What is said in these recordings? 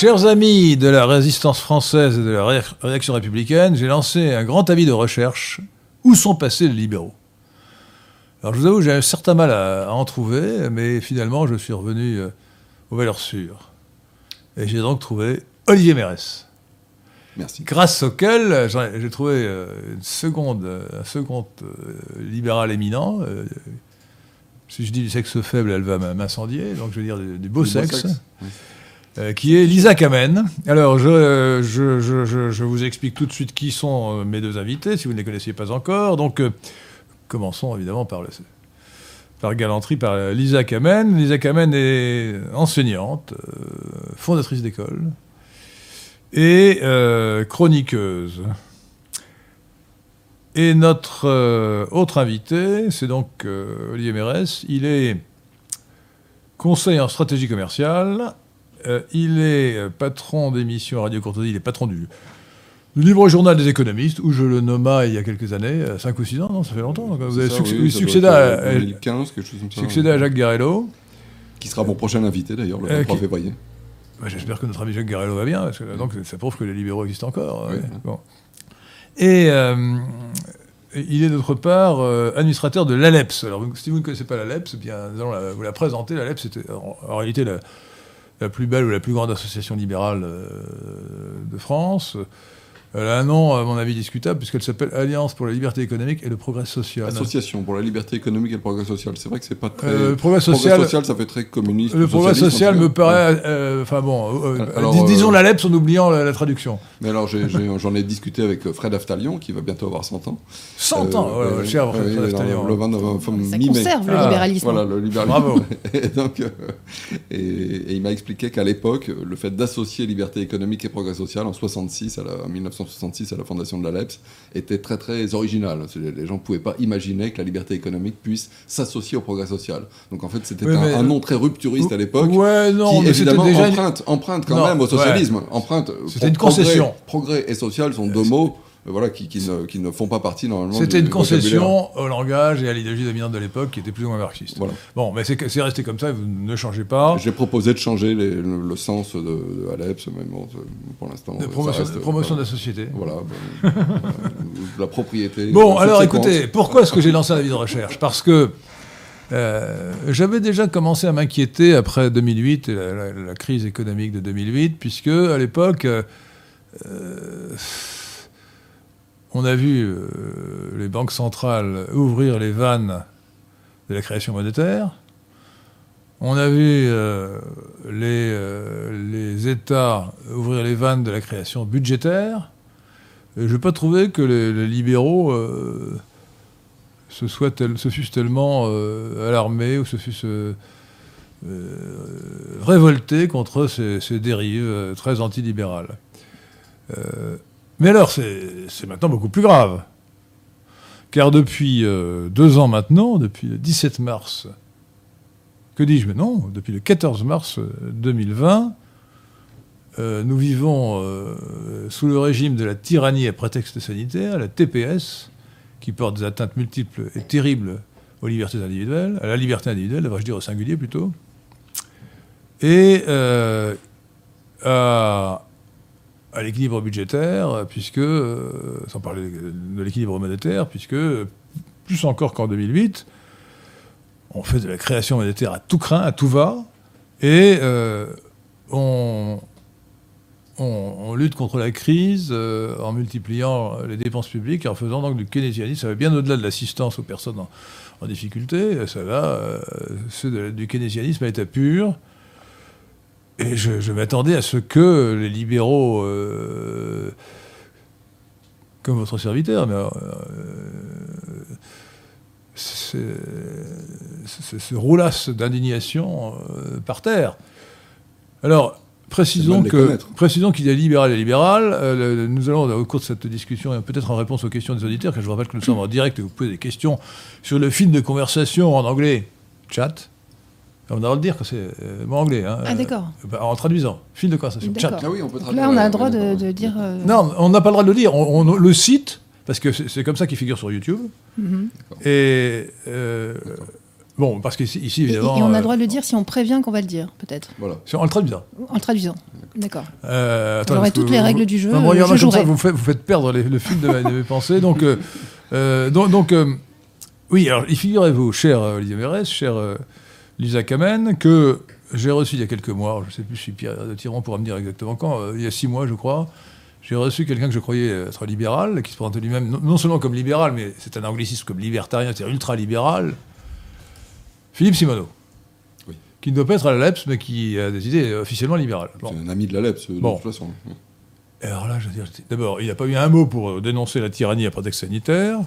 Chers amis de la résistance française et de la ré- réaction républicaine, j'ai lancé un grand avis de recherche. Où sont passés les libéraux? Alors je vous avoue, j'ai un certain mal à, à en trouver, mais finalement je suis revenu euh, aux valeurs sûres. Et j'ai donc trouvé Olivier Mérès, Merci. grâce auquel j'ai trouvé euh, une seconde, euh, un second euh, libéral éminent. si je dis du sexe faible, elle va m'incendier, donc je veux dire du, du beau Du beau sexe. sexe, oui. Euh, qui est Lisa Kamen. Alors, je, je, je, je, vous explique tout de suite qui sont euh, mes deux invités, si vous ne les connaissiez pas encore. Donc, euh, commençons évidemment par, le, par galanterie, par Lisa Kamen. Lisa Kamen est enseignante, fondatrice d'école et chroniqueuse. Et notre autre invité, c'est donc Olivier Mérès. Il est conseiller en stratégie commerciale. Euh, il est euh, patron d'émission Radio Courtoisie. Il est patron du, du Libre Journal des économistes, où je le nomma il y a quelques années, 5 ou 6 ans, non Ça fait longtemps. donc vous avez C'est ça, succé- oui, vous ça doit succédé être, à, euh, à- 2015, quelque chose comme ça. succédé à Jacques Garello. Qui sera mon prochain invité d'ailleurs, le Euh, 23 qui- février. Bah, J'espère que notre ami Jacques Garello va bien, parce que donc ça prouve que les libéraux existent encore. Oui, ouais. oui. Bon. Et euh, il est d'autre part euh, administrateur de l'ALEPS. Alors si vous ne connaissez pas l'ALEPS, eh bien nous allons la- vous la présenter. L'ALEPS était en, en réalité la, la plus belle ou la plus grande association libérale euh, de France. Elle a un nom, à mon avis, discutable, puisqu'elle s'appelle Alliance pour la liberté économique et le progrès social. Association pour la liberté économique et le progrès social. C'est vrai que c'est pas très. Euh, le progrès social, ça fait très communiste. le progrès social me paraît. euh, Enfin bon, euh, Alors, dis- disons euh, l'ALEPS en oubliant la, la traduction. Mais alors, j'ai- j'ai- j'en ai, discuté avec Fred Aftalion, qui va bientôt avoir 100 ans. 100 ans, Euh, ouais, cher Fred Aftalion. Le 20 enfin, Ça mi-mai. conserve le Ah, libéralisme. Voilà, le libéralisme. Bravo. et, donc, euh, et, et il m'a expliqué qu'à l'époque, le fait d'associer liberté économique et progrès social en 66, à la, en 1966, à la fondation de l'ALEPS, était très très original. Les gens ne pouvaient pas imaginer que la liberté économique puisse s'associer au progrès social. Donc en fait, c'était Oui, un, nom très rupturiste à l'époque. Ouais, non, qui évidemment déjà. emprunte, emprunte quand Non, même au ouais. socialisme. Emprunte, C'était une progrès- concession. Progrès et social sont deux mots voilà, qui, qui ne, qui ne font pas partie normalement. C'était une concession au langage et à l'idéologie dominante de l'époque qui était plus ou moins marxiste. Voilà. Bon, mais c'est resté comme ça, vous ne changez pas. J'ai proposé de changer les- le, le sens de, de Aleps, mais bon, c'est- pour l'instant. Promotion, reste, promotion de la société. Voilà, ben, la propriété. Bon, alors écoutez, pourquoi est-ce que j'ai lancé la vie de recherche? Parce que euh, j'avais déjà commencé à m'inquiéter après 2008 et la, la- la crise économique de 2008, puisque à l'époque, euh, euh, on a vu euh, les banques centrales ouvrir les vannes de la création monétaire. On a vu euh, les, euh, les États ouvrir les vannes de la création budgétaire. Et je n'ai pas trouvé que les, libéraux se, fussent tellement alarmés ou se fussent révoltés contre ces, ces dérives très antilibérales. Euh, mais alors, c'est maintenant beaucoup plus grave. Car depuis euh, deux ans maintenant, depuis le 17 mars, que dis-je Mais non, depuis le 14 mars euh, 2020, euh, nous vivons euh, sous le régime de la tyrannie à prétexte sanitaire, la TPS, qui porte des atteintes multiples et terribles aux libertés individuelles, à la liberté individuelle, devrais-je dire au singulier plutôt, et euh, à, à l'équilibre budgétaire, puisque, euh, sans parler de l'équilibre monétaire, puisque, plus encore qu'en 2008, on fait de la création monétaire à tout craint, à tout va, et euh, on, lutte contre la crise euh, en multipliant les dépenses publiques et en faisant donc du keynésianisme. Ça va bien au-delà de l'assistance aux personnes en, difficulté. Ça va, euh, c'est du keynésianisme à état pur. Et je, je m'attendais à ce que les libéraux, euh, comme votre serviteur, mais, euh, c'est- se roulassent d'indignation euh, par terre. Alors, précisons que précisons qu'il y a libéral et libéral. Euh, le- nous allons, au cours de cette discussion, et peut-être en réponse aux questions des auditeurs, car je vous rappelle que nous sommes en direct et vous posez des questions sur le fil de conversation en anglais, chat. On a le droit de dire que c'est euh, mot anglais. hein. Ah, d'accord. Euh, bah, en traduisant, fil de conversation, chat. Ah oui, on peut traduire, là, on a le droit de, dire. euh, Non, on n'a pas le droit de le dire. On, on le cite, parce que c'est comme ça qu'il figure sur YouTube. mhm. Et euh, Bon, parce qu'ici, ici, Et, et évidemment. on a euh, le droit de le dire si on prévient qu'on va le dire, peut-être. Voilà. en le traduisant. En le traduisant. D'accord. Euh, attends, toutes les vous- règles du jeu, Non, euh, regardant je comme ça, vous faites, vous faites perdre les- le fil de, mes pensées. Donc, euh, euh, donc, donc, euh, oui, alors, figurez-vous, cher euh, Olivier Mérès, cher euh, Lisa Kamen, que j'ai reçu il y a quelques mois, je ne sais plus si Pierre de Tiron pourra me dire exactement quand, euh, il y a six mois, je crois, j'ai reçu quelqu'un que je croyais être libéral, qui se présentait lui-même non, non seulement comme libéral, mais c'est un anglicisme comme libertarien, c'est-à-dire ultra-libéral, Philippe Simoneau. Oui. Qui ne doit pas être à la LEPS, mais qui a des idées officiellement libérales. Bon. C'est un ami de la LEPS, de Bon. toute façon. Alors là, je veux dire, d'abord, il n'a pas eu un mot pour dénoncer la tyrannie à prétexte sanitaire.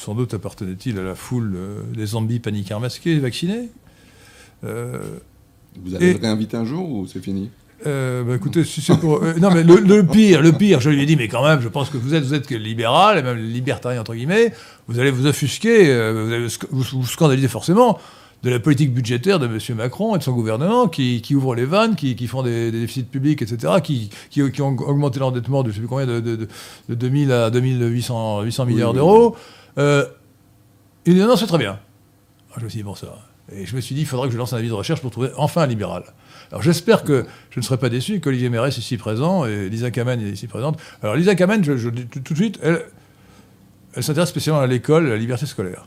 Sans doute appartenait-il à la foule euh, des zombies paniqueurs masqués, vaccinés. Euh, Vous allez Et- le réinviter un jour ou c'est fini? Euh, bah, écoutez, si c'est pour. euh, non, mais le, le pire, le pire, je lui ai dit, mais quand même, je pense que vous êtes, vous êtes que libéral, et même libertarien, entre guillemets, vous allez vous offusquer, euh, vous allez vous, vous scandaliser forcément de la politique budgétaire de M. Macron et de son gouvernement qui, qui ouvrent les vannes, qui, qui font des, des déficits publics, etc., qui, ont augmenté l'endettement de je sais plus combien, de, de, de, de 2000 à 2800 800 Oui, milliards oui, d'euros. Euh, il dit, non, c'est très bien. Alors, je me suis dit, bon, ça. Et je me suis dit, il faudra que je lance un avis de recherche pour trouver enfin un libéral. Alors j'espère que je ne serai pas déçu qu'Olivier Mérès est ici présent et Lisa Kamen est ici présente. Alors Lisa Kamen, je, je le dis tout, tout de suite, elle, elle s'intéresse spécialement à l'école, à la liberté scolaire.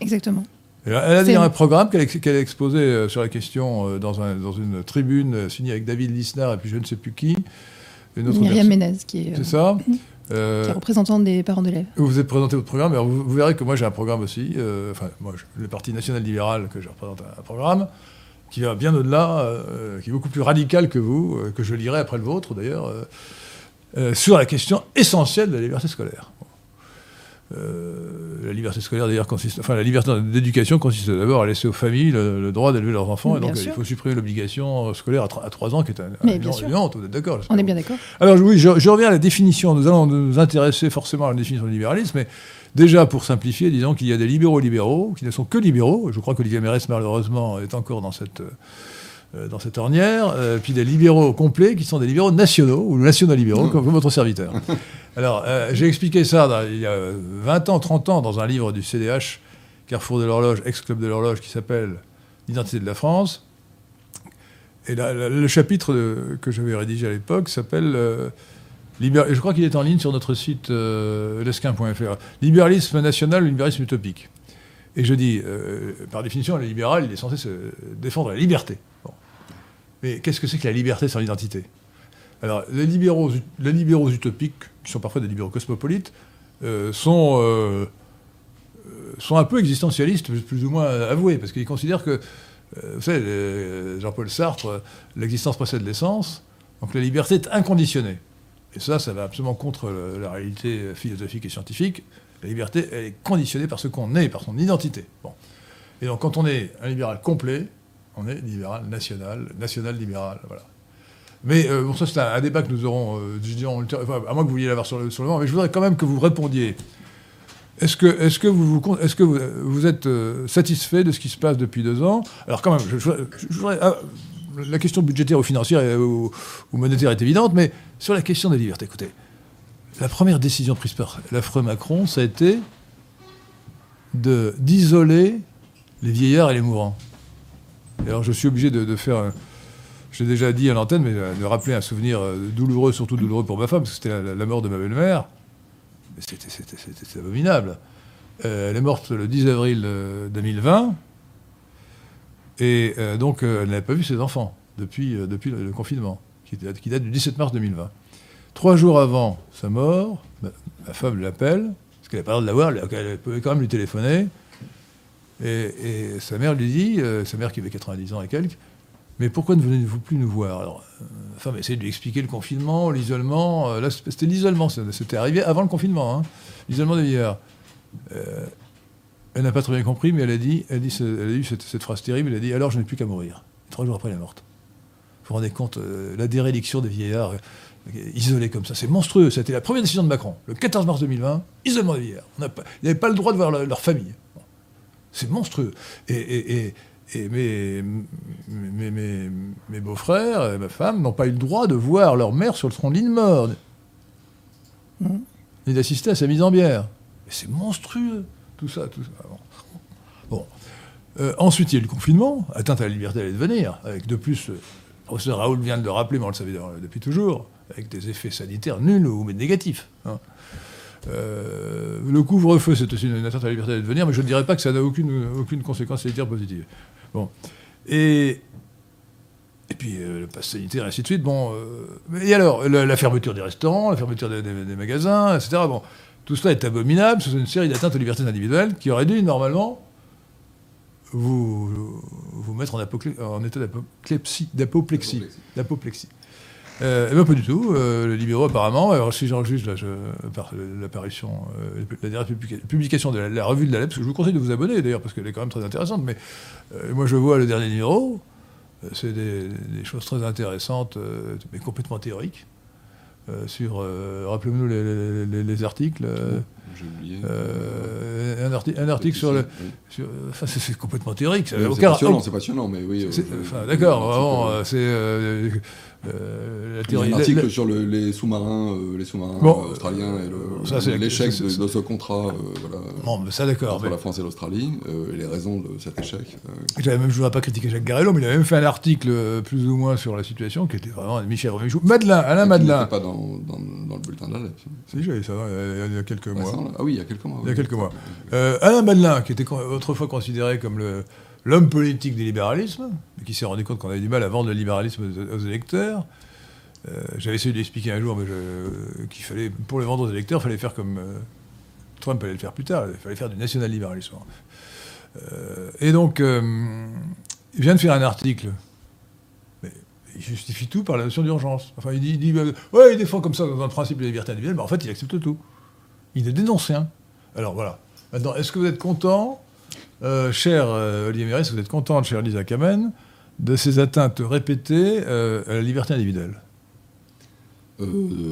Exactement. Et elle a- dit un programme qu'elle a exposé euh, sur la question euh, dans, un- dans une tribune euh, signée avec David Lisnard et puis je ne sais plus qui. Une autre Myriam. Ménez, qui est, C'est ça. Qui Euh, est représentante des parents d'élèves. vous vous êtes présenté votre programme, alors vous, vous verrez que moi j'ai un programme aussi, euh, enfin moi, je- le Parti national libéral que je représente un, un programme qui va bien au-delà, euh, qui est beaucoup plus radical que vous, euh, que je lirai après le vôtre d'ailleurs, sur la question essentielle de la liberté scolaire. Euh, la liberté scolaire d'ailleurs consiste, enfin la liberté d'éducation consiste d'abord à laisser aux familles le, le droit d'élever leurs enfants, et donc euh, sûr. il faut supprimer l'obligation scolaire à, à 3 ans, qui est un, Mais un- bien vous êtes d'accord. On est bien d'accord Alors oui, je, je reviens à la définition. Nous allons nous intéresser forcément à la définition du libéralisme, mais déjà pour simplifier, disons qu'il y a des libéraux libéraux qui ne sont que libéraux. Je crois qu'Olivier Mérès, malheureusement, est encore dans cette, euh, dans cette ornière. Euh, puis des libéraux complets qui sont des libéraux nationaux, ou nationaux-libéraux, comme, comme votre serviteur. Alors, euh, j'ai expliqué ça dans- il y a 20 ans, 30 ans, dans un livre du CDH, Carrefour de l'horloge, ex-club de l'horloge, qui s'appelle L'identité de la France. Et là, le chapitre de- que j'avais rédigé à l'époque s'appelle euh, Libér- Je crois qu'il est en ligne sur notre site euh, lesquin.fr. Libéralisme national ou libéralisme utopique. Et je dis, euh, par définition, le libéral, il est censé se défendre la liberté. Mais qu'est-ce que c'est que la liberté sans l'identité Alors, les libéraux, les libéraux utopiques, qui sont parfois des libéraux cosmopolites, euh, sont, euh, euh, sont un peu existentialistes, plus- ou moins avoués, parce qu'ils considèrent que, vous savez, Jean-Paul Sartre, l'existence précède l'essence, donc la liberté est inconditionnée. Et ça, ça va absolument contre la réalité philosophique et scientifique. La liberté, elle est conditionnée par ce qu'on est, par son identité. Bon. Et donc, quand on est un libéral complet, on est libéral national, national libéral. Mais euh, bon, ça, c'est un, débat que nous aurons, euh, enfin, à moins que vous vouliez l'avoir sur le, sur le mais je voudrais quand même que vous répondiez. Est-ce que, vous, êtes euh, satisfait de ce qui se passe depuis deux ans? Alors quand même, ah, la question budgétaire ou financière ou, ou monétaire est évidente, mais sur la question des libertés, écoutez, la première décision prise par l'affreux Macron, ça a été d'isoler les vieillards et les mourants. Alors je suis obligé de, faire... un- je déjà dit à l'antenne, mais euh, de rappeler un souvenir euh, douloureux, surtout douloureux pour ma femme, parce que c'était la, mort de ma belle-mère. C'était, abominable. Euh, elle est morte le 10 avril euh, 2020, et donc elle n'avait pas vu ses enfants depuis, depuis le, confinement, qui, date- du 17 mars 2020. Trois jours avant sa mort, ma, femme l'appelle, parce qu'elle n'a pas droit de la voir, elle, elle pouvait quand même lui téléphoner, et, sa mère lui dit, euh, sa mère qui avait 90 ans et quelques, mais pourquoi ne venez-vous plus nous voir? Alors, euh, ma femme essaie de lui expliquer le confinement, l'isolement. euh, c'était l'isolement, c'était arrivé avant le confinement, hein, l'isolement. Euh, elle n'a pas très bien compris, mais elle a dit, elle, a eu cette, phrase terrible, elle a dit Alors je n'ai plus qu'à mourir. Trois jours après, elle est morte. Vous vous rendez compte, euh, la déréliction des vieillards euh, isolés comme ça, c'est monstrueux. C'était la première décision de Macron, le 14 mars 2020, isolement des vieillards. Ils n'avaient pas le droit de voir leur famille. C'est monstrueux. Et, et- et- et mes, mes, mes- mes beaux-frères et ma femme n'ont pas eu le droit de voir leur mère sur le tronc de de mort, Mhm. ni d'assister à sa mise en bière. C'est monstrueux, tout ça. Tout ça. Bon. Bon. Euh, ensuite, il y a eu le confinement, atteinte à la liberté d'aller et de venir, avec de plus, euh, le professeur Raoul vient de le rappeler, mais on le savait depuis toujours, avec des effets sanitaires nuls ou négatifs. hein. Euh, le couvre-feu, c'est aussi une atteinte à la liberté de venir, mais je ne dirais pas que ça n'a aucune, aucune conséquence sanitaire positive. Bon. Et, et puis euh, le pass sanitaire, et ainsi de suite. Bon, euh, et alors, la, la fermeture des restaurants, la fermeture des, des- des magasins, etc. Bon, tout cela est abominable, c'est une série d'atteintes aux libertés individuelles qui auraient dû, normalement, vous, vous mettre en, en état d'apoplexie. d'apoplexie. Euh, eh ben, pas du tout. Euh, les libéraux, apparemment, alors si j'enregistre là, je- par l'apparition, euh, la dernière publica- publication de la, la revue de la LEPS, je vous conseille de vous abonner d'ailleurs, parce qu'elle est quand même très intéressante, mais euh, moi je vois le dernier numéro, euh, c'est des, des choses très intéressantes, mais complètement théoriques, sur, rappelez-nous les, les- les- les articles, J'ai oublié. un, arti- un article sur le... Sur- enfin, c'est complètement théorique. C'est passionnant, c'est passionnant, mais oui. enfin, D'accord, vraiment, c'est euh, la Il y a théorie. un article la- sur le- les sous-marins, euh, les sous-marins Bon, euh, australiens et l'échec de, ce contrat, euh, voilà, Bon, mais ça d'accord. entre mais- la France et l'Australie et les raisons de cet échec. J'avais même, je ne voudrais pas critiquer Jacques Garello, mais il a même fait un article plus ou moins sur la situation qui était vraiment Michel Romichou. Madeleine, Alain n'était pas dans, dans, dans le bulletin de la. Si, j'avais ça il y a quelques mois. Ah oui, il y a quelques mois. Il y a quelques mois. Alain Madeleine, qui était autrefois considéré comme le- l'homme politique du libéralisme, qui s'est rendu compte qu'on avait du mal à vendre le libéralisme aux, électeurs. Euh, J'avais essayé de lui expliquer un jour mais qu'il fallait, pour le vendre aux électeurs, il fallait faire comme euh, Trump allait le faire plus tard, il fallait faire du national-libéralisme. Euh, et donc, il vient de faire un article, il justifie tout par la notion d'urgence. Enfin, il dit, euh, ouais, il défend comme ça dans un principe de liberté individuelle, mais en fait, il accepte tout. Il ne dénonce rien. Alors voilà. Maintenant, est-ce que vous êtes content, euh, cher euh, Olivier que vous êtes content, cher Lisa Kamen, de ces atteintes répétées euh, à la liberté individuelle Euh,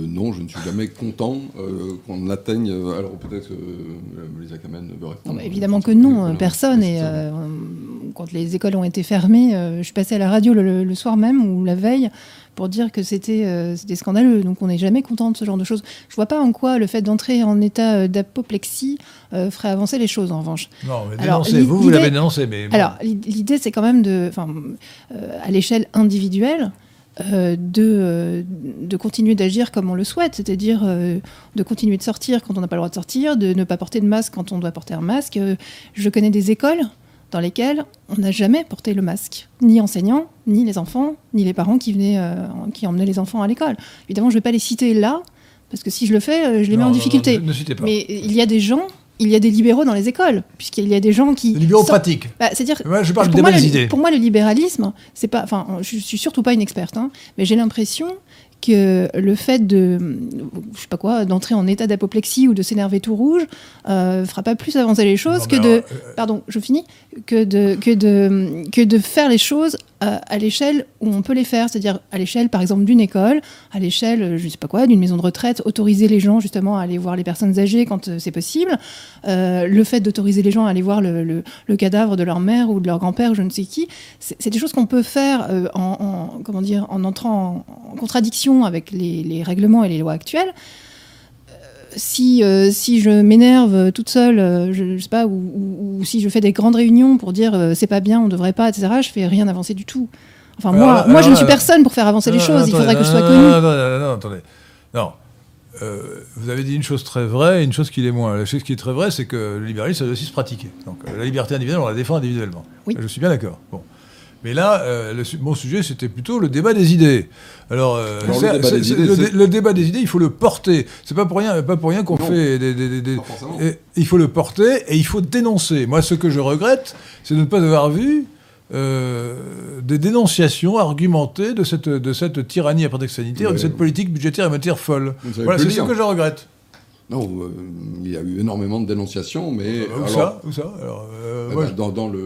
non, je ne suis jamais content euh, qu'on atteigne. euh, alors peut-être que euh, Lisa Kamen veut répondre. Non, évidemment que non, personne. Et euh, quand les écoles ont été fermées, euh, je suis passée à la radio le, le soir même ou la veille pour dire que c'était euh, c'était scandaleux. Donc on n'est jamais content de ce genre de choses. Je vois pas en quoi le fait d'entrer en état euh, d'apoplexie euh, ferait avancer les choses en revanche. Non, mais Alors, dénoncez. Vous, vous l'avez dénoncé, mais. Alors, l'i- l'idée, c'est quand même de, euh, à l'échelle individuelle, euh, de, euh, de continuer d'agir comme on le souhaite, c'est-à-dire euh, de continuer de sortir quand on n'a pas le droit de sortir, de ne pas porter de masque quand on doit porter un masque. Je connais des écoles dans lesquelles on n'a jamais porté le masque, ni enseignants, ni les enfants, ni les parents qui venaient, euh, qui emmenaient les enfants à l'école. Évidemment, je ne vais pas les citer là, parce que si je le fais, euh, je les mets en difficulté. non, ne, ne citez pas. Mais il y a des gens, il y a des libéraux dans les écoles, puisqu'il y a des gens qui... Libéraux pratiques. bah, C'est-à-dire, Moi, je parle pour des moi, le, idées. pour moi, le libéralisme, c'est pas. Enfin, je suis surtout pas une experte, hein, mais j'ai l'impression que le fait de, je sais pas quoi, d'entrer en état d'apoplexie ou de s'énerver tout rouge, euh, fera pas plus avancer les choses Non, que de. alors, euh, Pardon, je finis. Que de, que de, que de faire les choses à, à l'échelle où on peut les faire, c'est-à-dire à l'échelle, par exemple, d'une école, à l'échelle, euh, je sais pas quoi, d'une maison de retraite, autoriser les gens justement à aller voir les personnes âgées quand euh, c'est possible. Euh, le fait d'autoriser les gens à aller voir le, le- le cadavre de leur mère ou de leur grand-père, je ne sais qui, c'est c'est des choses qu'on peut faire euh, en, en- comment dire, en entrant en, en contradiction avec les, les règlements et les lois actuelles. Euh, Si, euh, si je m'énerve toute seule, euh, je, je sais pas, ou, ou- ou si je fais des grandes réunions pour dire euh, c'est pas bien, on devrait pas, etc., je fais rien avancer du tout. Enfin, Alors moi, moi je ne suis personne pour faire avancer les Non, choses. Il faudrait que je sois non, connue. Non, non, non, attendez. Non. Euh, vous avez dit une chose très vraie et une chose qui l'est moins. La chose qui est très vraie, c'est que le libéralisme, ça doit aussi se pratiquer. Donc euh, la liberté individuelle, on la défend individuellement. Oui. Je suis bien d'accord. Bon. Mais là, euh, le mon sujet, c'était plutôt le débat des idées. Alors, euh, Alors, le débat des idées, le, c'est- dé- le débat des idées, il faut le porter. C'est pas pour rien, pas pour rien qu'on fait des, et il faut le porter et il faut dénoncer. Moi, ce que je regrette, c'est de ne pas avoir vu euh, des dénonciations argumentées de cette, de cette tyrannie à prétexte sanitaire, de cette politique budgétaire et monétaire folle. Voilà, c'est ce que je regrette. Non, euh, il y a eu énormément de dénonciations, mais. Où alors, ça Où ça Alors, euh, eh ben, dans, dans le.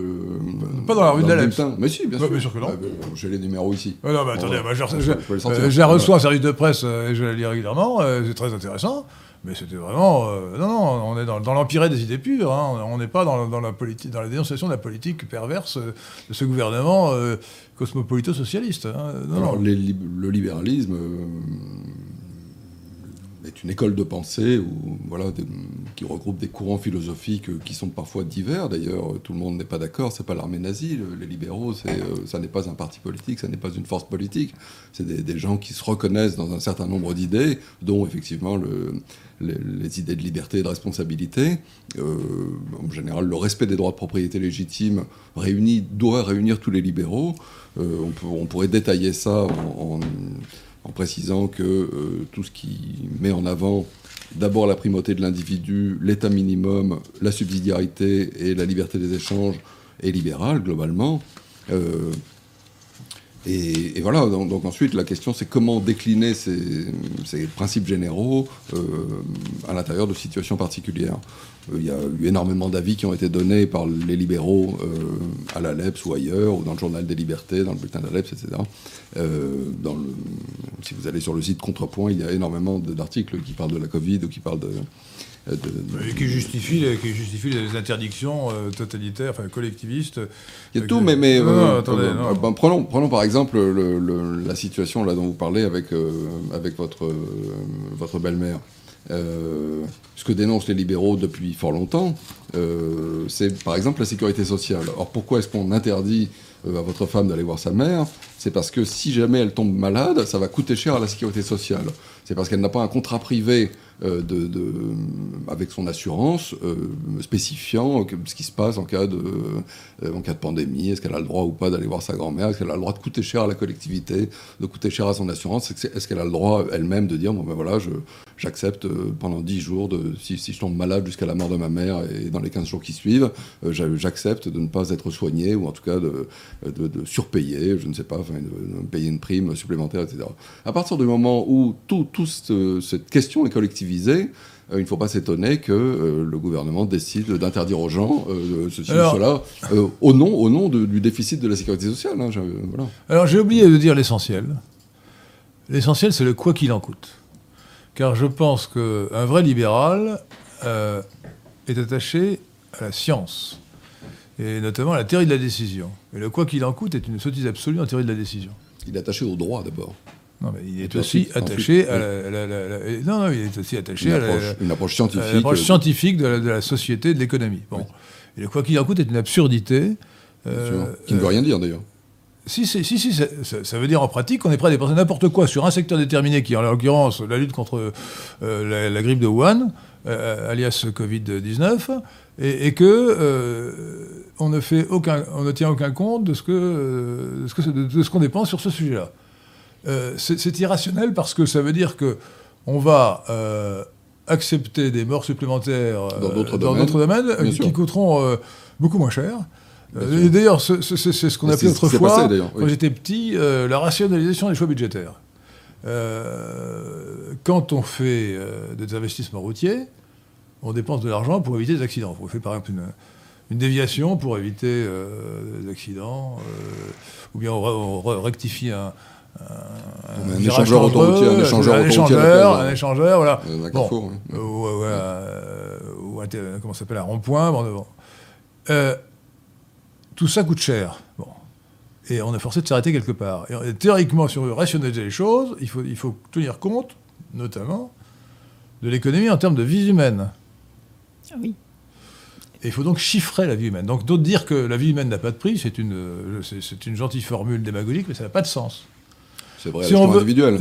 Pas dans la rue de la. Mais si, bien Ouais, sûr. bien sûr que non. Ah, ben, J'ai les numéros ici. Ouais, non, mais attendez, moi, je, Je- euh, la reçois en service de presse euh, et je la lis régulièrement. euh, c'est très intéressant. Mais c'était vraiment. euh, non, non, on est dans, dans l'empirée des idées pures. hein, on n'est pas dans, dans la politique, dans la dénonciation de la politique perverse euh, de ce gouvernement euh, cosmopolito-socialiste. hein. Le libéralisme, euh, est une école de pensée voilà, qui regroupe des courants philosophiques euh, qui sont parfois divers. D'ailleurs, tout le monde n'est pas d'accord. C'est pas l'armée nazie. Les libéraux, euh, ça n'est pas un parti politique, ça n'est pas une force politique. C'est des, gens qui se reconnaissent dans un certain nombre d'idées, dont effectivement le, les, idées de liberté et de responsabilité. Euh, en général, le respect des droits de propriété légitime réunit, doit réunir tous les libéraux. on, pourrait détailler ça en précisant que euh, tout ce qui met en avant d'abord la primauté de l'individu, l'état minimum, la subsidiarité et la liberté des échanges est libéral globalement. Euh, et, voilà, donc, ensuite la question c'est comment décliner ces, principes généraux euh, à l'intérieur de situations particulières. Euh, il y a eu énormément d'avis qui ont été donnés par les libéraux euh, à la LEPS ou ailleurs, ou dans le Journal des Libertés, dans le bulletin de la LEPS, etc. Dans le, si vous allez sur le site Contrepoint, il y a énormément d'articles qui parlent de la Covid ou qui parlent de, qui justifie, qui justifie les interdictions euh, totalitaires, enfin collectivistes. Il y a tout, mais, mais euh, attendez, euh, ben, prenons, prenons par exemple la situation là dont vous parlez avec, avec votre, votre belle-mère. Ce que dénoncent les libéraux depuis fort longtemps, c'est par exemple la sécurité sociale. Or, pourquoi est-ce qu'on interdit à votre femme d'aller voir sa mère? C'est parce que si jamais elle tombe malade, ça va coûter cher à la sécurité sociale. C'est parce qu'elle n'a pas un contrat privé euh, avec son assurance, euh, spécifiant ce qui se passe en cas de, euh, en cas de pandémie. Est-ce qu'elle a le droit ou pas d'aller voir sa grand-mère Est-ce qu'elle a le droit de coûter cher à la collectivité, de coûter cher à son assurance Est-ce qu'elle a le droit elle-même de dire bon ben voilà, j'accepte pendant 10 jours, de, si, je tombe malade jusqu'à la mort de ma mère et dans les 15 jours qui suivent, j'accepte de ne pas être soigné ou en tout cas de, surpayer, je ne sais pas, enfin, de, payer une prime supplémentaire, etc. À partir du moment où toute tout cette question est collectivisée, euh, il ne faut pas s'étonner que euh, le gouvernement décide d'interdire aux gens euh, ceci ou cela au nom, au nom du déficit de la sécurité sociale. Hein, Alors j'ai oublié de dire l'essentiel. L'essentiel, c'est le quoi qu'il en coûte. Car je pense qu'un vrai libéral est attaché à la science, et notamment à la théorie de la décision. Et le quoi qu'il en coûte est une sottise absolue en théorie de la décision. Il est attaché au droit d'abord. Non, mais il est aussi attaché à la, non, non, il est aussi attaché à une approche scientifique, euh, scientifique de, la, société, de l'économie. Bon, et le quoi qu'il en coûte est une absurdité. Euh, qui ne veut rien dire d'ailleurs. Si, si, si, ça, veut dire en pratique qu'on est prêt à dépenser n'importe quoi sur un secteur déterminé, qui est en l'occurrence la lutte contre euh, la, grippe de Wuhan, alias Covid-19, et, et, que on ne fait aucun, on ne tient aucun compte de ce que, de ce qu'on dépense sur ce sujet-là. Euh, c'est irrationnel parce que ça veut dire que on va euh, accepter des morts supplémentaires dans d'autres domaines, qui coûteront beaucoup moins cher. D'ailleurs, c'est ce qu'on appelait autrefois, quand j'étais petit, la rationalisation des choix budgétaires. quand on fait des investissements routiers, on dépense de l'argent pour éviter des accidents. On fait par exemple une, déviation pour éviter des accidents, ou bien on, rectifie un, un, échangeur autoroutier, un échangeur un échangeur, un échangeur, voilà. Un carrefour, bon, ou, ou, un, comment s'appelle un rond-point. Bon, euh, tout ça coûte cher. Bon. Et on est forcé de s'arrêter quelque part. Et, théoriquement, si on veut rationaliser les choses, il faut, il faut tenir compte, notamment, de l'économie en termes de vie humaine. Ah oui. Et il faut donc chiffrer la vie humaine. Donc, d'autres dire que la vie humaine n'a pas de prix, c'est une, c'est une gentille formule démagogique, mais ça n'a pas de sens. C'est vrai, si individuel.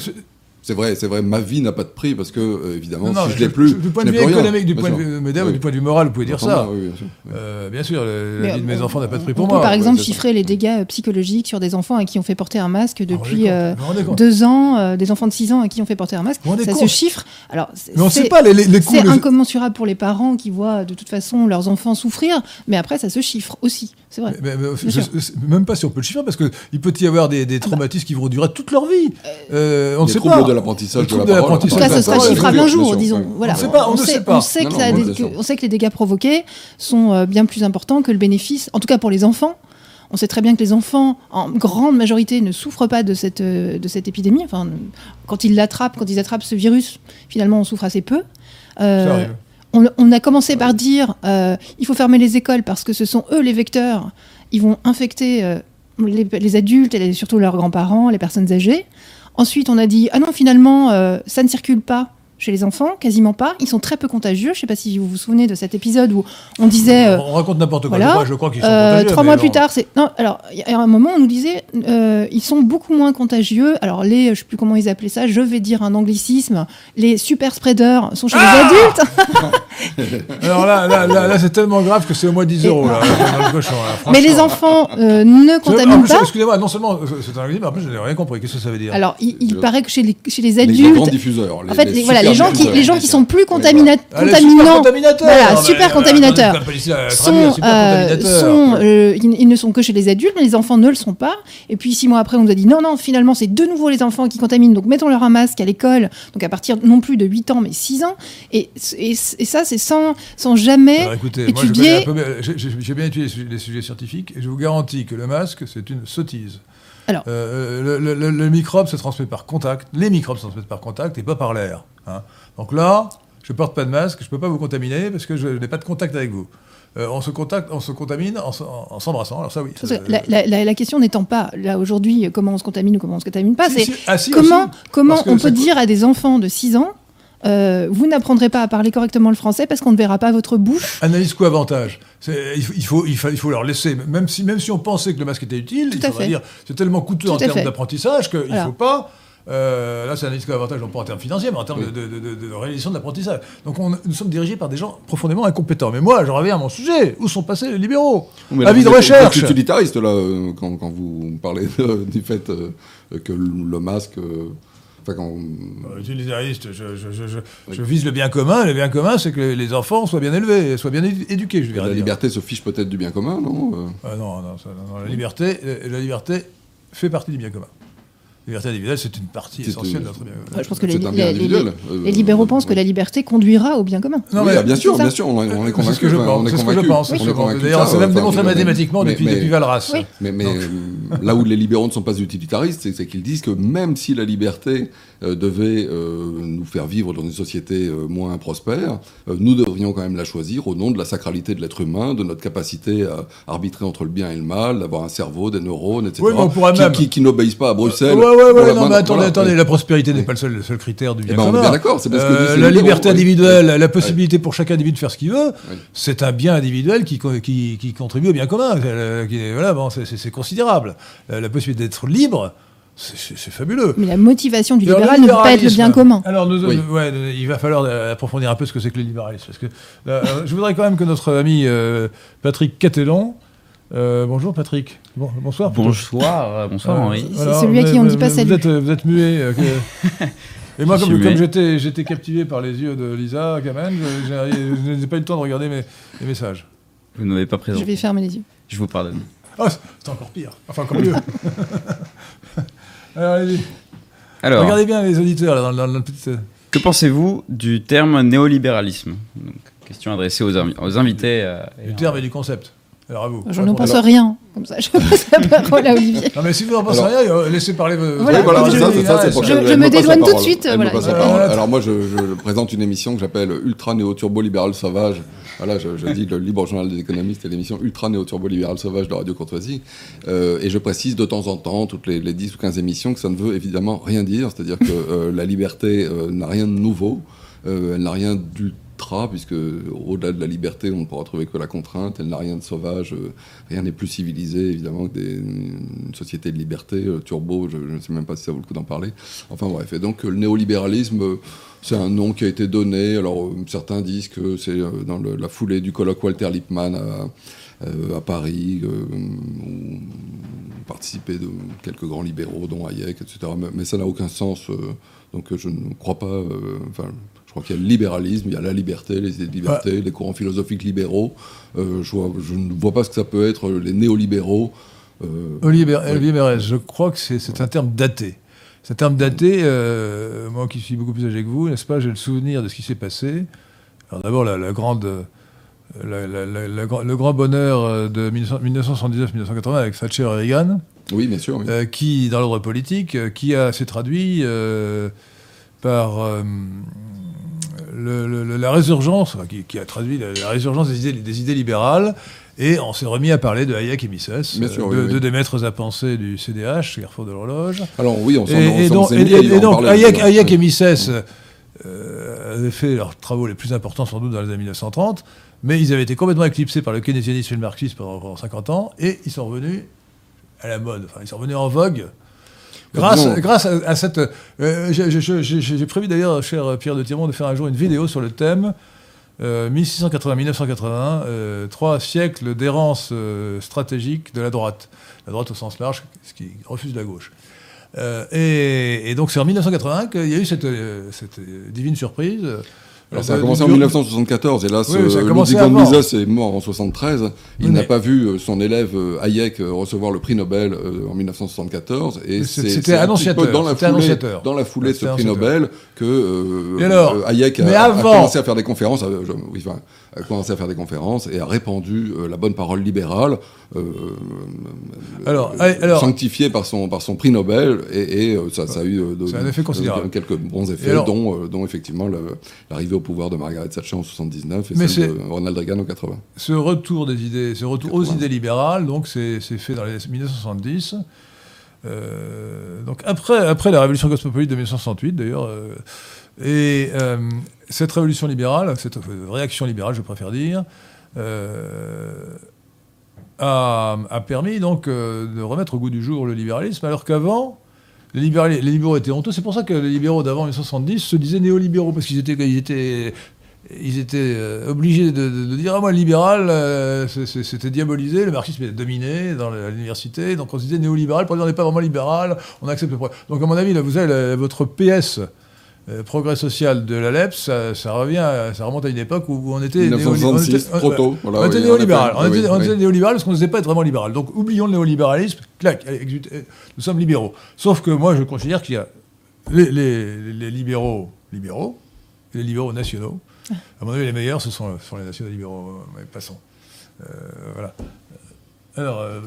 C'est vrai, c'est vrai. Ma vie n'a pas de prix parce que euh, évidemment, si je, l'ai plus, du point de vue économique, du point de vue du point de vue moral, vous pouvez dire ça. Oui, bien sûr. Euh, bien sûr la vie de mes enfants n'a pas de prix pour on moi. Peut par exemple chiffrer les dégâts euh, psychologiques sur des enfants à qui on fait porter un masque ah, depuis deux ans, des enfants de 6 ans à qui on fait porter un masque. Ça se chiffre. Alors, mais on sait pas les, les C'est incommensurable pour les parents qui voient de toute façon leurs enfants souffrir, mais après ça se chiffre aussi. C'est vrai. même pas si on peut le chiffrer parce qu'il peut y avoir des, traumatismes qui vont durer toute leur vie. on ne sait pas. De l'apprentissage de la en tout cas, ce sera chiffrable un jour, disons. Voilà. On sait que les dégâts provoqués sont euh, bien plus importants que le bénéfice, en tout cas pour les enfants. On sait très bien que les enfants, en grande majorité, ne souffrent pas de cette, euh, de cette épidémie. Enfin, quand ils l'attrapent, quand ils attrapent ce virus, finalement, on souffre assez peu. Euh, on, a commencé par dire il faut fermer les écoles parce que ce sont eux les vecteurs. Ils vont infecter les, les, adultes et surtout leurs grands-parents, les personnes âgées. Ensuite, on a dit ah non, finalement, euh, ça ne circule pas chez les enfants, quasiment pas. Ils sont très peu contagieux. Je sais pas si vous vous souvenez de cet épisode où on disait. euh, On raconte n'importe quoi. voilà. Je crois, qu'ils sont euh, contagieux, trois mois plus tard, c'est non. Alors, il y a un moment, on nous disait, euh, ils sont beaucoup moins contagieux. Alors, les, je sais plus comment ils appelaient ça. Je vais dire un anglicisme. Les super spreaders sont chez Ah les adultes. Alors là, là, là, là, c'est tellement grave que c'est au moins 10 euros. Là, le cochon, là, Mais les enfants euh, ne contaminent plus, pas. Excusez-moi, non seulement euh, c'est un anglicisme, mais en plus, je n'ai rien compris. Qu'est-ce que ça veut dire? Alors, il, paraît que chez les, chez les Les adultes, grands diffuseurs. en fait, les, voilà, les gens qui, les gens qui sont plus Ah, contaminants, voilà, super contaminateurs, sont, ils, ne sont que chez les adultes, mais les enfants ne le sont pas. Et puis six mois après, on nous a dit non, non, finalement, c'est de nouveau les enfants qui contaminent, donc mettons-leur un masque à l'école, donc à partir non plus de 8 ans, mais 6 ans. Et, et, et ça, c'est sans, sans jamais Alors écoutez, étudier. j'ai- bien étudié les sujets scientifiques et je vous garantis que le masque, c'est une sottise. Alors. Euh, le, le- le- le microbe se transmet par contact, les microbes se transmettent par contact et pas par l'air. hein. Donc là, je porte pas de masque, je peux pas vous contaminer parce que je n'ai pas de contact avec vous. Euh, on, se contacte, on se contamine en, s'embrassant, alors ça oui. Euh, la, la- la- la question n'étant pas, là aujourd'hui, comment on se contamine ou comment on se contamine pas, si, c'est si, ah, si, comment, aussi. comment on peut dire à des enfants de 6 ans, euh, vous n'apprendrez pas à parler correctement le français parce qu'on ne verra pas votre bouche. Analyse coût avantage. Il faut, il, faut, il, faut, il faut leur laisser, même si, même si on pensait que le masque était utile, Tout il à faudrait fait. dire c'est tellement coûteux Tout en termes d'apprentissage qu'il ne Voilà. faut pas. euh, là, c'est analyse coût avantage, non pas en termes financiers, mais en termes Oui. de, de- de- de réalisation de l'apprentissage. Donc on- nous sommes dirigés par des gens profondément incompétents. Mais moi, je reviens à mon sujet. Où sont passés les libéraux Mais là, Avis de recherche. vous êtes utilitariste, là, euh, quand, quand vous parlez de- du fait euh, que le, le masque. Euh, Enfin, quand. Euh, Utilitariste, je, je- je- je- je vise le bien commun. Le bien commun, c'est que les, enfants soient bien élevés, soient bien édu- éduqués, je La liberté se fiche peut-être du bien commun, non Euh, Ah non, non, ça, non, non, la liberté, la, la liberté fait partie du bien commun. La liberté individuelle, c'est une partie C'est essentielle de notre bien commun. Je pense que les, C'est les- les- euh, les libéraux pensent que la liberté conduira au bien commun. Non, mais ah, bien sûr, c'est bien sûr, on, on est C'est convaincu. ce que je pense. on est C'est ce que je convaincu. pense. D'ailleurs, ça, c'est même démontré mais- mathématiquement depuis, depuis Valras. Mais, euh, là où les libéraux ne sont pas utilitaristes, c'est c'est qu'ils disent que même si la liberté devait euh, nous faire vivre dans une société euh, moins prospère, euh, nous devrions quand même la choisir au nom de la sacralité de l'être humain, de notre capacité à arbitrer entre le bien et le mal, d'avoir un cerveau, des neurones, etc. Oui, mais on pourra qui, même- qui- qui n'obéissent pas à Bruxelles. Ouais, ouais, ouais, mais attendez, voilà, attendez, la prospérité n'est pas le seul, le seul critère du bien Eh ben, est commun. bien d'accord, c'est parce que Euh, la liberté individuelle, la possibilité pour chaque individu de faire ce qu'il veut, c'est un bien individuel qui, co- qui, qui contribue au bien commun. Euh, voilà, bon, c'est- considérable. Euh, la possibilité d'être libre, c'est- fabuleux. Mais la motivation du libéral ne peut pas être le bien commun. Alors, nous, Oui. nous- ouais, il va falloir euh, approfondir un peu ce que c'est que le libéralisme. Parce que, euh, je voudrais quand même que notre ami euh, Patrick Catellon. euh, bonjour Patrick. Bon, bonsoir. Bonsoir, euh, bonsoir Euh, Henri. C'est celui à vous- qui on ne dit vous- pas vous salut. êtes, vous êtes muet. euh, Et moi, Je comme, j'étais, captivé par les yeux de Lisa je, j'ai- je n'ai pas eu le temps de regarder mes, mes messages. Vous n'avez pas Je présent. vais fermer les yeux. Je vous pardonne. Ah, c'est encore pire. Enfin, encore mieux. Alors, allez-y. Alors, Regardez bien les auditeurs là, dans, dans, dans le petit. euh, que pensez-vous du terme néolibéralisme Donc, Question adressée aux, invi- aux invités. euh, du terme et du concept. Alors à vous. J'en ne pense Alors- rien. Comme ça, je passe la parole à Olivier. Non, mais si vous n'en pensez Alors- rien, euh, laissez parler. vos- Voilà, Oui, voilà, je- ça, ça, je- je me dédouane tout de suite, voilà. Euh. Alors moi, je, je présente une émission que j'appelle Ultra Néo Turbo Libéral Sauvage. Voilà, je, je dis le libre journal des économistes et l'émission Ultra Néo Turbo Libéral Sauvage de Radio Courtoisie. Euh, et je précise de temps en temps, toutes les, les 10 ou 15 émissions, que ça ne veut évidemment rien dire. C'est-à-dire que euh, la liberté euh, n'a rien de nouveau, elle n'a rien d'ultra, puisque au-delà de la liberté, on ne pourra trouver que la contrainte. Elle n'a rien de sauvage, rien n'est plus civilisé évidemment que des, une société de liberté. euh, turbo, je ne sais même pas si ça vaut le coup d'en parler. Enfin bref, et donc euh, le néolibéralisme, euh, c'est un nom qui a été donné. Alors certains disent que c'est dans le- la foulée du colloque Walter Lippmann à, à Paris, où participaient de quelques grands libéraux, dont Hayek, etc. Mais, mais ça n'a aucun sens. donc je ne crois pas. Enfin, je crois qu'il y a le libéralisme, il y a la liberté, les idées de liberté, les courants philosophiques libéraux. Euh, je, vois- je ne vois pas ce que ça peut être les néolibéraux. euh. Olivier Mérez, je crois que c'est un terme daté. C'est un terme daté, euh, moi qui suis beaucoup plus âgé que vous, n'est-ce pas? J'ai le souvenir de ce qui s'est passé. Alors d'abord, la, la grande, la- la- la- la gra- le grand bonheur euh, de 1979-1980 avec Thatcher et Reagan, Oui, bien sûr. oui. euh, qui, dans l'ordre politique, qui s'est traduit par le- le- le- la résurgence, qui, qui a traduit la, la résurgence des idées, des idées libérales, et on s'est remis à parler de Hayek et Mises, Bien sûr, de, oui, deux des maîtres à penser du CDH, Carrefour de l'horloge. Alors oui, on s'en Et, et donc, et- et- donc, Hayek, et Mises, euh, avaient fait leurs travaux les plus importants sans doute dans les années 1930, mais ils avaient été complètement éclipsés par le keynésianisme et le marxisme pendant, pendant 50 ans, et ils sont revenus à la mode, enfin ils sont revenus en vogue. Grâce, à, à cette... euh, j'ai- prévu d'ailleurs, cher Pierre de Tirmont, de faire un jour une vidéo sur le thème euh, 1680-1981, euh, trois siècles d'errance euh, stratégique de la droite. La droite au sens large, ce qui refuse la gauche. Euh, et, donc c'est en 1981 qu'il y a eu cette, euh, euh, divine surprise. Alors, ça a commencé en du- 1974, et là, ce, Oui, Ludwig von. Mises est mort en 73. Il Oui, n'a mais- pas vu euh, son élève euh, Hayek euh, recevoir le prix Nobel en 1974. Et c'était annonciateur, peu dans la foulée, annonciateur. dans la foulée de ce prix. Nobel que euh, alors Hayek a, a commencé à faire des conférences, je- oui, enfin, a commencé à faire des conférences et a répandu euh, la bonne parole libérale, euh, Alors, euh, allez, alors- sanctifiée par son, par son prix Nobel, et, et, ça, ça a eu un effet considérable. quelques bons effets, alors- dont, dont effectivement l'arrivée au pouvoir de Margaret Thatcher en 79 et Mais celle c'est- de Ronald Reagan en 80. ce retour des idées, ce retour aux 80. idées libérales, donc c'est c'est fait dans les 1970. Euh, donc après, après la révolution cosmopolite de 1968 d'ailleurs, euh, et euh, cette révolution libérale, cette réaction libérale, je préfère dire, euh, a, permis donc euh, de remettre au goût du jour le libéralisme, alors qu'avant, les, libéraux étaient honteux. C'est pour ça que les libéraux d'avant 1970 se disaient néolibéraux, parce qu'ils étaient, euh, obligés de, dire Ah, moi, le libéral, c'était diabolisé, le marxisme était dominé dans l'université, donc on se disait néolibéral, pour dire on n'est pas vraiment libéral, on accepte le progrès. Donc, à mon avis, là, vous avez votre PS. Euh, progrès social de la LEP, ça, ça revient, à- ça remonte à une époque où on était, néoli- 1966, on était- trop tôt. Voilà, on était oui, néolibéral. On était, oui, néolibéral parce qu'on ne faisait pas être vraiment libéral. Donc oublions le néolibéralisme. Clac, euh, nous sommes libéraux. Sauf que moi, je considère qu'il y a les, les- les libéraux libéraux et les libéraux nationaux. À mon avis, les meilleurs, ce sont, les nationaux libéraux. Mais passons. Euh, voilà. Alors, euh,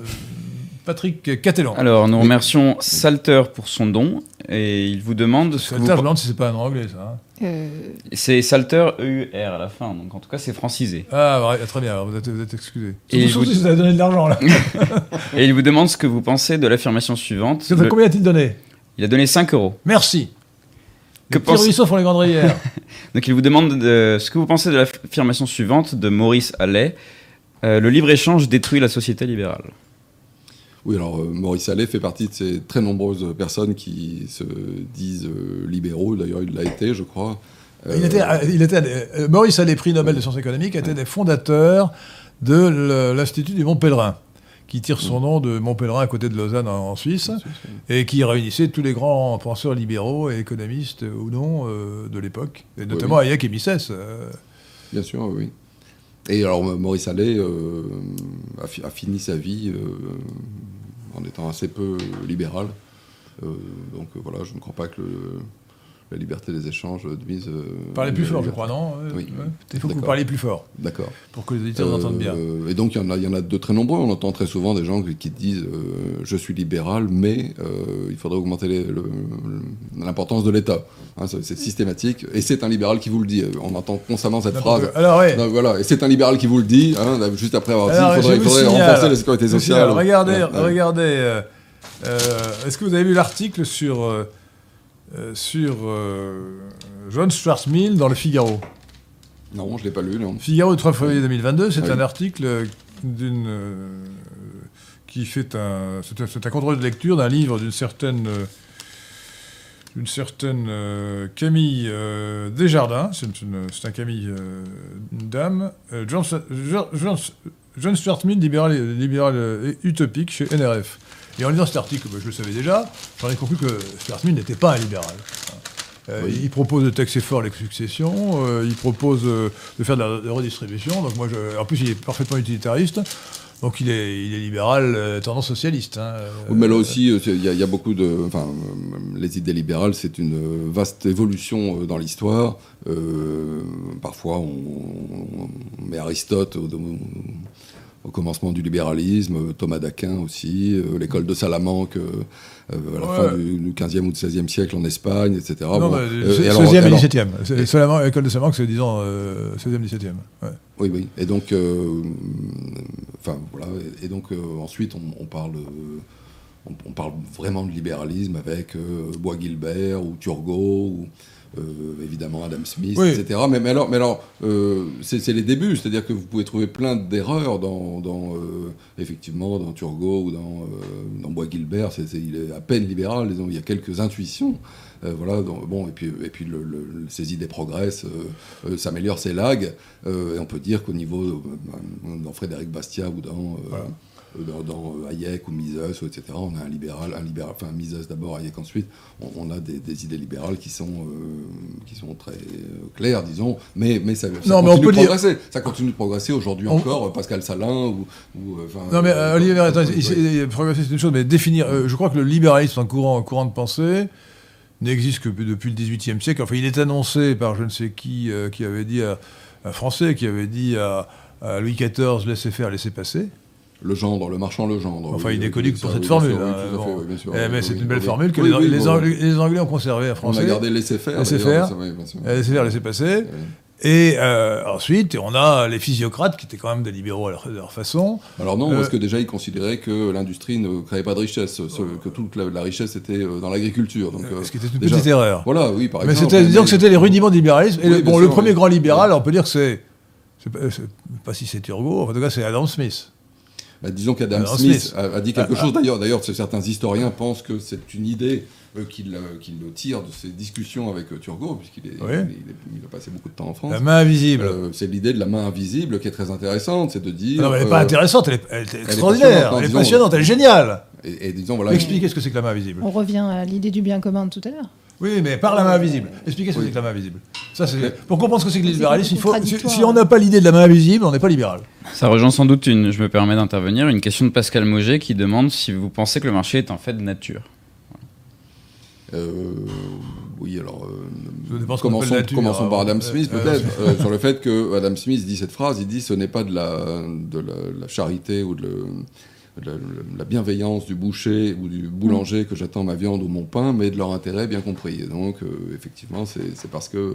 Patrick Catelan. Alors, nous remercions Salter pour son don et il vous demande ce C'est que le vous... je me demande si c'est pas un anglais, ça. hein. Euh, C'est Salter EUR à la fin, donc en tout cas c'est francisé. Ah, ouais, très bien, alors vous êtes, vous êtes excusé. Et vous- si vous avez donné de l'argent, là. Et il vous demande ce que vous pensez de l'affirmation suivante. Le- Combien a-t-il donné? Il a donné 5 euros. Merci. Que Les pense- ruisseaux font les grandes rivières. Donc il vous demande de- ce que vous pensez de l'affirmation suivante de Maurice Allais. Euh, le libre-échange détruit la société libérale. Oui, alors euh, Maurice Allais fait partie de ces très nombreuses personnes qui se disent euh, libéraux. D'ailleurs, il l'a été, je crois. Euh, Il était, il était, euh, Maurice Allais, prix Nobel de sciences économiques, était des fondateurs de l'Institut du Mont Pèlerin, qui tire son nom de Mont Pèlerin à côté de Lausanne en, Suisse, et qui réunissait tous les grands penseurs libéraux et économistes euh, ou non euh, de l'époque, et notamment Hayek et Mises. euh. Bien sûr, oui. Et alors, Maurice Allais euh, a, fi- a fini sa vie euh, en étant assez peu libéral. Euh, donc euh, voilà, je ne crois pas que le- la liberté des échanges euh, Parlez plus nuise à la fort, je crois, non Euh, Oui. ouais. Il faut que vous parliez plus fort, D'accord. pour que les auditeurs vous entendent bien. Euh, et donc, il y, en a- il y en a de très nombreux. On entend très souvent des gens qui, disent euh, Je suis libéral, mais euh, il faudrait augmenter le- l'importance de l'État. Hein, c'est systématique. Et c'est un libéral qui vous le dit. On entend constamment cette phrase. Alors, ouais. Donc, voilà, et c'est un libéral qui vous le dit, hein, juste après avoir dit faudrait, il faudrait signale- renforcer la sécurité sociale. signale, regardez, ouais. regardez. euh, euh, Est-ce que vous avez lu l'article sur, euh, euh, sur euh, John Stuart Mill dans le Figaro Non, je ne l'ai pas lu. non. Figaro du 3 février 2022, c'est Ah oui. un article euh, d'une euh, qui fait un c'est un, contrôle de lecture d'un livre d'une certaine euh, d'une certaine euh, Camille euh, Desjardins, c'est une- c'est un Camille euh, une dame, euh, John, John- John- Stuart Mill, libéral, libéral euh, utopique chez NRF. Et en lisant cet article, bah, je le savais déjà, j'en ai conclu que Mill n'était pas un libéral. Euh, Oui. Il propose de taxer fort les successions, euh, il propose euh, de faire de la, de redistribution. Donc moi, je, en plus, il est parfaitement utilitariste. Donc il est, il est libéral, tendance socialiste. hein. Oui, mais là aussi, il y, a- il y a beaucoup de. Enfin, les idées libérales, c'est une vaste évolution dans l'histoire. Parfois, on, on met Aristote au, au commencement du libéralisme, euh, Thomas d'Aquin aussi, euh, l'école de Salamanque euh, à la Ouais. fin du, du 15e ou du 16e siècle en Espagne, etc. non, Bon, bah, euh, et alors- 16e et alors- 17e. C'est seulement l'école de Salamanque, c'est disons euh, 16e, 17e. Ouais. Oui, oui. Et donc, enfin voilà. Et donc ensuite, on, on parle, on, on parle vraiment de libéralisme avec Bois Guilbert ou Turgot ou, évidemment Adam Smith, Oui. etc. Mais, mais alors, mais alors euh, c'est les débuts, c'est-à-dire que vous pouvez trouver plein d'erreurs dans, dans, euh, effectivement, dans Turgot ou dans, euh, dans Bois Gilbert. C'est- il est à peine libéral, disons, il y a quelques intuitions. Euh, voilà, donc, bon, et puis, et puis le, le- ses idées progressent, euh, euh, s'améliorent euh, et on peut dire qu'au niveau, euh, dans Frédéric Bastiat ou dans, euh, Voilà. Dans, dans, euh, Hayek ou Mises, etc., on a un libéral, un libéral enfin Mises d'abord, Hayek ensuite, on, on a des, des idées libérales qui sont, euh, qui sont très euh, claires, disons, mais, mais ça, ça Non, mais continue on peut de dire- progresser. Ça continue de progresser aujourd'hui On- encore, Pascal Salin ou... Non, mais euh, Olivier, attends, progresser, c'est une chose, mais définir. euh, je crois que le libéralisme en courant, courant de pensée n'existe que depuis le XVIIIe siècle. Enfin, il est annoncé par je ne sais qui, qui avait dit à un Français, qui avait dit à, à Louis XIV laissez faire, laissez passer. Le gendre, le marchand le gendre. Enfin, oui, il est connu pour cette oui, formule. à. Eh, mais c'est une belle formule que Oui, les, oui, les bon, Anglais, les Anglais ont conservé en On français. a gardé laisser faire. Laisser d'ailleurs, faire. Euh, Laissez faire, laissez passer. Et euh, ensuite, on a les physiocrates qui étaient quand même des libéraux à leur, façon. Alors non, Euh, parce que déjà ils considéraient que l'industrie ne créait pas de richesse, ce- que toute la, la richesse était euh, dans l'agriculture. Donc, euh, ce qui était une déjà- petite erreur. Voilà, oui, par Mais exemple. c'était, disons que c'était les rudiments du libéralisme. Et le, bon, le premier grand libéral, on peut dire que c'est. Sais pas si c'est Turgot, en tout cas c'est Adam Smith. Bah, disons qu'Adam Smith, Smith. A, a dit quelque Ah, chose d'ailleurs. D'ailleurs, certains historiens pensent que c'est une idée euh, qu'il euh, qu'il tire de ses discussions avec euh, Turgot, puisqu'il est- Oui. il, est- il a passé beaucoup de temps en France. La main invisible. Euh, c'est l'idée de la main invisible qui est très intéressante, c'est de dire. non, mais elle n'est pas intéressante, elle est, elle est passionnante, extraordinaire, elle est disons- passionnante, elle est géniale. Et, et disons, voilà. Expliquez ce que c'est que la main invisible. On revient à l'idée du bien commun de tout à l'heure. Oui, mais par la main invisible. Expliquez ce que Oui. c'est que la main invisible. Ça, c'est pour comprendre ce que c'est que le libéralisme. Il faut, si, si on n'a pas l'idée de la main invisible, on n'est pas libéral. Ça rejoint sans doute une, je me permets d'intervenir, une question de Pascal Moget qui demande si vous pensez que le marché est un fait de nature. Euh, oui, alors. Euh, qu'on commençons nature, commençons par hein. Adam Smith, euh, peut-être, euh, sur le fait que Adam Smith dit cette phrase il dit ce n'est pas de la, de la, la charité ou de, le- de la, la bienveillance du boucher ou du boulanger que j'attends ma viande ou mon pain, mais de leur intérêt bien compris. Donc, euh, effectivement, c'est parce que.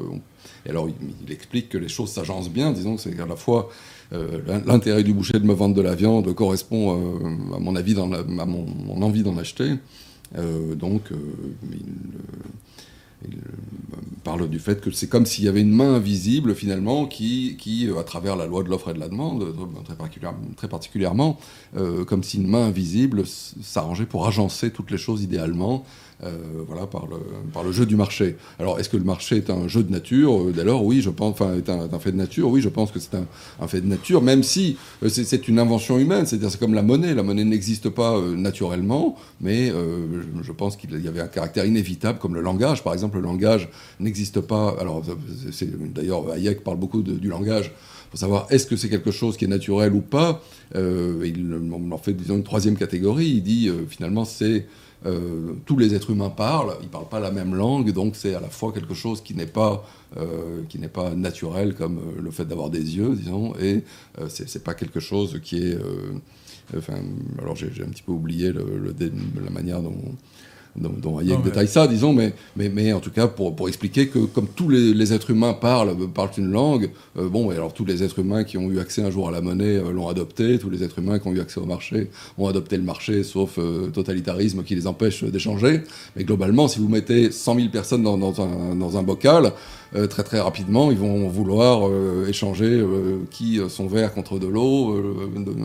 Et alors, il, explique que les choses s'agencent bien, disons c'est qu'à la fois. euh, l'in- L'intérêt du boucher de me vendre de la viande correspond, euh, à mon avis, à mon, mon envie d'en acheter. Donc, il, il, euh, parle du fait que c'est comme s'il y avait une main invisible, finalement, qui, qui euh, à travers la loi de l'offre et de la demande, euh, très, particulière- très particulièrement, euh, comme si une main invisible s'arrangeait pour agencer toutes les choses idéalement, voilà, par le, par le jeu du marché. Alors, est-ce que le marché est un jeu de nature? Euh, Dès lors, oui, je pense, enfin, est un, fait de nature. Oui, je pense que c'est un, fait de nature, même si euh, c'est une invention humaine. C'est-à-dire, c'est comme la monnaie. La monnaie n'existe pas euh, naturellement, mais euh, je, pense qu'il y avait un caractère inévitable, comme le langage. Par exemple, le langage n'existe pas. Alors, d'ailleurs, Hayek parle beaucoup du langage pour savoir est-ce que c'est quelque chose qui est naturel ou pas? Euh, il en fait, disons, une troisième catégorie. Il dit, euh, finalement, c'est euh, tous les êtres humains parlent, ils parlent pas la même langue, donc c'est à la fois quelque chose qui n'est pas euh, naturel comme euh, le fait d'avoir des yeux, disons, et euh, c'est c'est pas quelque chose qui est enfin, alors j'ai un petit peu oublié le, le la manière dont dont, dont Hayek Non, mais- détaille ça, disons, mais, mais, mais en tout cas pour, pour expliquer que comme tous les, les êtres humains parlent, euh, parlent une langue, euh, bon, et alors tous les êtres humains qui ont eu accès un jour à la monnaie euh, l'ont adopté, tous les êtres humains qui ont eu accès au marché ont adopté le marché, sauf euh, totalitarisme qui les empêche d'échanger. Mais globalement, si vous mettez 100 000 personnes dans, dans un, dans un bocal, euh, très très rapidement, ils vont vouloir euh, échanger euh, qui euh, son verre contre de l'eau, euh,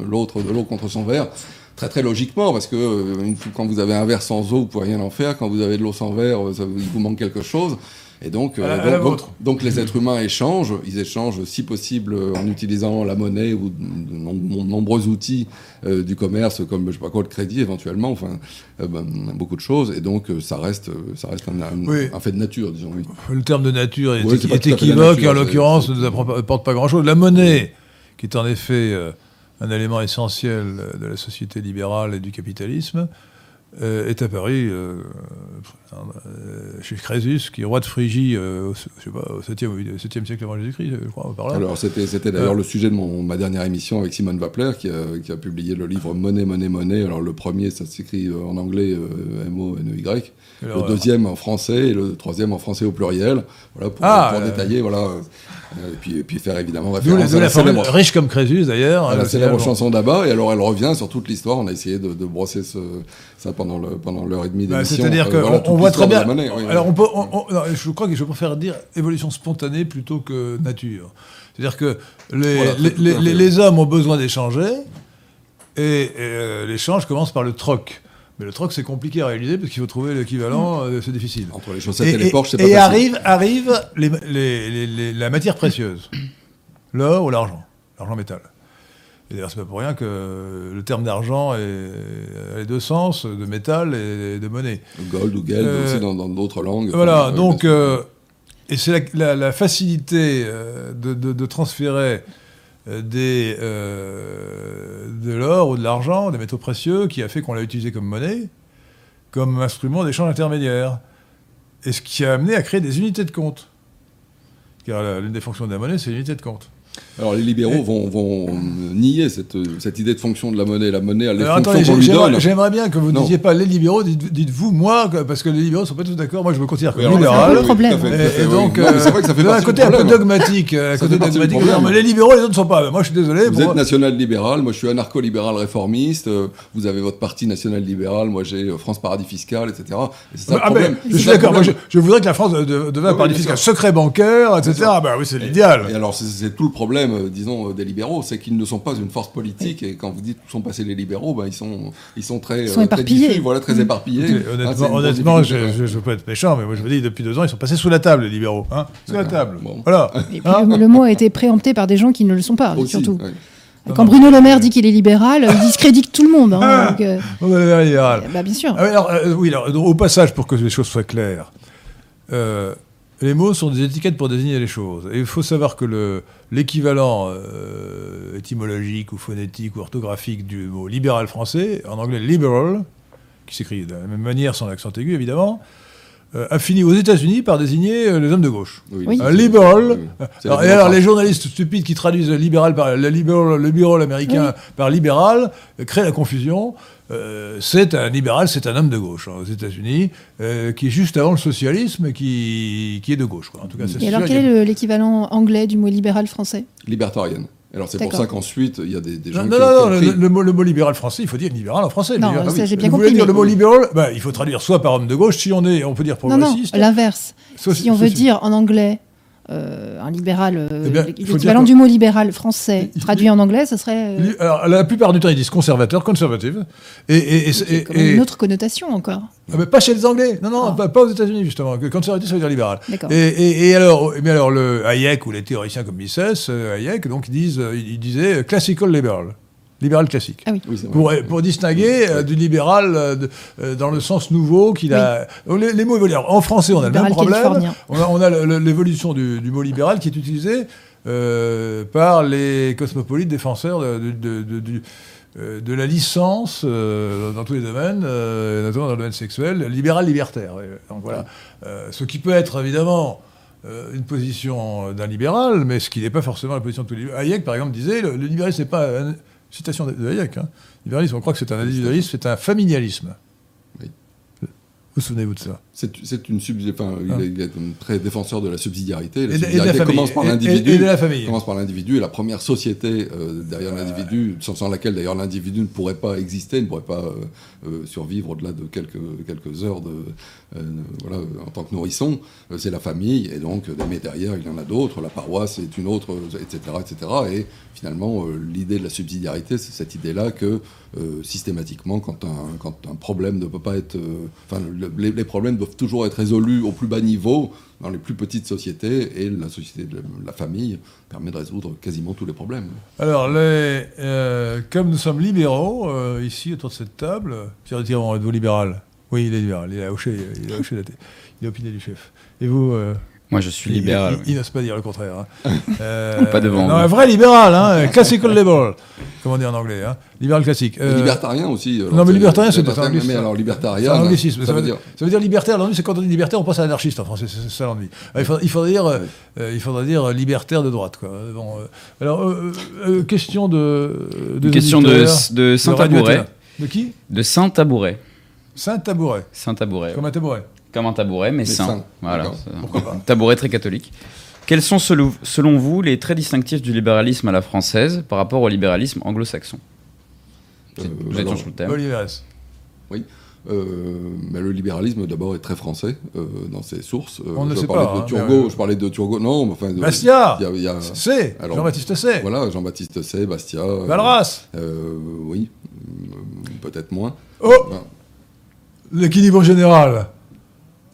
l'autre de l'eau contre son verre. Très très logiquement, parce que euh, quand vous avez un verre sans eau, vous pouvez rien en faire. Quand vous avez de l'eau sans verre, euh, ça, il vous manque quelque chose. Et donc, euh, donc, les êtres humains échangent. Ils échangent, si possible, euh, en utilisant la monnaie ou de nom- nombreux outils euh, du commerce, comme je sais pas quoi, le crédit éventuellement. Enfin, ben, beaucoup de choses. Et donc, ça reste, ça reste un, un- Oui. un fait de nature, disons. Oui. Le terme de nature est, équivoque et en l'occurrence ne nous apporte pas grand-chose. La monnaie, qui est en effet un élément essentiel de la société libérale et du capitalisme, euh, est euh, euh, chez Crésus, qui est roi de Phrygie euh, au, je sais pas, au 7e, ou 7e siècle avant Jésus-Christ, je crois, par là. Alors, c'était, c'était d'ailleurs Euh. le sujet de mon, ma dernière émission avec Simone Wappler, qui a, qui a publié le livre Monnaie, Monnaie, Monnaie. Alors, le premier, ça s'écrit euh, en anglais, euh, M-O-N-E-Y. Le deuxième en français et le troisième en français au pluriel. Voilà, pour, Ah, pour euh. détailler, voilà. euh, et, puis, et puis faire évidemment la, référence d'où à la la célèbre, riche comme Crésus, d'ailleurs. à la euh, célèbre chanson d'Abba. Et alors, elle revient sur toute l'histoire. On a essayé de, de brosser ce, ça pendant le pendant l'heure et demie Bah, d'émission. C'est-à-dire euh, qu'on voilà, voit très bien. monnaie, oui, alors oui. on peut, on- on- non, je crois que je préfère dire évolution spontanée plutôt que nature. C'est-à-dire que les, Voilà, les, les- les- les hommes ont besoin d'échanger et, euh, l'échange commence par le troc. Mais le troc c'est compliqué à réaliser parce qu'il faut trouver l'équivalent, euh, c'est difficile. entre les chaussettes et, les Porsche, c'est pas et arrive, arrive les- les- les- les- la matière précieuse, l'or ou l'argent, l'argent métal. Et d'ailleurs, c'est pas pour rien que le terme d'argent a les deux sens, de métal et de monnaie. Gold ou Geld Euh, aussi dans d'autres langues. Voilà, Enfin, euh, donc, euh, et c'est la, la- la facilité de, de- de transférer des, euh, de l'or ou de l'argent, des métaux précieux, qui a fait qu'on l'a utilisé comme monnaie, comme instrument d'échange intermédiaire. Et ce qui a amené à créer des unités de compte. Car l'une des fonctions de la monnaie, c'est l'unité de compte. Alors les libéraux Et- vont, vont nier cette, cette idée de fonction de la monnaie. La monnaie a les Alors, fonctions qu'on lui j'aimerais- donne. j'aimerais bien que vous ne disiez pas les libéraux, dites- dites-vous moi, parce que les libéraux ne sont pas tous d'accord. Moi, je me considère comme Oui, libéral. c'est un peu le oui, problème. fait, Et, fait, et oui. donc, Non, mais c'est vrai que ça fait d'un partie côté du un peu problème. dogmatique, euh, un Ça côté dogmatique, mais les libéraux, les autres ne sont pas. Moi, je suis désolé. Vous êtes national-libéral, moi je suis anarcho-libéral réformiste, euh, vous avez votre parti national-libéral, moi j'ai euh, France Paradis Fiscal, etc. Et c'est ça le Ah, ben, problème. je suis d'accord. Moi, je, je voudrais que la France de- de- devienne un Oui, paradis fiscal, secret bancaire, etc. Ah, bah oui, c'est l'idéal. Et alors c'est tout le problème, euh, disons, euh, des libéraux, c'est qu'ils ne sont pas une force politique, et quand vous dites où sont passés les libéraux, ben, ils, sont, ils sont très, Ils sont euh, très éparpillés. diffus, voilà, très éparpillés. Écoutez, Ah, Honnêtement, honnêtement je ne veux pas être méchant, mais moi je vous dis, depuis deux ans, ils sont passés sous la table, les libéraux. Hein sous la table. Bon. Voilà. Et puis Hein le, le mot a été préempté par des gens qui ne le sont pas, Aussi, surtout. ouais. Quand Bruno Le Maire dit qu'il est libéral, il discrédite tout le monde. hein, Ah. donc, euh, libéral. bah, bien sûr. Ah alors, euh, oui, alors, au passage, pour que les choses soient claires, euh, les mots sont des étiquettes pour désigner les choses. Et il faut savoir que le- l'équivalent euh, étymologique ou phonétique ou orthographique du mot libéral français, en anglais liberal, qui s'écrit de la même manière sans l'accent aigu évidemment, euh, a fini aux États-Unis par désigner euh, les hommes de gauche. Oui. Un liberal. Oui. Alors, et alors, les journalistes stupides qui traduisent le libéral par le libéral, américain par libéral créent la confusion. Euh, c'est un libéral, c'est un homme de gauche hein, aux États-Unis, euh, qui est juste avant le socialisme, et qui, qui est de gauche. Quoi. En tout cas, c'est Et alors, quel a- est le- l'équivalent anglais du mot libéral français? Libertarienne. Alors c'est pour ça qu'ensuite, il y a des, des gens Non, qui non, ont non, le, compris- le mot, le mot libéral français, il faut dire libéral en français. Non, libéral. ça, j'ai bien Vous compris, voulez dire mais- le mot libéral? Ben, Il faut traduire soit par homme de gauche, si on est, on peut dire Non, non, progressiste. l'inverse. Si on veut dire en anglais euh, un libéral, euh, Eh bien, l'équivalent du mot libéral français Il traduit en anglais, ce serait euh, Alors, la plupart du temps, ils disent conservateur, conservative. Et, et, et- c'est et- quand même et- une autre connotation encore. Ah, mais pas chez les Anglais, non, non, Ah. pas, pas aux États-Unis justement. Conservatif, ça veut dire libéral. D'accord. Et, alors, mais alors, le Hayek ou les théoriciens comme Mises, Hayek, donc ils disent, ils disaient classical liberal, libéral classique. Ah oui. Oui. Pour, pour distinguer euh, du libéral euh, de- euh, dans le sens nouveau qu'il a. Les, les mots évoluent. En français, on a le même problème. On a, on a l'évolution du, du mot libéral qui est utilisé euh, par les cosmopolites défenseurs de, de- de- de- du- de la licence euh, dans tous les domaines, euh, notamment dans le domaine sexuel, libéral libertaire. ouais. Donc voilà. Euh, ce qui peut être évidemment une position d'un libéral, mais ce qui n'est pas forcément la position de tous les libéraux. Hayek, par exemple, disait le, le libéralisme, c'est pas. un- citation de, de Hayek. Hein. Libéralisme, on croit que c'est un individualisme, c'est un familialisme. Oui. Vous souvenez-vous de ça? C'est une subsi- enfin, il Ah. est- il est un très défenseur de la subsidiarité. La Et et subsidiarité famille. commence par Et- l'individu. Et, et de la famille. commence par l'individu et la première société euh, derrière l'individu, sans, sans laquelle d'ailleurs l'individu ne pourrait pas exister, ne pourrait pas euh, euh, survivre au-delà de quelques, quelques heures de, voilà, en tant que nourrisson, c'est la famille, et donc mais derrière il y en a d'autres, la paroisse est une autre, etc. etc. et finalement l'idée de la subsidiarité, c'est cette idée-là que systématiquement quand un, quand un problème ne peut pas être... Enfin le- les, les problèmes doivent toujours être résolus au plus bas niveau, dans les plus petites sociétés, et la société de la famille permet de résoudre quasiment tous les problèmes. Alors, les, euh, comme nous sommes libéraux, euh, ici, autour de cette table, Pierre Tiron, êtes-vous libéral? Oui, il est libéral, il a hoché, il a hoché la tête. Il a opiné du chef. Et vous euh, Moi, je suis il- libéral. Il, il n'ose pas dire le contraire. hein. Euh, Pas devant, Non, un vrai libéral, hein, classical liberal, comme on dit en anglais. Hein, libéral classique. Euh, libertarien aussi. alors, non, mais libertarien, c'est libertarien, un anglicisme. Mais alors libertarien, un anglicisme. ça Ça, veut dire. ça veut dire libertaire. L'ennui, c'est quand on dit libertaire, on pense à anarchiste en français. C'est ça l'ennui. Ah, Il, faudrait, il faudrait dire, euh, euh, il faudrait dire libertaire de droite. Quoi. Bon, euh, alors, euh, euh, question de. question de, Saint-Tabouret. De qui? De Saint-Tabouret. Saint-Tabouret. Saint-Tabouret. Comme un tabouret. Comme un tabouret, mais, Mais saint. saint, Voilà. un tabouret très catholique. Quels sont selon, vous les traits distinctifs du libéralisme à la française par rapport au libéralisme anglo-saxon? Euh, Nous étions alors, sur le thème. Oliveres. Euh, mais le libéralisme d'abord est très français euh, dans ses sources. Euh, On ne je sait parlais pas, de hein, Turgot, je parlais de Turgot, non, mais enfin. de- Bastia il y a- il y a- C'est Alors, Jean-Baptiste C'est Voilà, Jean-Baptiste Say, Bastia. euh, Valras euh, oui, euh, peut-être moins. Oh Enfin, L'équilibre général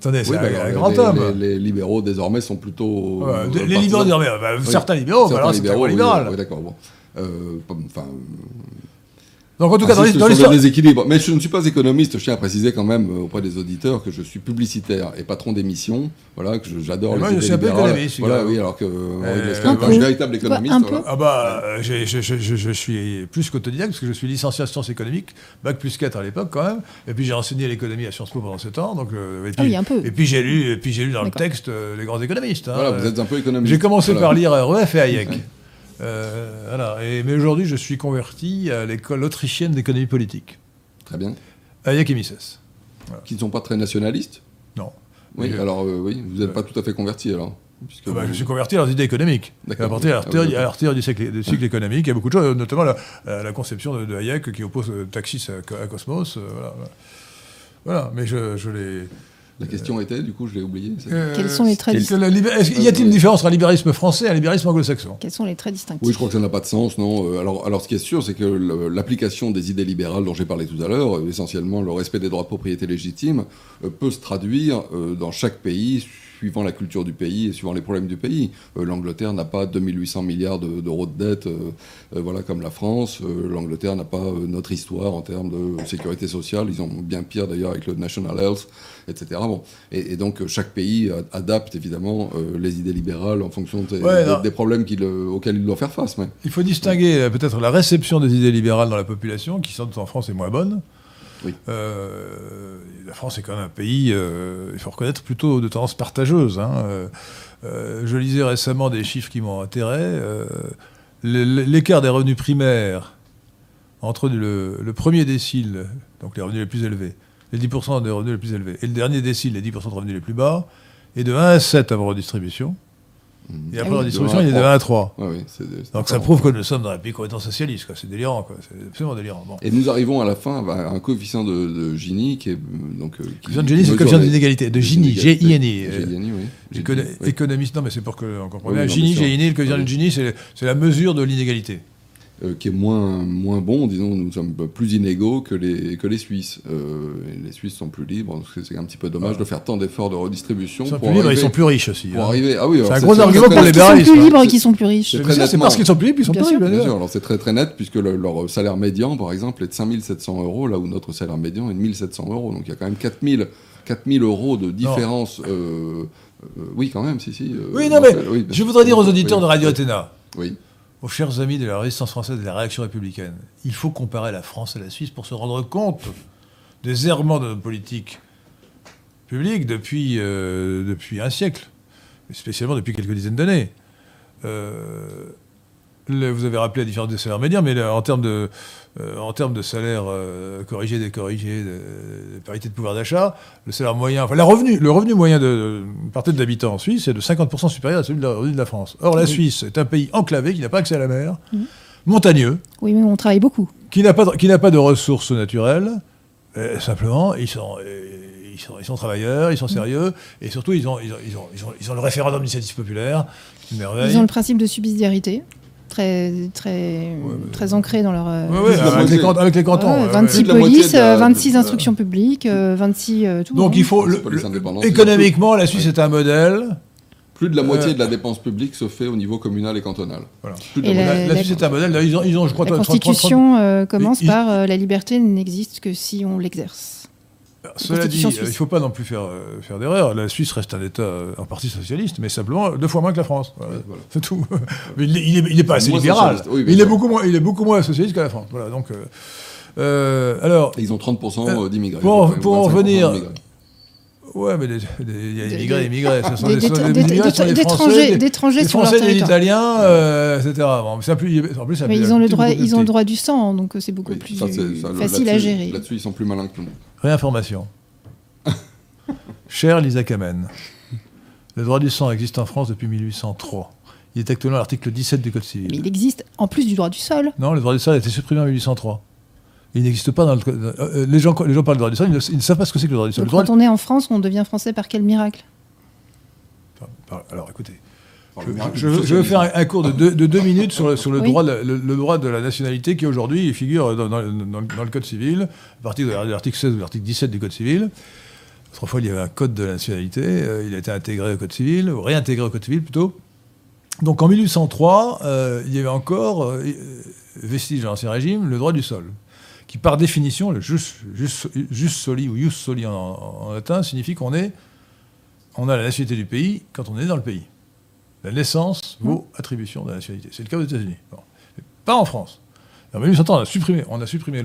Attendez, c'est oui, un, bah, un grand les, homme les- les libéraux désormais sont plutôt. Ouais, euh, Les libéraux, désormais, bah, Oui. certains libéraux, Certains un libéraux, oui, libéral. oui, d'accord, bon. Euh, Enfin, Donc en tout cas, l'hi- dans l'histoire... déséquilibre. Mais je ne suis pas économiste. Je tiens à préciser quand même euh, auprès des auditeurs que je suis publicitaire et patron d'émission. Voilà, que je- j'adore Mais les moi, je suis un peu économiste, Voilà, oui, alors que euh, Henri Euh, un véritable Ouais, économiste. un voilà. peu. Ah bah, euh, je, je- je- je suis plus qu'autodidacte, parce que je suis licencié en sciences économiques, bac plus 4 à l'époque quand même, et puis j'ai enseigné l'économie à Sciences Po pendant 7 ans, donc, euh, et, Ah puis, oui, un peu. et puis j'ai lu, et puis j'ai lu dans le texte euh, les grands économistes. hein. Voilà, vous êtes un peu économiste. J'ai commencé Voilà. par lire REF et Hayek. Euh, voilà. et, mais aujourd'hui, je suis converti à l'école autrichienne d'économie politique, Très bien. Hayek et Mises. Qui ne sont pas très nationalistes. Non. Oui, je- alors euh, oui, vous n'êtes pas tout à fait converti alors. Puisque Ah bah, vous- je suis converti à leurs idées économiques. À partir, Ah à la théorie du, cycle, du cycle économique, il y a beaucoup de choses, notamment la, conception de, de Hayek qui oppose euh, Taxis à, à Cosmos. euh, voilà, voilà. Voilà, mais je, je l'ai. La question était, du coup, je l'ai oublié. Euh, Quels sont les traits y a-t-il une différence entre un libéralisme français et un libéralisme anglo-saxon Quels sont les traits distinctifs Oui, je crois que ça n'a pas de sens, non. Euh, Alors, alors, ce qui est sûr, c'est que l'application des idées libérales dont j'ai parlé tout à l'heure, euh, essentiellement le respect des droits de propriété légitimes, euh, peut se traduire euh, dans chaque pays suivant la culture du pays et suivant les problèmes du pays. Euh, L'Angleterre n'a pas 2800 milliards de- d'euros de dette, euh, euh, voilà, comme la France. Euh, L'Angleterre n'a pas notre histoire en termes de sécurité sociale. Ils ont bien pire d'ailleurs avec le National Health, etc. Bon. Et, et donc, chaque pays adapte évidemment les idées libérales en fonction des, Ouais, problèmes auxquels il doit faire face. mais- Il faut distinguer peut-être la réception des idées libérales dans la population, qui sans doute en France est moins bonne. Euh, la France est quand même un pays, euh, il faut reconnaître, plutôt de tendance partageuse. hein. Euh, je lisais récemment des chiffres qui m'ont intérêt. L'écart des revenus primaires entre le, le premier décile, donc les revenus les plus élevés, les 10% des revenus les plus élevés, et le dernier décile, les 10% de revenus les plus bas, est de 1 à 7 avant redistribution. Et après un à il est de 1 à 3. Ouais, oui, c'est- c'est Donc ça prouve que nous sommes dans un pays complètement socialiste, quoi. C'est délirant, quoi. C'est absolument délirant. Bon. Et nous arrivons à la fin à un coefficient de, de Gini qui est donc. euh, qui- Coefficient de Gini, c'est le coefficient d'inégalité. De Gini. G-I-N-I. euh. Économiste, non, mais c'est pour qu'on comprenne Oui, Gini. G-I-N-I, le coefficient de Gini, c'est la mesure de l'inégalité. Euh, qui est moins, moins bon, disons, nous sommes plus inégaux que les, que les Suisses. Euh, les Suisses sont plus libres, donc c'est c'est un petit peu dommage de faire tant d'efforts de redistribution. Ils sont pour plus libres, ils arriver- sont plus riches aussi. Pour hein. arriver, ah oui, alors un c'est- gros c'est- argument c'est pour les Ils sont plus hein. libres et qu'ils sont plus riches. C'est C'est c'est parce qu'ils sont plus libres, ils sont sûr. libres. Bien sûr, alors c'est très très net puisque le- leur salaire médian, par exemple, est de 5700 euros, là où notre salaire médian est de 1700 euros. Donc il y a quand même 4000, 4000 euros de différence. euh, euh, oui, quand même, si, si. euh, Oui, non, mais je voudrais dire aux auditeurs de Radio. Athéna, Oui, aux chers amis de la résistance française et de la réaction républicaine, il faut comparer la France et la Suisse pour se rendre compte des errements de notre politique publique depuis, euh, un siècle, spécialement depuis quelques dizaines d'années. Euh, le- vous avez rappelé la différence des salaires médians, mais là, en termes de, euh, en termes de salaire euh, corrigé, décorrigé, de, de parité de pouvoir d'achat, le salaire moyen, enfin la revenu, le revenu moyen de, par tête d'habitant en Suisse est de 50% supérieur à celui de la de France. Or, la Oui. Suisse est un pays enclavé qui n'a pas accès à la mer, Mhm. montagneux, Oui, mais on travaille beaucoup. qui n'a pas, de- qui n'a pas de ressources naturelles. simplement, ils sont, ils, sont, ils sont travailleurs, ils sont sérieux, et surtout, ils ont, ils ont, ils ont, ils ont, ils ont le référendum d'initiative populaire, une merveille. Ils ont le principe de subsidiarité, très, très, mais- très ancré dans leur. euh, Ouais, ouais, la avec, les cantons, avec les cantons. ouais, ouais, 26 Plus de la moitié polices, de la- euh, 26 de- instructions publiques, euh, 26 euh, tout. Donc hein. il faut. Le- économiquement, la Suisse est un modèle. plus de la moitié Euh, de la dépense publique se fait au niveau communal et cantonal. Voilà. Plus de Et la Suisse est un modèle. Ils ont, ils ont je crois, La 30, 30, 30, Constitution euh, commence Ils- par euh, la liberté n'existe que si on l'exerce. Cela dit, euh, suisse. il ne faut pas non plus faire, euh, faire d'erreur. La Suisse reste un État euh, en partie socialiste, mais simplement deux fois moins que la France. Voilà. Voilà. C'est tout. Mais il n'est il est- il est pas assez libéral. oui, il, est beaucoup moins, il est beaucoup moins socialiste que la France. Voilà, donc, euh, euh, alors, Et ils ont 30% d'immigrés. pour- pour en 25% revenir- ouais, mais des- des- il y a Des- immigrés, des- immigrés. Ce sont Des- des, des- ce sont des des- immigrés, ce sont des- des Français, d'étrangers des- Français, des. Italiens, euh, etc. Bon, c'est un plus- en plus, un Mais ils ont un le droit, ils ont le droit du sang, donc euh, c'est beaucoup Oui, plus ça, ça, le- facile à gérer. Là-dessus, ils sont plus malins que nous. Réinformation. Cher Lisa Kamen, le droit du sang existe en France depuis 1803. Il est actuellement à l'article 17 du Code Mais civil. il existe en plus du droit du sol. Non, le droit du sol a été supprimé en 1803. Il n'existe pas dans le. euh, les, gens, les gens parlent de droit du sol, ils ne, ils ne savent pas ce que c'est que le droit du sol. Donc, Le droit- quand on est en France, on devient français par quel miracle? Alors écoutez, je, je- vais faire un, un cours de deux, de deux minutes sur le, sur le Oui. droit, de la- le, le droit de la nationalité qui aujourd'hui figure dans, dans- dans- dans le Code civil, à partir de l'article 16 ou l'article 17 du Code civil. Autrefois, il y avait un code de la nationalité, euh, il a été intégré au Code civil, ou réintégré au Code civil plutôt. Donc en 1803, euh, il y avait encore, euh, vestige de l'Ancien Régime, le droit du sol, qui par définition, le jus, jus- jus soli ou jus soli en, en latin, signifie qu'on est, on a la nationalité du pays quand on est dans le pays. La naissance vaut attribution de la nationalité. C'est le cas aux États-Unis. Pas en France. En 1800, on a supprimé, on a supprimé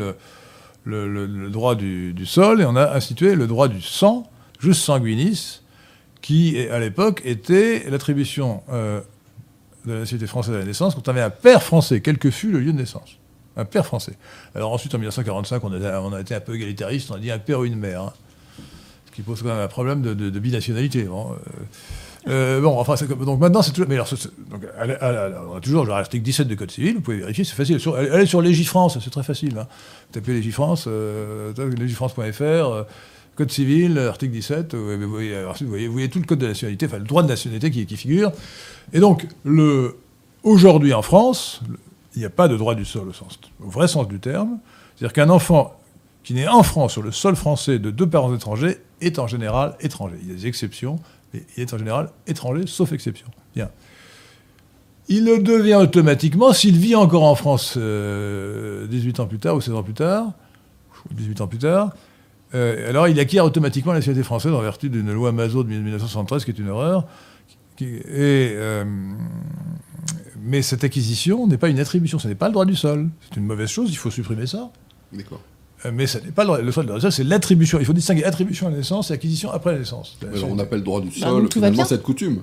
le, droit du, sol et on a institué le droit du sang, jus sanguinis, qui, à l'époque, était l'attribution euh, de la nationalité française à la naissance quand on avait un père français, quel que fût le lieu de naissance. Un père français. Alors ensuite, en 1945, on a, été un peu égalitariste, on a dit un père ou une mère. hein. Ce qui pose quand même un problème de, de- binationalité. Euh, euh, bon, enfin, donc maintenant, c'est toujours. Mais alors, on a toujours l'article 17 du Code civil, vous pouvez vérifier, c'est facile. Allez sur Légifrance, c'est très facile. Hein. Tapez Légifrance, euh, légifrance.fr, euh, Code civil, article 17, euh, vous, voyez, tout le code de nationalité, enfin le droit de nationalité qui, figure. Et donc, aujourd'hui en France, il n'y a pas de droit du sol au, sens, au vrai sens du terme. C'est-à-dire qu'un enfant qui naît en France sur le sol français de deux parents étrangers est en général étranger. Il y a des exceptions, il est en général étranger, sauf exception. Bien. Il le devient automatiquement s'il vit encore en France euh, 18 ans plus tard ou 16 ans plus tard, ou 18 ans plus tard. euh, alors il acquiert automatiquement la nationalité française en vertu d'une loi Mazot de 1973 qui est une horreur. euh, mais cette acquisition n'est pas une attribution, ce n'est pas le droit du sol. C'est une mauvaise chose, il faut supprimer ça. D'accord. Euh, Mais ce n'est pas le droit, droit du sol, c'est l'attribution. Il faut distinguer attribution à la naissance et acquisition après la naissance. Alors on appelle droit du Bah, sol va finalement cette coutume.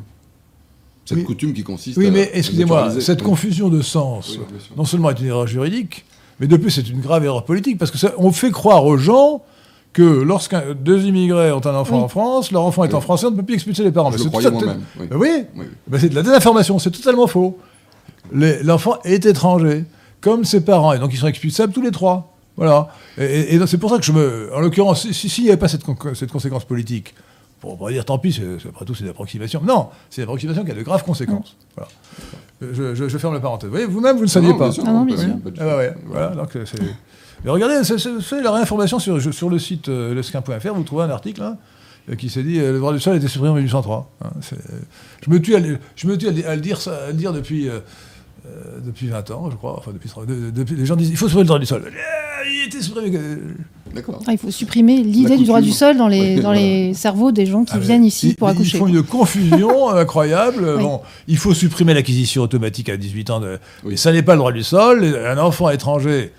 Cette Oui. coutume qui consiste Oui, à- mais excusez-moi, cette Oui. confusion de sens, Oui, non seulement est une erreur juridique, mais de plus c'est une grave erreur politique, parce que ça, on fait croire aux gens que lorsqu'un deux immigrés ont un enfant Oui. en France, leur enfant étant Oui. français, on ne peut plus expulser les parents. Je Mais le c'est moi-même. Oui. Ben oui, Oui, oui. ben c'est de la désinformation, c'est totalement faux. L'enfant est étranger, comme ses parents, et donc ils sont expulsables tous les trois. Voilà. Et, et- et donc c'est pour ça que je me. En l'occurrence, si- si- s'il n'y avait pas cette, con- cette conséquence politique, pour pas dire tant pis, c'est- après tout c'est une approximation. Non, c'est une approximation qui a de graves conséquences. Voilà. Je, je- je ferme la parenthèse. Vous voyez, vous-même, vous ne saviez Non, pas. sûr, Ah non, du Ah bah ouais, voilà, donc euh, c'est... Mais regardez, c'est, la réinformation sur, sur le site euh, lesquin.fr, vous trouvez un article hein, euh, qui s'est dit euh, le droit du sol a été supprimé en 1803. hein, je me tue à, le- je me tue à, le- à le dire, ça- à le dire depuis, euh, euh, depuis 20 ans, je crois. Enfin, depuis, de- de- depuis- les gens disent il faut supprimer le droit du sol. Euh, il était supprimé. D'accord. Ah, Il faut supprimer l'idée du droit du sol dans les, dans les cerveaux des gens qui Ah, viennent ici ils- pour ils, accoucher. font une confusion incroyable. Oui. Bon, il faut supprimer l'acquisition automatique à 18 ans. De... Oui. Mais ça n'est pas le droit du sol. Un enfant étranger,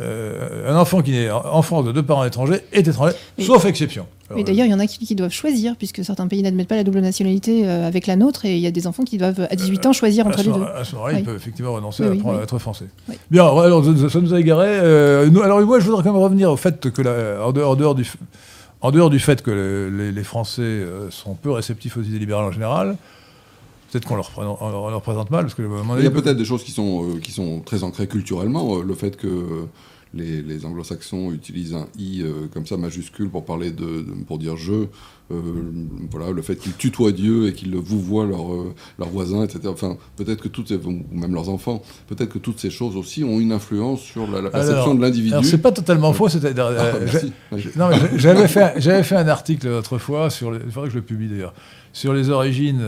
euh, un enfant qui naît en France de deux parents étrangers est étranger, sauf exception. Alors, Mais d'ailleurs, il y en a qui, qui doivent choisir, puisque certains pays n'admettent pas la double nationalité euh, avec la nôtre, et il y a des enfants qui doivent, à 18 ans, choisir entre les deux. à ce moment-là, Oui. ils peuvent effectivement renoncer Oui, à, oui, être français. Bien, alors ça, nous a égaré. Euh, nous- alors moi, je voudrais quand même revenir au fait que, la- en, dehors, en dehors du, en dehors du fait que le- les, les Français euh, sont peu réceptifs aux idées libérales en général, peut-être qu'on leur, leur- leur présente mal, parce que Il y a peut-être des choses qui sont, euh, qui sont très ancrées culturellement. euh, le fait que les, les anglo-saxons utilisent un i euh, comme ça majuscule pour parler de, de- pour dire je. voilà, le fait qu'ils tutoient Dieu et qu'ils vous voient leurs leurs voisins, etc. Enfin, peut-être que toutes ces, ou même leurs enfants, peut-être que toutes ces choses aussi ont une influence sur la, la perception Alors- de l'individu. Alors c'est pas totalement faux, c'est-à-dire. Ah, j'avais fait, j'avais fait un article autrefois sur, les- il faudrait que je le publie d'ailleurs, sur les origines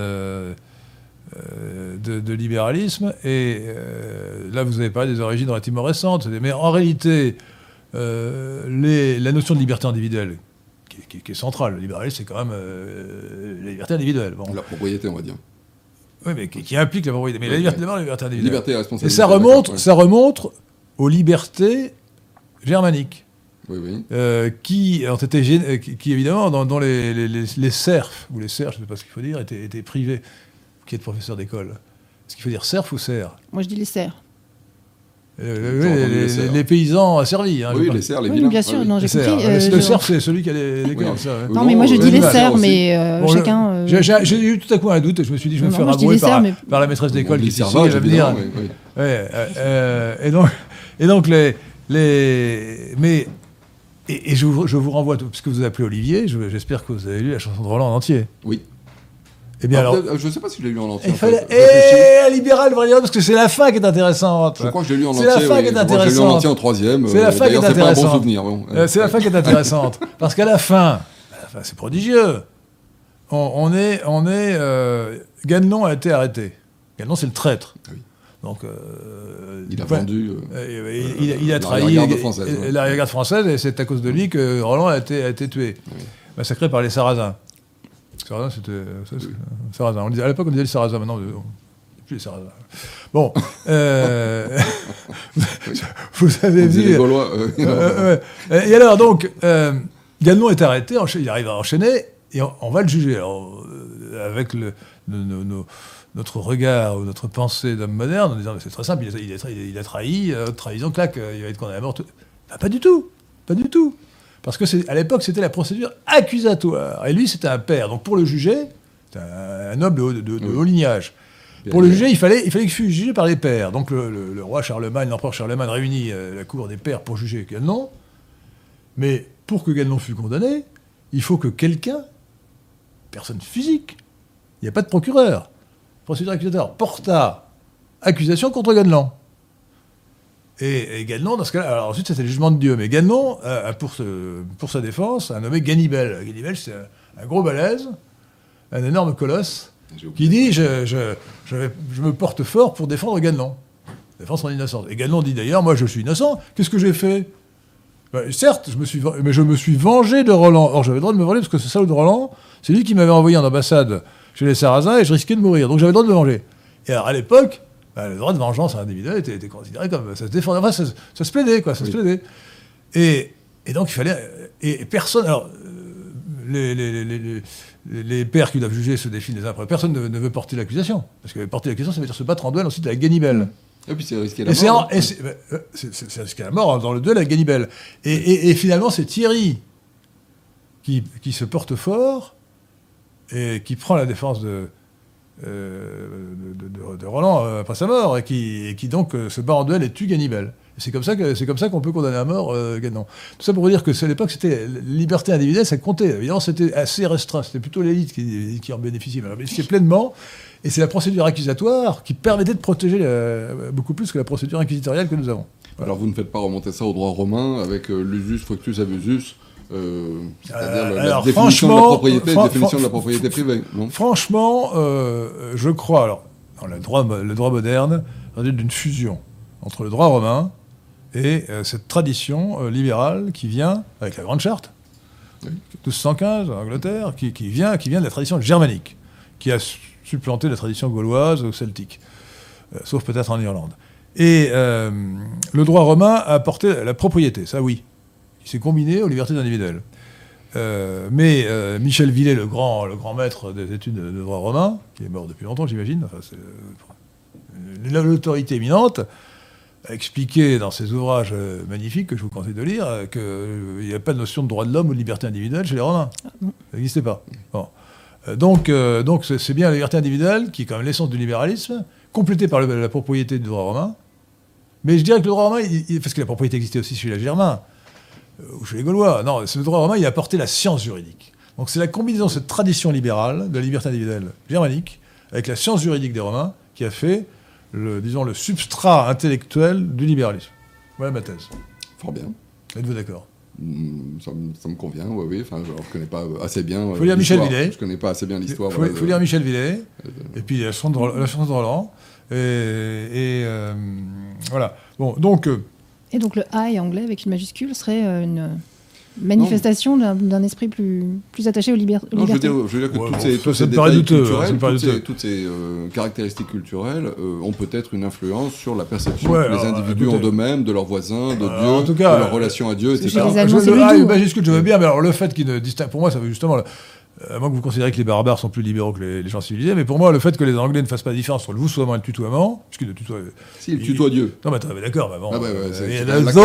de, de libéralisme. Et euh, là, vous avez parlé des origines relativement récentes. Mais en réalité, euh, les- la notion de liberté individuelle, qui, est- qui est- qui est centrale, le libéralisme, c'est quand même euh, la liberté individuelle. Bon. La propriété, on va dire. Oui, mais qui, qui implique la propriété. Mais la liberté, d'abord, la liberté individuelle. Liberté et et responsabilité. ça remonte, ça remonte aux libertés germaniques. Oui, oui. euh, qui ont été euh, qui, qui, évidemment dans, dont les, les, les, les serfs ou les serfs, je ne sais pas ce qu'il faut dire, étaient, étaient privés. Qui est professeur d'école Est-ce qu'il faut dire serf ou serf Moi, je dis les serres. Euh, oui, les, les serfs. les paysans asservis. Hein, oui, les serres, les Oui, vilains. bien sûr, ouais, non, j'ai compris. serfs. euh, le je- serf, c'est celui qui a les, Oui. Oui. Non, mais moi, je dis les aussi. mais euh, Bon, chacun. euh, J'ai eu tout à coup un doute et je me suis dit, je vais me faire abrouer par, serfs, mais- par la maîtresse d'école qui elle va venir. euh, et donc, et donc les, les... Mais. Et, et je, vous, je vous renvoie, puisque vous appelez Olivier, je- j'espère que vous avez lu la chanson de Roland en entier. Oui. Eh bien Ah, alors. peut-être- Je ne sais pas si je l'ai lu en entier. Il en fallait. Eh, un libéral, parce que c'est la fin qui est intéressante. Je crois que je l'ai lu en C'est entier. la fin oui. qui est que je l'ai lu en intéressante. entier en troisième. C'est la euh, fin qui est d'ailleurs, c'est pas un bon intéressante. souvenir. bon. Euh, c'est la fin qui est intéressante. parce qu'à la fin, la fin, c'est prodigieux. On, on est. On est euh, a été arrêté. Ganelon, c'est le traître. Oui. Donc. euh, Il a enfin, vendu. euh, euh, il, il- il a La trahi regarde française, ouais. la française et c'est à cause de lui que Roland a été, a été tué. Oui. Massacré par les Sarrasins. Sarrasins, c'était. ça, c'est- Sarrasins. On disait, à l'époque, on disait Sarrasins, maintenant, plus les. Bon. euh, vous avez on disait les vu. Gaulois. euh, Euh, ouais. Et alors, donc, euh, Ganelon est arrêté, il arrive à enchaîner, et on, on va le juger. Alors, euh, avec le, nos- nos- nos- notre regard ou notre pensée d'homme moderne, en disant c'est très simple, il a, il a trahi, il a trahi, euh, trahison, claque, euh, il va être condamné à mort. Bah, pas du tout, pas du tout. Parce que à l'époque, c'était la procédure accusatoire. Et lui, c'était un père. Donc, pour le juger, c'était un, un noble de, haut- de- de Oui. haut lignage. Bien Pour le juger, il fallait, il fallait qu'il fût jugé par les pairs. Donc le, le- le roi Charlemagne, l'empereur Charlemagne réunit euh, la cour des pairs pour juger Ganelon. Mais pour que Ganelon fût condamné, il faut que quelqu'un, personne physique, il n'y a pas de procureur, procédure accusatoire, porta accusation contre Ganelon. Et, et Ganelon, dans ce cas-là, alors ensuite c'était le jugement de Dieu, mais Ganelon, euh, pour, ce- pour sa défense, a nommé Ganibel. Ganibel, c'est un, un gros balèze, un énorme colosse, qui dit je, je, je, vais- je me porte fort pour défendre Ganelon, défendre son innocence. Et Ganelon dit d'ailleurs moi je suis innocent. Qu'est-ce que j'ai fait? Ben, Certes, je me suis, mais je me suis vengé de Roland. Or j'avais le droit de me venger parce que ce salaud de Roland, c'est lui qui m'avait envoyé en ambassade chez les Sarrasins et je risquais de mourir. Donc j'avais le droit de me venger. Et alors à l'époque, ben, le droit de vengeance individuelle était, était considéré comme ça se défendait, enfin, ça, se- ça se plaidait quoi, ça se plaidait. Et, et donc il fallait et, et personne. Alors euh, les, les, les, les- les- les pères qui doivent juger se défilent les uns après. Personne ne, ne veut porter l'accusation. Parce que porter l'accusation, ça veut dire se battre en duel ensuite avec Ganibel. Et puis c'est risqué la Et c'est mort. en- et c'est euh, c'est- c'est- c'est risqué la mort hein, dans le duel avec Ganibel. Et, et- et finalement, c'est Thierry qui, qui se porte fort et qui prend la défense de, euh, de, de- Roland euh, après sa mort et qui, donc euh, se bat en duel et tue Ganibel. Et C'est comme ça que c'est comme ça qu'on peut condamner à mort euh, Guénon. Tout ça pour vous dire que c'est à l'époque c'était liberté individuelle, ça comptait. Évidemment, c'était assez restreint. C'était plutôt l'élite qui, en bénéficiait. Mais elle en bénéficiait pleinement. Et c'est la procédure accusatoire qui permettait de protéger euh, beaucoup plus que la procédure inquisitoriale que nous avons. Alors vous ne faites pas remonter ça au droit romain avec euh, l'usus fructus abusus, euh, c'est-à-dire Euh, la- la, alors, définition de la franchement, propriété, fran- définition fran- de la propriété privée, non Franchement, euh, je crois, alors, dans le droit, le droit moderne, d'une fusion entre le droit romain et euh, cette tradition libérale qui vient avec la Grande Charte, Oui. 1215 en Angleterre, qui, qui vient, qui vient de la tradition germanique, qui a su- supplanté la tradition gauloise ou celtique, sauf peut-être en Irlande. Et le droit romain a apporté la propriété, ça oui, qui s'est combiné aux libertés individuelles. Euh, mais euh, Michel Villet, le grand, le grand maître des études de, droit romain, qui est mort depuis longtemps, j'imagine, enfin, euh, l'autorité éminente, a expliqué dans ses ouvrages magnifiques que je vous conseille de lire qu'il n'y a pas de notion de droit de l'homme ou de liberté individuelle chez les Romains. Ça n'existait pas. Donc, donc c'est, bien la liberté individuelle qui est quand même l'essence du libéralisme, complétée par la propriété du droit romain. Mais je dirais que le droit romain, il- il- parce que la propriété existait aussi chez les Germains, ou chez les Gaulois. Non, ce droit romain, il a apporté la science juridique. Donc c'est la combinaison de cette tradition libérale, de la liberté individuelle germanique, avec la science juridique des Romains, qui a fait, le, disons, le substrat intellectuel du libéralisme. Voilà ma thèse. Fort bien. Êtes-vous d'accord? Mm, Ça, me- ça me convient, oui, oui. Enfin, je ne connais pas assez bien. euh, Faut lire Michel. Villet. Je connais pas assez bien l'histoire. faut, voilà, faut de- lire Michel Villet, et puis la chanson de, Roland- la chanson de Roland. Et, et, euh, voilà. Bon, donc, euh, Et donc le I anglais avec une majuscule serait euh, une manifestation d'un- esprit plus, plus attaché aux, aux Non, je veux libertés. dire, je veux dire que Ouais, toutes bon, ces, douteux, toutes toutes euh, caractéristiques culturelles euh, ont peut-être une influence sur la perception Ouais, que les individus écoutez. ont d'eux-mêmes, de leurs voisins, de Euh, Dieu, en tout cas, de leur relation à Dieu, etc. je- c'est le le hein. majuscule, je veux bien, mais alors le fait qu'il ne distingue, pour moi, ça veut justement, le- à moins que vous considérez que les barbares sont plus libéraux que les, les gens civilisés, mais pour moi, le fait que les Anglais ne fassent pas la différence entre le vouvoiement et le tutoiement, puisque le tutoiement. Si, il tutoie Dieu. Non, mais attends, mais d'accord, mais bon. Ah bah ouais, euh, la zo,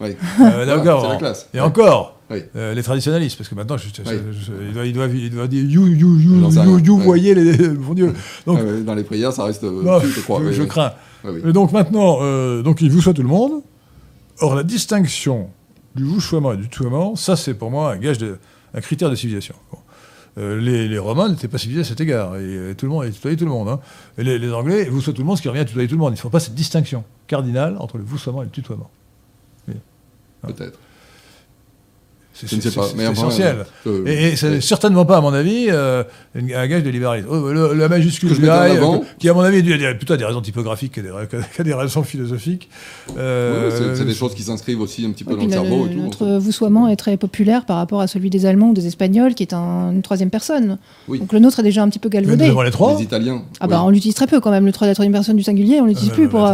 Oui. euh, Voilà, d'accord. Et encore, Oui. euh, les traditionnalistes, parce que maintenant, je, je- Oui. je- ils, doivent, ils doivent- ils doivent dire you, you, you, you, you, Ouais. voyez les, mon Dieu. Donc, Ah dans les prières, ça reste. euh, non, je crois. je, crains. Et donc maintenant, euh, donc il vous soit tout le monde. Or, la distinction du vouchoiement et du tutoiement, ça, c'est pour moi un gage de, un critère de civilisation. Bon. Euh, les, Romains n'étaient pas civilisés à cet égard. Et, et tout le monde, tutoyaient tout le monde. Hein. Les, Anglais, vous soyez tout le monde, ce qui revient à tutoyer tout le monde. Ils ne font pas cette distinction cardinale entre le vouvoiement et le tutoiement. Peut-être. C'est essentiel. Euh, et, et c'est certainement pas, à mon avis, euh, un gage de libéralisme. Oh, le, la majuscule qui, à mon avis, a plutôt des raisons typographiques que des, des raisons philosophiques. Euh, oui, c'est des choses qui s'inscrivent aussi un petit peu dans le, le cerveau. Et tout, notre voussoiement est très populaire par rapport à celui des Allemands ou des Espagnols, qui est un, une troisième personne. Oui. Donc le nôtre est déjà un petit peu galvaudé. Devant les trois Les Italiens. Ah bah on l'utilise très peu quand même, le 3 la troisième personne du singulier, on l'utilise plus pour...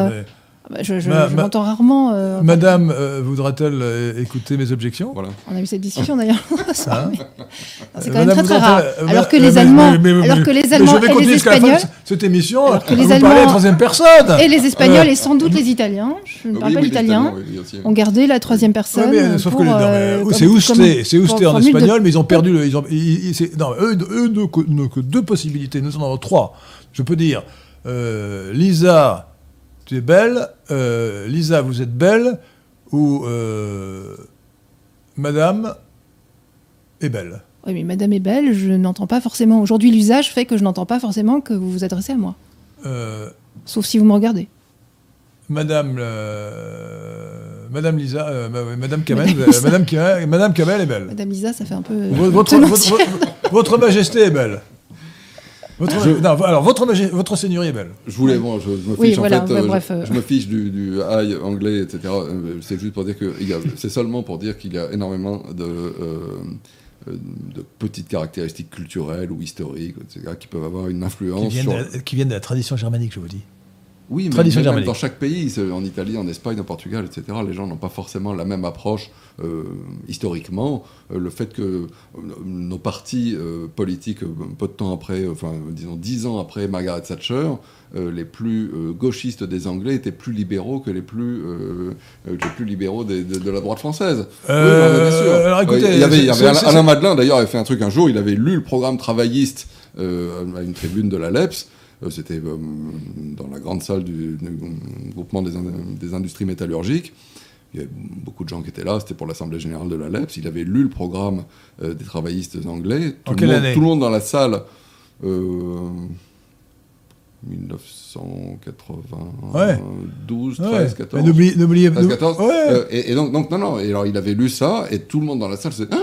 Bah, je, m'entends rarement. Euh, Madame euh, voudra-t-elle euh, écouter mes objections? Voilà. On a eu cette discussion d'ailleurs. Ah. c'est quand même très très rare. Alors que les Allemands, mais, mais, alors que les Allemands et les Espagnols, cette émission, alors que les Allemands, la troisième personne. Et les Espagnols et sans doute les Italiens, je ne parle oui, pas l'italien, ont gardé la troisième personne. mais, sauf pour, que euh, c'est ousté, c'est ousté en espagnol, mais ils ont perdu le. Ils ont, non, eux, eux n'ont que deux possibilités. Nous en avons trois. Je peux dire, Lisa tu es belle, euh, Lisa, vous êtes belle, ou euh, Madame est belle. Oui, mais Madame est belle, je n'entends pas forcément. Aujourd'hui, l'usage fait que je n'entends pas forcément que vous vous adressez à moi. Euh, Sauf si vous me regardez. Madame, euh, Madame Lisa, euh, Madame Kamel, Madame, Madame Kamel est belle. Madame Lisa, ça fait un peu. Votre, votre, votre Majesté est belle. Votre, je, non, alors, votre, votre seigneurie est belle. Je voulais, bon, je, me fiche, oui, voilà, en fait, ouais, euh, bref, je, euh... je, me fiche du, du high anglais, etc. Euh, c'est juste pour dire que, c'est seulement pour dire qu'il y a énormément de, euh, de petites caractéristiques culturelles ou historiques, etc., qui peuvent avoir une influence. Qui viennent, sur... de, la, qui viennent de la tradition germanique, je vous dis. Oui, mais même dans chaque pays, en Italie, en Espagne, en Portugal, etc., les gens n'ont pas forcément la même approche euh, historiquement. Euh, le fait que euh, nos partis euh, politiques, peu de temps après, enfin, disons dix ans après Margaret Thatcher, les plus gauchistes des Anglais étaient plus libéraux que les plus, les plus libéraux des, de, de, la droite française. oui, bien sûr. Alors, écoutez, il y avait, il y avait Alain, Alain Madelin, d'ailleurs, avait fait un truc un jour, il avait lu le programme travailliste à une tribune de la LEPS. C'était euh, dans la grande salle du, du groupement des, des, industries métallurgiques. Il y avait beaucoup de gens qui étaient là, c'était pour l'Assemblée Générale de la LEPS. Il avait lu le programme euh, des travaillistes anglais. Tout, en le, monde, tout le monde dans la salle. Euh, 1992, ouais. 13, 14. N'oubliez pas. 14. Ouais. Euh, et, et, donc, donc, non, non. Et alors, il avait lu ça, et tout le monde dans la salle se dit ah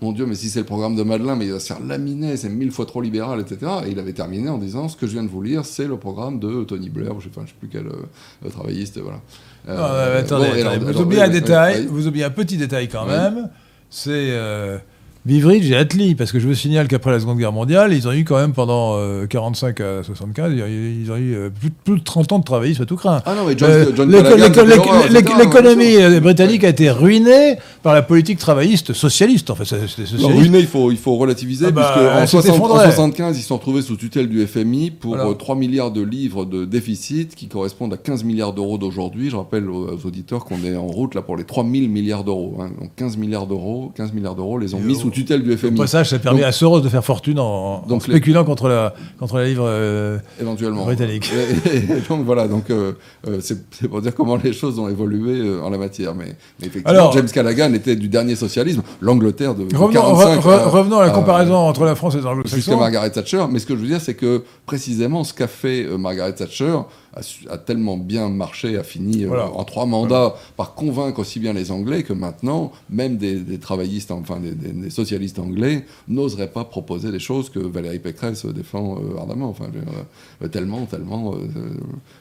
mon Dieu, mais si c'est le programme de Madeleine, mais il va se faire laminer, c'est mille fois trop libéral, etc. Et il avait terminé en disant ce que je viens de vous lire, c'est le programme de Tony Blair, je ne sais, plus quel euh, travailliste, voilà. Euh, non, attendez, bon, attendez alors, vous, alors, oubliez oui, un oui, détail, oui. vous oubliez un petit détail quand même, c'est euh, Vivridge et Attlee, parce que je vous signale qu'après la Seconde Guerre mondiale, ils ont eu quand même pendant euh, 45 à 75, ils ont eu euh, plus, plus, de 30 ans de travaillisme à tout craint. Ah non, mais John, euh, John L'économie britannique a été ruinée par la politique travailliste socialiste. En fait, ruinée, il faut, il faut relativiser, ah bah, puisque en, 60, en 75, ils sont trouvés sous tutelle du FMI pour voilà. 3 milliards de livres de déficit, qui correspondent à 15 milliards d'euros d'aujourd'hui. Je rappelle aux, aux auditeurs qu'on est en route là pour les 3 000 milliards d'euros. Hein. Donc 15 milliards d'euros, 15 milliars d'euros les ont mis sous tutelle du FMI. Au passage, ça permet donc, à Soros de faire fortune en, donc en spéculant les... contre, la, contre la livre euh, éventuellement britannique. Et, et, donc voilà, donc euh, euh c'est pour dire comment les choses ont évolué euh, en la matière. Mais, mais effectivement, Alors, James Callaghan était du dernier socialisme, l'Angleterre de, revenons, 45, re, re, revenons à la comparaison entre la France et les anglo-saxons. Jusqu'à Margaret Thatcher. Mais ce que je veux dire, c'est que précisément ce qu'a fait Margaret Thatcher a, a, tellement bien marché, a fini voilà. en trois mandats voilà. par convaincre aussi bien les Anglais que maintenant, même des, des travaillistes, enfin des, des, des socialistes anglais, n'oseraient pas proposer des choses que Valérie Pécresse défend euh, ardemment. Enfin, euh, tellement, tellement, euh,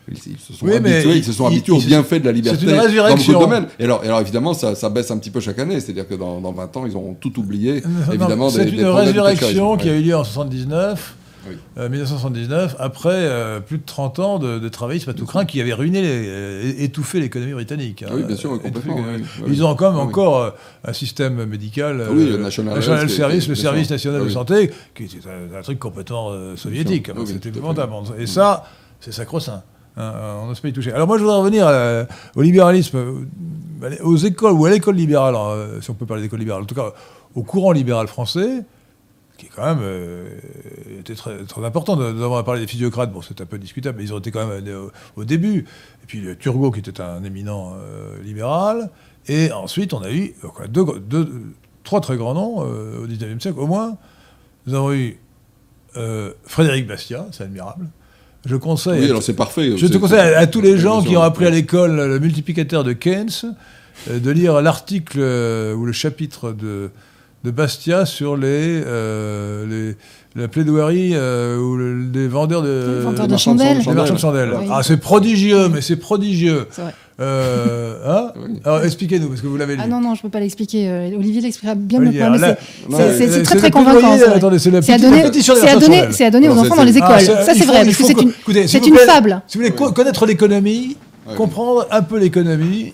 ils, ils, se sont oui, habitués, ils se sont habitués aux bienfaits de la liberté dans beaucoup de domaines. Et alors, et alors évidemment, ça, ça, baisse un petit peu chaque année, c'est-à-dire que dans, dans, 20 ans, ils auront tout oublié. Évidemment, c'est une résurrection qui a eu lieu en 79 oui. euh, 1979, après euh, plus de 30 ans de, de travail à tout craint qui avait ruiné, les, euh, étouffé l'économie britannique. Hein, oui, bien sûr, complètement. Oui, ils ont quand même encore euh, un système médical, oui, le National, National Service, le Service national de santé, qui était un, un truc complètement soviétique. C'était épouvantable. Et ça, c'est sacro-saint. Hein, on n'ose pas y toucher. Alors moi, je voudrais revenir au libéralisme, aux écoles, ou à l'école libérale, si on peut parler d'école libérale, en tout cas au courant libéral français, qui est quand même euh, était très, très important. Nous avons parlé des physiocrates, bon, c'est un peu discutable, mais ils ont été quand même euh, au, au début. Et puis Turgot, qui était un éminent euh, libéral. Et ensuite, on a eu quoi, deux, deux- trois très grands noms euh, au 19e siècle, au moins. Nous avons eu Frédéric Bastiat, c'est admirable. Je conseille. Oui, alors c'est parfait. Je te conseille à, à tous les gens qui ont appris à l'école le multiplicateur de Keynes de lire l'article ou le chapitre de, de Bastia sur les, euh, les- la plaidoirie euh, ou le- des vendeurs de, Les vendeurs de de chandelles. des marchands de chandelles. Oui. Ah, c'est prodigieux, mais c'est prodigieux. C'est vrai. Euh, hein Oui. Alors expliquez-nous, parce que vous l'avez lu. Ah non, non, je ne peux pas l'expliquer. euh, Olivier l'expliquera bien mieux que moi. mais c'est- très, très convaincant. Attendez, c'est la à donner, c'est à donner, chandelles. c'est à donner aux enfants c'est- dans les écoles. Ah, c'est- ça, il c'est faut- vrai, il parce que faut c'est une, fable. Si vous voulez connaître l'économie, Ouais. comprendre un peu l'économie,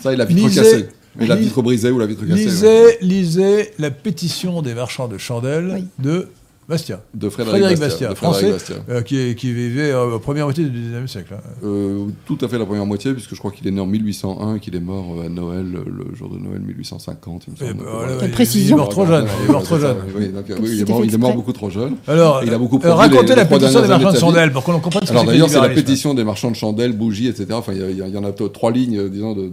Ça et la vitre Lisez- Et la vitre brisée ou la vitre cassée. lisez, ouais. lisez la pétition des marchands de chandelles Oui. de Bastia, De Frédéric, Frédéric Bastia. Bastia, de Frédéric français. Bastia. euh, qui, vivait euh, aux premières moitié du 19e siècle. hein. Euh, tout à fait la première moitié, puisque je crois qu'il est né en 1801 et qu'il est mort à Noël, le jour de Noël 1850, il me Et semble. bah, Voilà. voilà, Quelle il- précision. Il est mort trop jeune. Il est mort trop c'est ça, jeune. Il, est mort, beaucoup trop jeune. Alors, Il a beaucoup euh, racontez les- la pétition des marchands de chandelles pour qu'on comprenne ce que Alors que d'ailleurs, c'est la pétition des marchands de chandelles, bougies, etc. Enfin, il y, en a trois lignes, disons, de,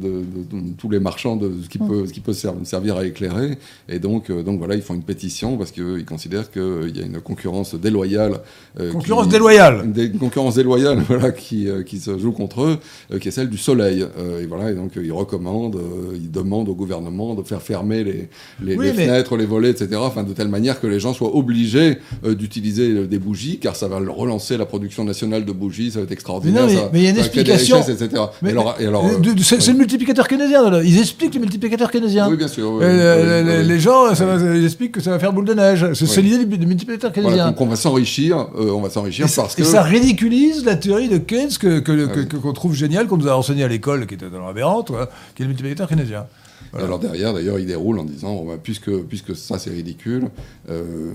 tous les marchands de ce qui peut, servir à éclairer. Et donc, donc voilà, ils font une pétition parce qu'ils considèrent qu'il y a une concurrence déloyale. euh, Concurrence qui- déloyale. Une, concurrence déloyale, voilà, qui, euh, qui se joue contre eux, euh, qui est celle du soleil. Euh, et voilà, et donc euh, ils recommandent, euh, ils demandent au gouvernement de faire fermer les, les, Oui, les mais- fenêtres, les volets, etc. Enfin, de telle manière que les gens soient obligés euh, d'utiliser euh, des bougies, car ça va relancer la production nationale de bougies, ça va être extraordinaire. Mais non, il y a une explication. richesses, etc. Mais- et alors, et Euh, euh, C'est le multiplicateur keynésien. là. Ils expliquent le multiplicateur keynésien. Oui, bien sûr. oui, oui, oui. Les gens, ça va- ils expliquent que ça va faire boule de neige. C'est l'idée du multiplicateur Voilà, on va s'enrichir, euh, on va s'enrichir Et, ça- parce et que ça ridiculise la théorie de Keynes que que- Ah que- qu'on trouve géniale, qu'on nous a enseigné à l'école, qui était dans aberrante, quoi, qui est le multiplicateur keynésien. Et alors derrière, d'ailleurs, il déroule en disant, bon, bah, puisque, puisque ça c'est ridicule, euh,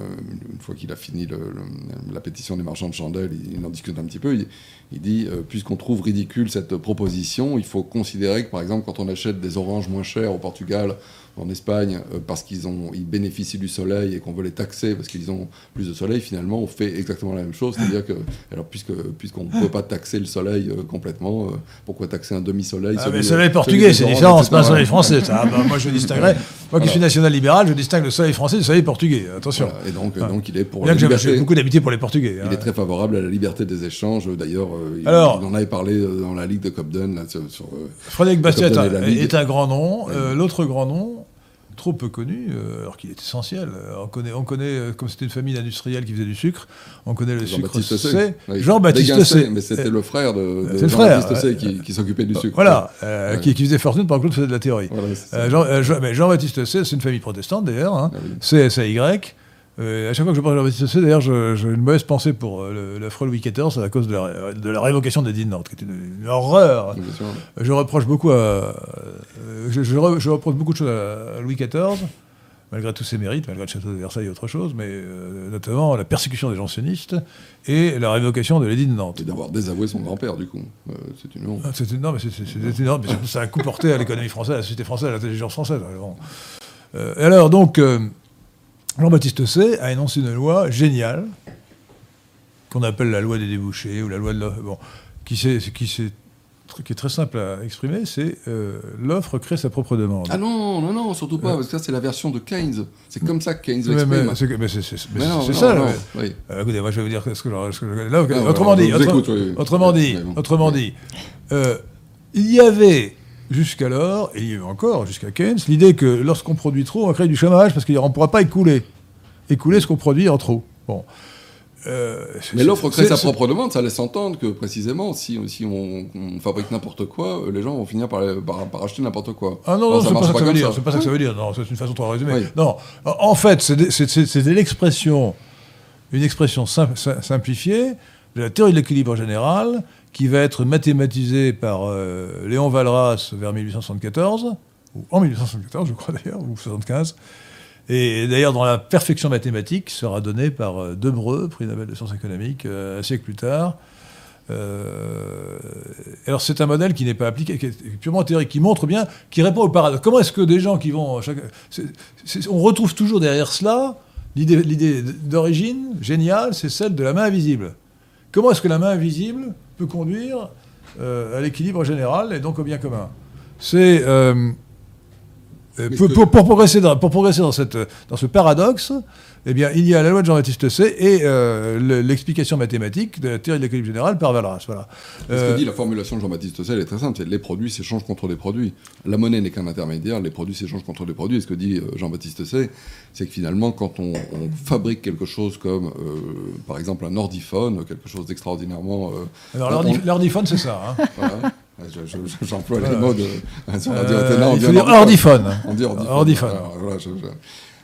une fois qu'il a fini le- le- la pétition des marchands de chandelles, il, il en discute un petit peu, il, il dit, euh, puisqu'on trouve ridicule cette proposition, il faut considérer que par exemple quand on achète des oranges moins chères au Portugal, en Espagne, euh, parce qu'ils ont, ils bénéficient du soleil et qu'on veut les taxer parce qu'ils ont plus de soleil, finalement on fait exactement la même chose, c'est-à-dire que, alors puisque, puisqu'on ne peut pas taxer le soleil euh, complètement, euh, pourquoi taxer un demi-soleil Ah, mais le soleil celui portugais, c'est différent, c'est pas un soleil français. ça. Ah, bah, moi, je distinguerais. Moi qui suis national-libéral, je distingue le soleil français du soleil portugais. Attention. Voilà, et donc, Ah. donc il est pour Bien la que j'ai- liberté. j'ai beaucoup d'amitié pour les Portugais. Il hein. est très favorable à la liberté des échanges. D'ailleurs, il, Alors- il en avait parlé dans la Ligue de Cobden. Là, sur, Frédéric Bastiat est un, est grand nom. Euh, L'autre grand nom, trop peu connu, euh, alors qu'il est essentiel. Euh, On connaît, on connaît euh, comme c'était une famille d'industriels qui faisait du sucre, on connaît le sucre Jean-Baptiste C. Oui. Jean-Baptiste C. Mais c'était le frère de, de Jean-Baptiste euh, qui, qui s'occupait du sucre. Voilà, Ouais. qui, qui faisait fortune que l'autre faisait de la théorie. Voilà, Jean, mais Jean-Baptiste C, c'est une famille protestante d'ailleurs, hein. Ah oui. C-S-A-Y. Euh, à chaque fois que je parle de Jean-Baptiste d'ailleurs, j'ai une mauvaise pensée pour euh, le- l'affreux Louis XIV à cause de la, de la révocation des dînes de Nantes, qui était une, une horreur. Sûr. Je reproche beaucoup à, euh, je, je re- je reproche beaucoup de choses à, à Louis XIV, malgré tous ses mérites, malgré le château de Versailles et autre chose, mais euh, notamment la persécution des jansénistes et la révocation de l'édit de Nantes. Et d'avoir désavoué son grand-père, du coup. Euh, c'est une honte. Ah, C'est énorme, mais c'est- c'est énorme, mais ça a un coup porté à l'économie française, à la société française, à l'intelligence française. Alors, Euh, et alors, donc, euh, Jean-Baptiste C a énoncé une loi géniale, qu'on appelle la loi des débouchés, ou la loi de l'offre, bon, qui, s'est- qui, est très simple à exprimer, c'est euh, l'offre crée sa propre demande. Ah non, non, non, surtout pas, parce que ça, c'est la version de Keynes. C'est comme ça que Keynes Mais- l'exprime. mais c'est ça. non, mais- oui. Euh, écoutez, moi je vais vous dire ce que, je- là, autrement dit, autre- écoute, oui, autrement dit, bon. autrement dit, euh, il y avait jusqu'alors, et il y a eu encore jusqu'à Keynes, l'idée que lorsqu'on produit trop, on va créer du chômage parce qu'on ne pourra pas écouler, écouler ce qu'on produit en trop. Bon. Euh, Mais l'offre crée sa propre demande, ça laisse entendre que précisément, si, si on, on fabrique n'importe quoi, euh, les gens vont finir par, par, par acheter n'importe quoi. Ah non, Alors, non, c'est pas ça que ça dire. C'est pas ça que ça veut dire. Non, c'est une façon résumée. Oui. Non, en fait, c'est l'expression, une expression sim- sim- simplifiée de la théorie de l'équilibre général qui va être mathématisée par euh, Léon Walras vers 1874, ou en 1874, je crois d'ailleurs, ou 75. Et d'ailleurs, dans la perfection mathématique, sera donnée par euh, Debreu, prix Nobel de sciences économiques, euh, un siècle plus tard. Alors c'est un modèle qui n'est pas appliqué, qui est purement théorique, qui montre bien, qui répond au paradoxe. Comment est-ce que des gens qui vont... on retrouve toujours derrière cela l'idée d'origine, géniale, c'est celle de la main invisible. Comment est-ce que la main invisible peut conduire euh, à l'équilibre général et donc au bien commun? C'est euh, pour, que- pour- pour progresser, dans, pour progresser dans, cette, dans ce paradoxe, eh bien, il y a la loi de Jean-Baptiste Say et euh, le- l'explication mathématique de la théorie de l'équilibre général par Valras. Voilà. Ce Euh, que dit la formulation de Jean-Baptiste Say, elle est très simple, c'est les produits s'échangent contre des produits. La monnaie n'est qu'un intermédiaire, les produits s'échangent contre des produits. Et ce que dit euh, Jean-Baptiste Say, c'est que finalement, quand on, on fabrique quelque chose comme, euh, par exemple, un ordiphone, quelque chose d'extraordinairement... euh, alors, on- l'ordi- l'ordiphone, c'est ça. hein. voilà. Je- je- J'emploie les mots de... sur Euh, on dit ordiphone. On dit ordiphone. Ordiphone. Alors, voilà, je-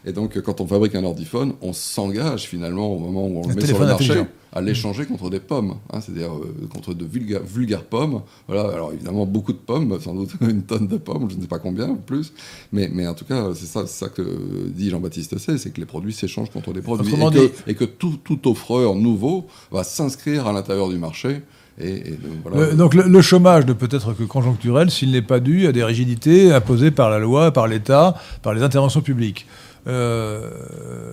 Et donc, euh, quand on fabrique un ordiphone, on s'engage finalement au moment où on le met sur le marché à l'échanger contre des pommes, hein, c'est-à-dire euh, contre de vulga- vulgaires pommes. Voilà, alors évidemment beaucoup de pommes, sans doute une tonne de pommes, je ne sais pas combien ou plus, mais, mais en tout cas c'est ça, que dit Jean-Baptiste Say, c'est que les produits s'échangent contre des produits et que, et que tout, tout offreur nouveau va s'inscrire à l'intérieur du marché. Et, et donc, voilà. Le- donc le, le chômage ne peut être que conjoncturel s'il n'est pas dû à des rigidités imposées par la loi, par l'État, par les interventions publiques. Euh,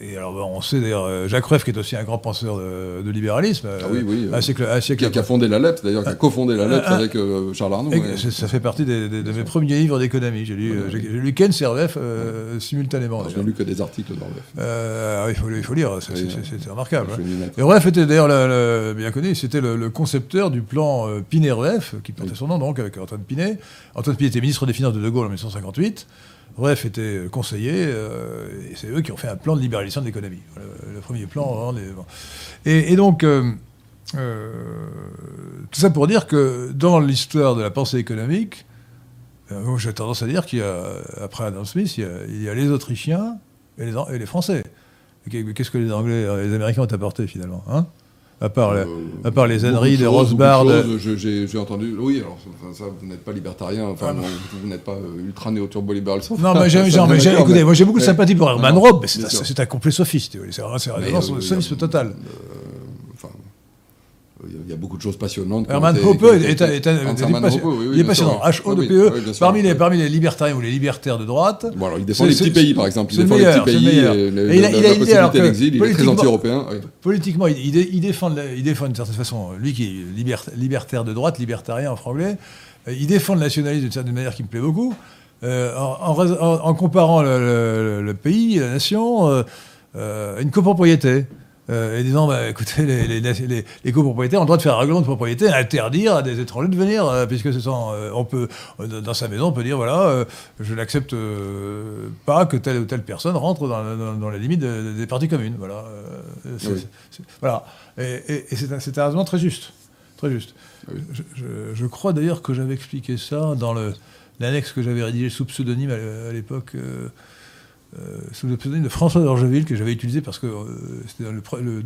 et alors bon, on sait d'ailleurs euh, Jacques Rueff qui est aussi un grand penseur de, de libéralisme, Ah oui, oui, un euh, siècle, un siècle qui, a, fondé la LEPS, d'ailleurs, qui a cofondé la LEPS Ah, avec euh, Charles Arnaud. Ouais. ça, fait partie des- des- de mes premiers livres d'économie. J'ai lu, j'ai j'ai lu Keynes et Rueff euh, simultanément. Je n'ai lu que des articles LEPS. Euh, il, faut, il faut lire, c'est remarquable. Hein. Et Rueff était d'ailleurs le, le- bien connu, c'était le, le concepteur du plan Pinet-Rueff, qui portait Oui. son nom donc avec Antoine Pinet. Antoine Pinet était ministre des Finances de De Gaulle en 1958. Rueff était euh, conseiller, euh, et c'est eux qui ont fait un plan de libéralisation de l'économie. Le premier plan. vraiment, des- bon. Et, donc, euh, tout ça pour dire que dans l'histoire de la pensée économique, j'ai tendance à dire qu'il y a, après Adam Smith, il y a, il y a les Autrichiens et les, et les Français. Qu'est-ce que les Anglais, les Américains ont apporté finalement hein? À, part, Euh, à part les âneries de je- J'ai entendu. Oui, alors enfin, ça, vous n'êtes pas libertarien, enfin, Ah, non. vous, n'êtes pas euh, ultra néo-turbo-libéral. Non, mais j'ai, écoutez, moi j'ai beaucoup de sympathie pour Herman Robb, mais c'est un, un complet sophiste. C'est, c'est Mais, vraiment euh, total. Euh, il y a- beaucoup de choses passionnantes. Herman Hoppe est, est un, est passionnant. H-O-P-E, sûr, parmi, les, oui. parmi les libertariens ou les libertaires de droite. Bon, alors, il défend les petits pays, par exemple. Il défend les petits pays, et Et il a- la- il a la l'idée, alors. Il est très anti-européen. oui. Politiquement, il, il dé- il défend, il défend d'une certaine façon, lui qui est libert- libertaire de droite, libertarien en franglais, euh, il défend le nationalisme d'une certaine manière qui me plaît beaucoup, euh, en, comparant le, le- le pays, la nation, euh, euh, à une copropriété. Euh, et disant, bah, écoutez, les, les, les- les copropriétaires ont le droit de faire un règlement de propriété, interdire à des étrangers de venir, euh, puisque ce sont, euh, on peut, dans sa maison, on peut dire, voilà, je n'accepte pas que telle ou telle personne rentre dans, dans- dans les limites de- des parties communes. Voilà. Oui. voilà. Et, et- et c'est un, raisonnement très juste. Très juste. Oui. Je, je- je crois d'ailleurs que j'avais expliqué ça dans l'annexe que j'avais rédigé sous pseudonyme à, l'époque, euh, sous le pseudonyme de François d'Orgeville, que j'avais utilisé parce que euh, c'était dans le, le-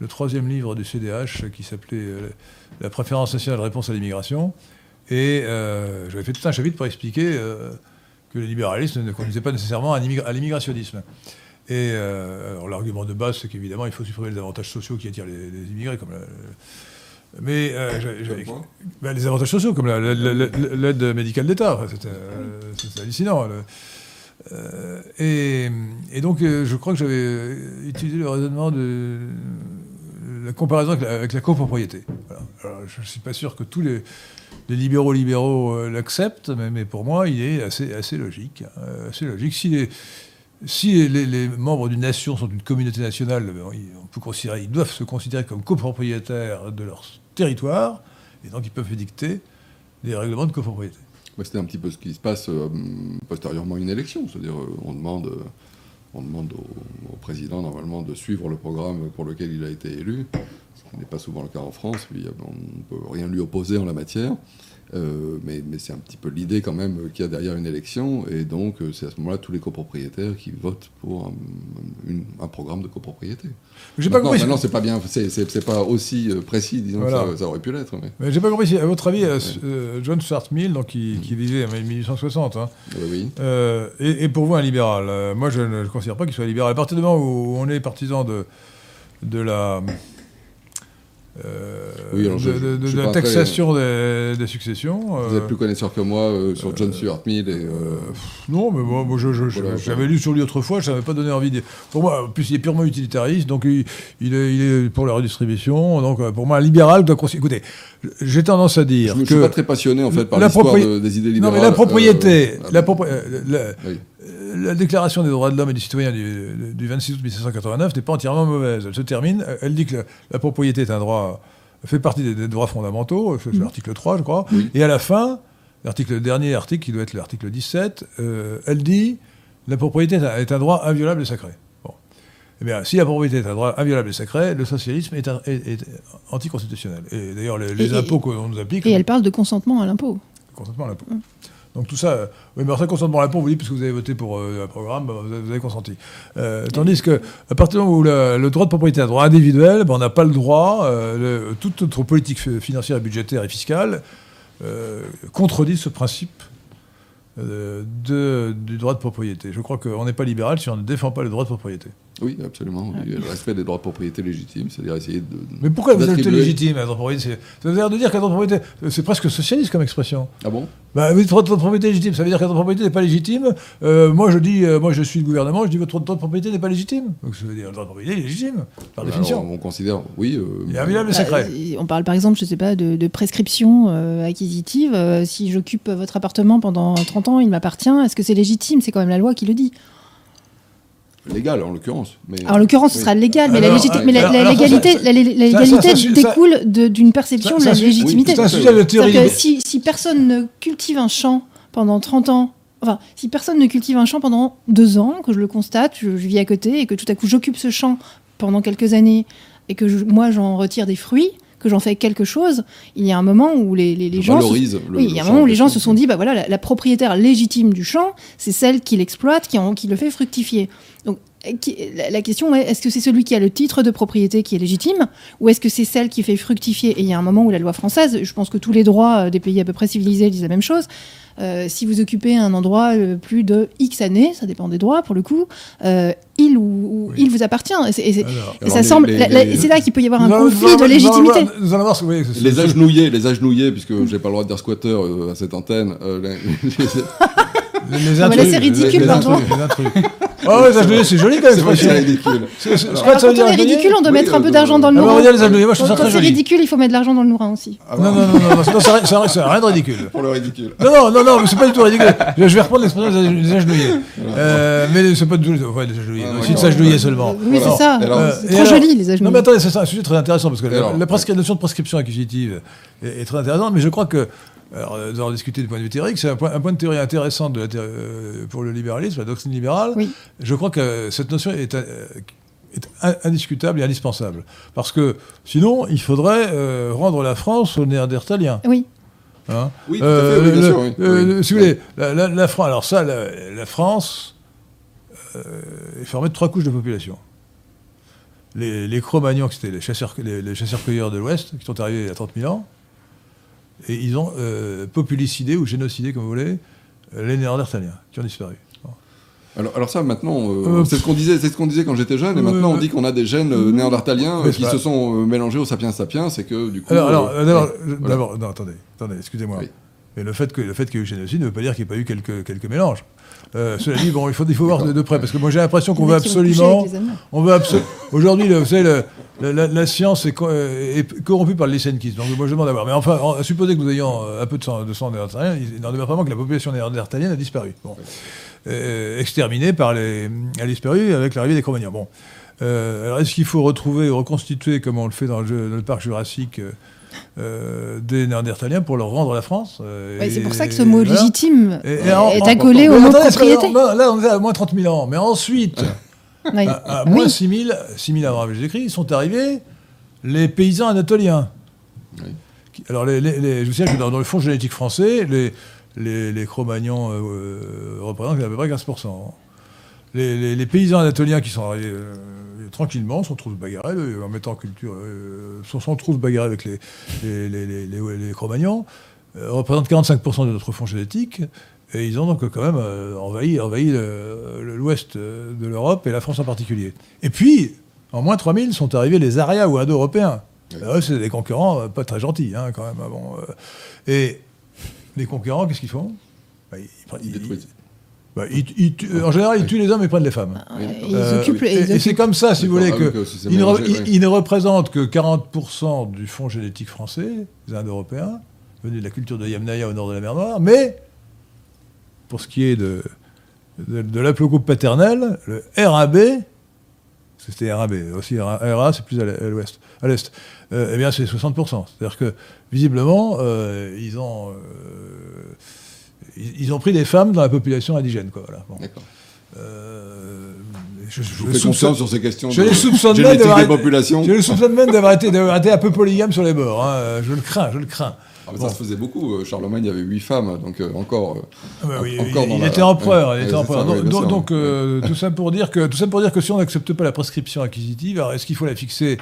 le troisième livre du CDH qui s'appelait euh, La préférence nationale réponse à l'immigration. Et euh, j'avais fait tout un chapitre pour expliquer euh, que le libéralisme ne conduisait pas nécessairement à l'immig- à l'immigrationnisme. Et euh, l'argument de base, c'est qu'évidemment, il faut supprimer les avantages sociaux qui attirent les, les immigrés, comme la- mais euh, ben, les avantages sociaux, comme la- la- la- la- l'aide médicale d'État, euh, c'était hallucinant. le- euh, et, donc, euh, je crois que j'avais euh, utilisé le raisonnement de la comparaison avec la, copropriété. Je ne suis pas sûr que tous les, libéraux libéraux l'acceptent, mais, pour moi, il est assez, logique. hein, assez logique. Si les, membres d'une nation sont une communauté nationale, ben, on peut considérer, ils doivent se considérer comme copropriétaires de leur territoire, et donc ils peuvent dicter des règlements de copropriété. C'était un petit peu ce qui se passe euh, postérieurement à une élection. Euh, on demande, euh, au, président, normalement, de suivre le programme pour lequel il a été élu, ce qui n'est pas souvent le cas en France. Lui, on ne peut rien lui opposer en la matière. Euh, mais mais c'est un petit peu l'idée quand même qu'il y a derrière une élection. Et donc, euh, c'est à ce moment-là tous les copropriétaires qui votent pour un, une- un programme de copropriété. J'ai pas compris. maintenant, c'est pas bien, c'est- pas aussi euh, précis, disons, Voilà. que ça, ça aurait pu l'être. Mais, Mais j'ai pas compris. À votre avis, euh, John Stuart Mill, donc qui, qui vivait en 1860, hein, oui, euh, est pour vous un libéral. Moi, je ne considère pas qu'il soit libéral. À partir du moment où on est partisan de, de la. Euh, Oui, alors je- de, je la taxation des, des successions. Vous euh, êtes plus connaisseur que moi euh, sur John Stuart Mill et. euh, Non, mais moi, moi, je- je- je- j'avais voilà. lu sur lui autrefois, ça m'avait pas donné envie de... Pour moi, en plus, il est purement utilitariste, donc il, il est, il est pour la redistribution. Donc, euh, pour moi, un libéral doit... Écoutez, j'ai tendance à dire Je ne suis pas très passionné en fait par la l'histoire propri- de- des idées Non, libérales. mais la propriété, euh, la, propri- euh, la- oui. Euh, la déclaration des droits de l'homme et du citoyen du, du 26 août 1789 n'est pas entièrement mauvaise. Elle se termine, elle dit que la, la propriété est un droit, fait partie des, des droits fondamentaux, c'est l'article 3, je crois, et à la fin, l'article, le dernier article, qui doit être l'article 17, euh, elle dit la propriété est un, est un droit inviolable et sacré. Bon. Eh bien, si la propriété est un droit inviolable et sacré, le socialisme est, un- est- est anticonstitutionnel. Et d'ailleurs, les, les Et- et- impôts qu'on nous applique, Et elle parle de consentement à l'impôt. consentement à l'impôt. Donc tout ça, euh, oui, mais alors ça, consentement l'impôt, vous dites, parce que vous avez voté pour euh, un programme, bah, vous, avez, vous avez consenti. Euh, tandis que, à partir du moment où le, le droit de propriété est un droit individuel, ben, on n'a pas le droit, le- toute notre politique fi- financière, budgétaire et fiscale contredit ce principe de- du droit de propriété. Je crois qu'on n'est pas libéral si on ne défend pas le droit de propriété. Oui, absolument. oui. Le respect des droits de propriété légitimes, c'est-à-dire essayer de. Mais pourquoi vous êtes légitime à droit de propriété? C'est- Ça veut dire de dire qu'un droit de propriété, euh, c'est presque socialiste comme expression. Ah bon? Bah, oui, votre droit de propriété est légitime, ça veut dire que votre propriété n'est pas légitime. Euh, moi, je dis, euh, moi, je suis le gouvernement, je dis votre droit de propriété n'est pas légitime. Donc, ça veut dire que le droit de propriété est légitime, par Alors, définition. on considère, oui. euh, Il est inviolable et Bah, sacré. on parle par exemple, je sais pas, de, de prescription euh, acquisitive. Euh, si j'occupe votre appartement pendant 30 ans, il m'appartient. Est-ce que c'est légitime? C'est quand même la loi qui le dit. Légal en l'occurrence. Mais, Alors, en l'occurrence, ce oui. sera légal, mais, Alors, la, légiti- mais la- alors, la alors, ça, légalité, ça, la, ça, découle de- d'une perception Ça, de la légitimité. oui, sujet de théorie. Que si, si personne ne cultive un champ pendant 30 ans, enfin, si personne ne cultive un champ pendant deux ans, que je le constate, je, je vis à côté, et que tout à coup j'occupe ce champ pendant quelques années, et que je- moi j'en retire des fruits, que j'en fais quelque chose, il y a un moment où les, les, les On gens... se- valorise le- oui, il y a un moment où les gens se sont dit, bah voilà, la, la propriétaire légitime du champ, c'est celle qui l'exploite, qui, en- qui le fait fructifier. Donc, euh, la question est, est-ce que c'est celui qui a le titre de propriété qui est légitime, ou est-ce que c'est celle qui fait fructifier? Et il y a un moment où la loi française, je pense que tous les droits euh, des pays à peu près civilisés disent la même chose. Euh, si vous occupez un endroit euh, plus de X années, ça dépend des droits pour le coup, euh, il ou, ou Oui. il vous appartient. Et, c'est- et c'est- Alors, et Alors, ça les- semble, les- c'est là qu'il peut y avoir un allons- conflit de légitimité. Les agenouillés, les agenouillés, puisque j'ai pas le droit de dire squatter euh, à cette antenne. euh, les- les, les Ah, mais là, intrus, c'est ridicule, les- les pardon. Intrus. Oh, les agenouillés, c'est joli c'est vrai que expression. c'est ridicule. C'est- c'est- quand agenouiller ridicule, on doit mettre un euh, peu d'argent dans le Ah, bah, on nourrin. va dire les agenouillers, moi je trouve Quand ça très c'est ridicule, il faut mettre de l'argent dans le nourrin aussi. Ah, Non, ouais, non, non, non, non, c'est- c'est rien- c'est c'est de ridicule. Pour le ridicule. Non, non, non, non, mais c'est pas du tout ridicule. Je vais reprendre l'expression des agenouillés. Euh, mais c'est pas du tout. Ouais, des agenouillés. Ah, aussi de s'agenouiller seulement. Oui, c'est ça. Euh, c'est et trop joli, les agenouilles. Non, mais attendez, c'est un sujet très intéressant parce que la, notion de prescription acquisitive est, est très intéressante, mais je crois que, alors, euh, nous allons discuter du point de vue théorique, c'est un point, un point de théorie intéressant de la thé- euh, pour le libéralisme, la doctrine libérale. Oui. Je crois que cette notion est, euh, est indiscutable et indispensable. Parce que sinon, il faudrait euh, rendre la France aux Néandertaliens. Oui. hein. Oui, tout à fait, Euh, oui, bien le- sûr. oui. euh, Oui. Si vous voulez, la, la- la France, alors ça, la, la France euh, est formée de trois couches de population. Les, les Cro-Magnons, qui étaient les chasseurs, les, les chasseurs-cueilleurs de l'Ouest, qui sont arrivés il y a 30 000 ans, et ils ont euh, populicidé ou génocidé, comme vous voulez, les Néandertaliens, qui ont disparu. Alors, alors ça, maintenant, euh, Euh, c'est ce qu'on disait, c'est ce qu'on disait quand j'étais jeune, et euh, maintenant on dit qu'on a des gènes néandertaliens qui pas- se sont mélangés aux sapiens sapiens, c'est que du coup. Alors, alors, d'abord, voilà. non, attendez, attendez, excusez-moi. Oui. Mais le fait que le fait qu'il y ait eu génocide ne veut pas dire qu'il n'y ait pas eu quelques, quelques mélanges. Euh, cela dit, bon, il faut, il faut voir de, de près, parce que moi j'ai l'impression qu'on veut absolument. On veut absolument. Aujourd'hui, vous savez, le- la, la- la science est, co- euh, est corrompue par le lysenkisme. Donc moi je demande à voir. Mais enfin, en- à supposer que nous ayons euh, un peu de sang, de sang néandertalien, il n'en demeure pas moins que la population néandertalienne a disparu. Bon. Euh, exterminée par les. Elle a disparu avec l'arrivée des Cro-Magnons. Bon. Euh, alors est-ce qu'il faut retrouver, reconstituer, comme on le fait dans le, jeu- dans le parc jurassique, euh, euh, des Néandertaliens pour leur rendre la France euh, Ouais, c'est pour ça que ce mot voilà. légitime Et- et est en- accolé au mot propriété. Là, là, on est à moins 30 000 ans. Mais ensuite, Oui. à, à Oui. moins 6 000, 6 000 avant Jésus-Christ, sont arrivés les paysans anatoliens. Oui. Qui- Alors, les, les- les- je vous sais que dans, dans le fonds génétique français, les, les, les Cro-Magnons euh, euh, représentent à peu près 15%. Les, les- les paysans anatoliens qui sont arrivés euh, tranquillement sont tous bagarrés, eux, en mettant en culture, euh, sont, sont tous bagarrés avec les, les, les, Cro-Magnons, euh, représentent 45% de notre fonds génétique. Et ils ont donc quand même euh, envahi, envahi l'ouest euh, de l'Europe et la France en particulier. Et puis, en moins 3000, sont arrivés les Arias ou Indo-Européens. C'est des concurrents euh, pas très gentils, hein, quand même. bon, euh. et les concurrents, qu'est-ce qu'ils font? Bah, ils, Ils ils- détruisent. Bah, ils- ils tuent- En général, ils tuent les hommes et prennent les femmes. Ils Euh, occupent. et c'est comme ça, si vous voulez, ah oui, il ne, re- ne représente que 40% du fonds génétique français, des Indo-Européens, venus de la culture de Yamnaya au nord de la mer Noire, mais pour ce qui est de, de, de l'aplogroupe paternel, le RAB, c'était RAB, aussi RA, c'est plus à l'ouest, à l'est, euh, eh bien c'est 60%. C'est-à-dire que, visiblement, euh, ils ont... ils ils ont pris des femmes dans la population indigène, quoi. Voilà. Bon. Euh, je, Je je vous fais soupçonne- sur ces questions je de les soupçonne même génétique d'avoir des été- populations. je le soupçonne même d'avoir été, été un peu polygame sur les bords. hein. Je le crains, je le crains. Ah, mais Bon. Ça se faisait beaucoup. euh, Charlemagne, il y avait huit femmes, donc euh, encore. euh, Ah bah oui, Encore il, il la- était empereur. Ouais, il était ouais, empereur. ça, Donc, donc- donc, euh, tout ça pour dire que tout ça pour dire que si on n'accepte pas la prescription acquisitive, alors est-ce qu'il faut la fixer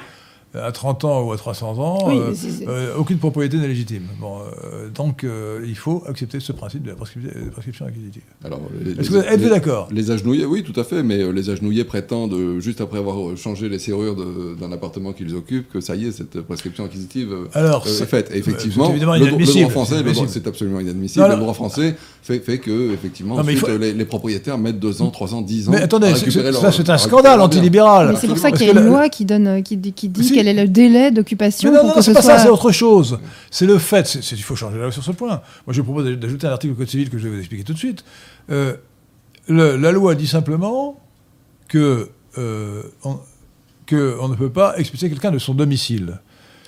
à 30 ans ou à 300 ans Oui, euh, euh, Aucune propriété n'est légitime. Bon, euh, donc euh, il faut accepter ce principe de la prescription, acquisitive. alors, Est-ce les- que vous êtes d'accord? Les agenouillés, oui, tout à fait, mais les agenouillés prétendent, juste après avoir changé les serrures d'un appartement qu'ils occupent, que ça y est, cette prescription acquisitive Alors, est faite. Et effectivement, c'est évidemment le, le droit français, c'est absolument inadmissible. Non. Le droit français fait, fait que, effectivement, Non, mais il ensuite, faut- les, les propriétaires mettent deux ans, trois ans, dix ans. Mais attendez, à c'est- récupérer c'est- leur- ça c'est à un scandale antilibéral. Mais c'est pour ça qu'il y a une loi qui, donne, qui, dit- qui dit Si. Quel est le délai d'occupation non, pour non, que c'est ce pas soit... ça, c'est autre chose. C'est le fait, c'est- c'est- il faut changer la loi sur ce point. Moi, je propose d'aj- d'ajouter un article au Code civil que je vais vous expliquer tout de suite. Euh, le- la loi dit simplement que euh, on, que on ne peut pas expulser quelqu'un de son domicile.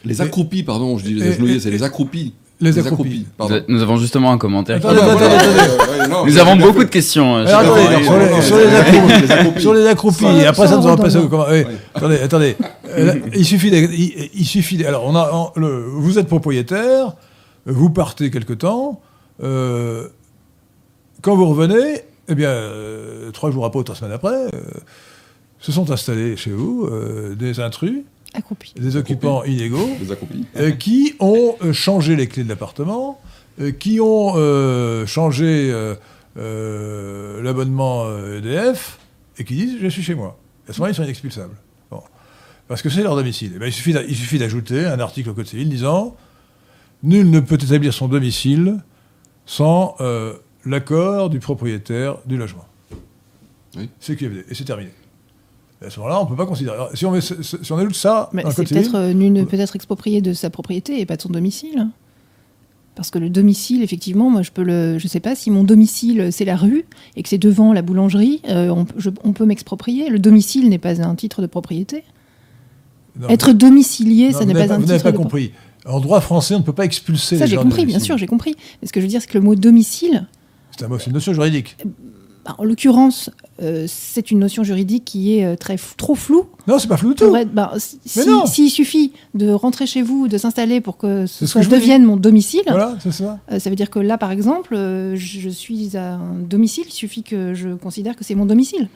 Les accroupis, pardon, je dis les agenouillés, c'est les accroupis. Les accroupis. Nous avons justement un commentaire. Attendez, qui- Ah, attendez, attendez. Nous avons beaucoup de questions. euh, Alors, attendez, sur les- accroupis. Sur les accroupis, Sans- et après ça, nous allons passer au redondant. comment. oui, Ouais. Attendez, attendez. Euh, il suffit. il, il suffit. alors, on a, on- le- vous êtes propriétaire, vous partez quelque temps. euh, quand vous revenez, eh bien, euh, trois jours après ou trois semaines après, euh, se sont installés chez vous euh, des intrus, Des occupants illégaux, euh, qui ont euh, changé les clés de l'appartement, euh, qui ont euh, changé euh, euh, l'abonnement EDF, et qui disent je suis chez moi. À ce moment-là, ils sont inexpulsables. Bon. Parce que c'est leur domicile. Eh ben, il suffit d'a- il suffit d'ajouter un article au Code civil disant nul ne peut établir son domicile sans euh, l'accord du propriétaire du logement. Oui. C'est QFD. Et c'est terminé. Et à ce moment-là, on ne peut pas considérer. Alors, si, on met si on ajoute ça Mais c'est peut-être euh, ne peut exproprié de sa propriété et pas de son domicile. Parce que le domicile, effectivement, moi je peux le, je sais pas si mon domicile c'est la rue et que c'est devant la boulangerie, euh, on, je- on peut m'exproprier. Le domicile n'est pas un titre de propriété. non, Être domicilié, Non, ça n'est pas, un Vous n'avez titre pas de compris. En droit français, on ne peut pas expulser Ça les j'ai compris, bien sûr, j'ai compris. Mais ce que je veux dire, c'est que le mot domicile, C'est un mot- c'est une notion juridique. bah, en l'occurrence, euh, c'est une notion juridique qui est euh, très trop floue. Non, c'est pas flou du tout. Bah, si- Mais si-. S'il suffit de rentrer chez vous, de s'installer pour que ce soit que je devienne mon domicile, Voilà, c'est ça. Euh, ça veut dire que là, par exemple, euh, je je suis à un domicile, il suffit que je considère que c'est mon domicile.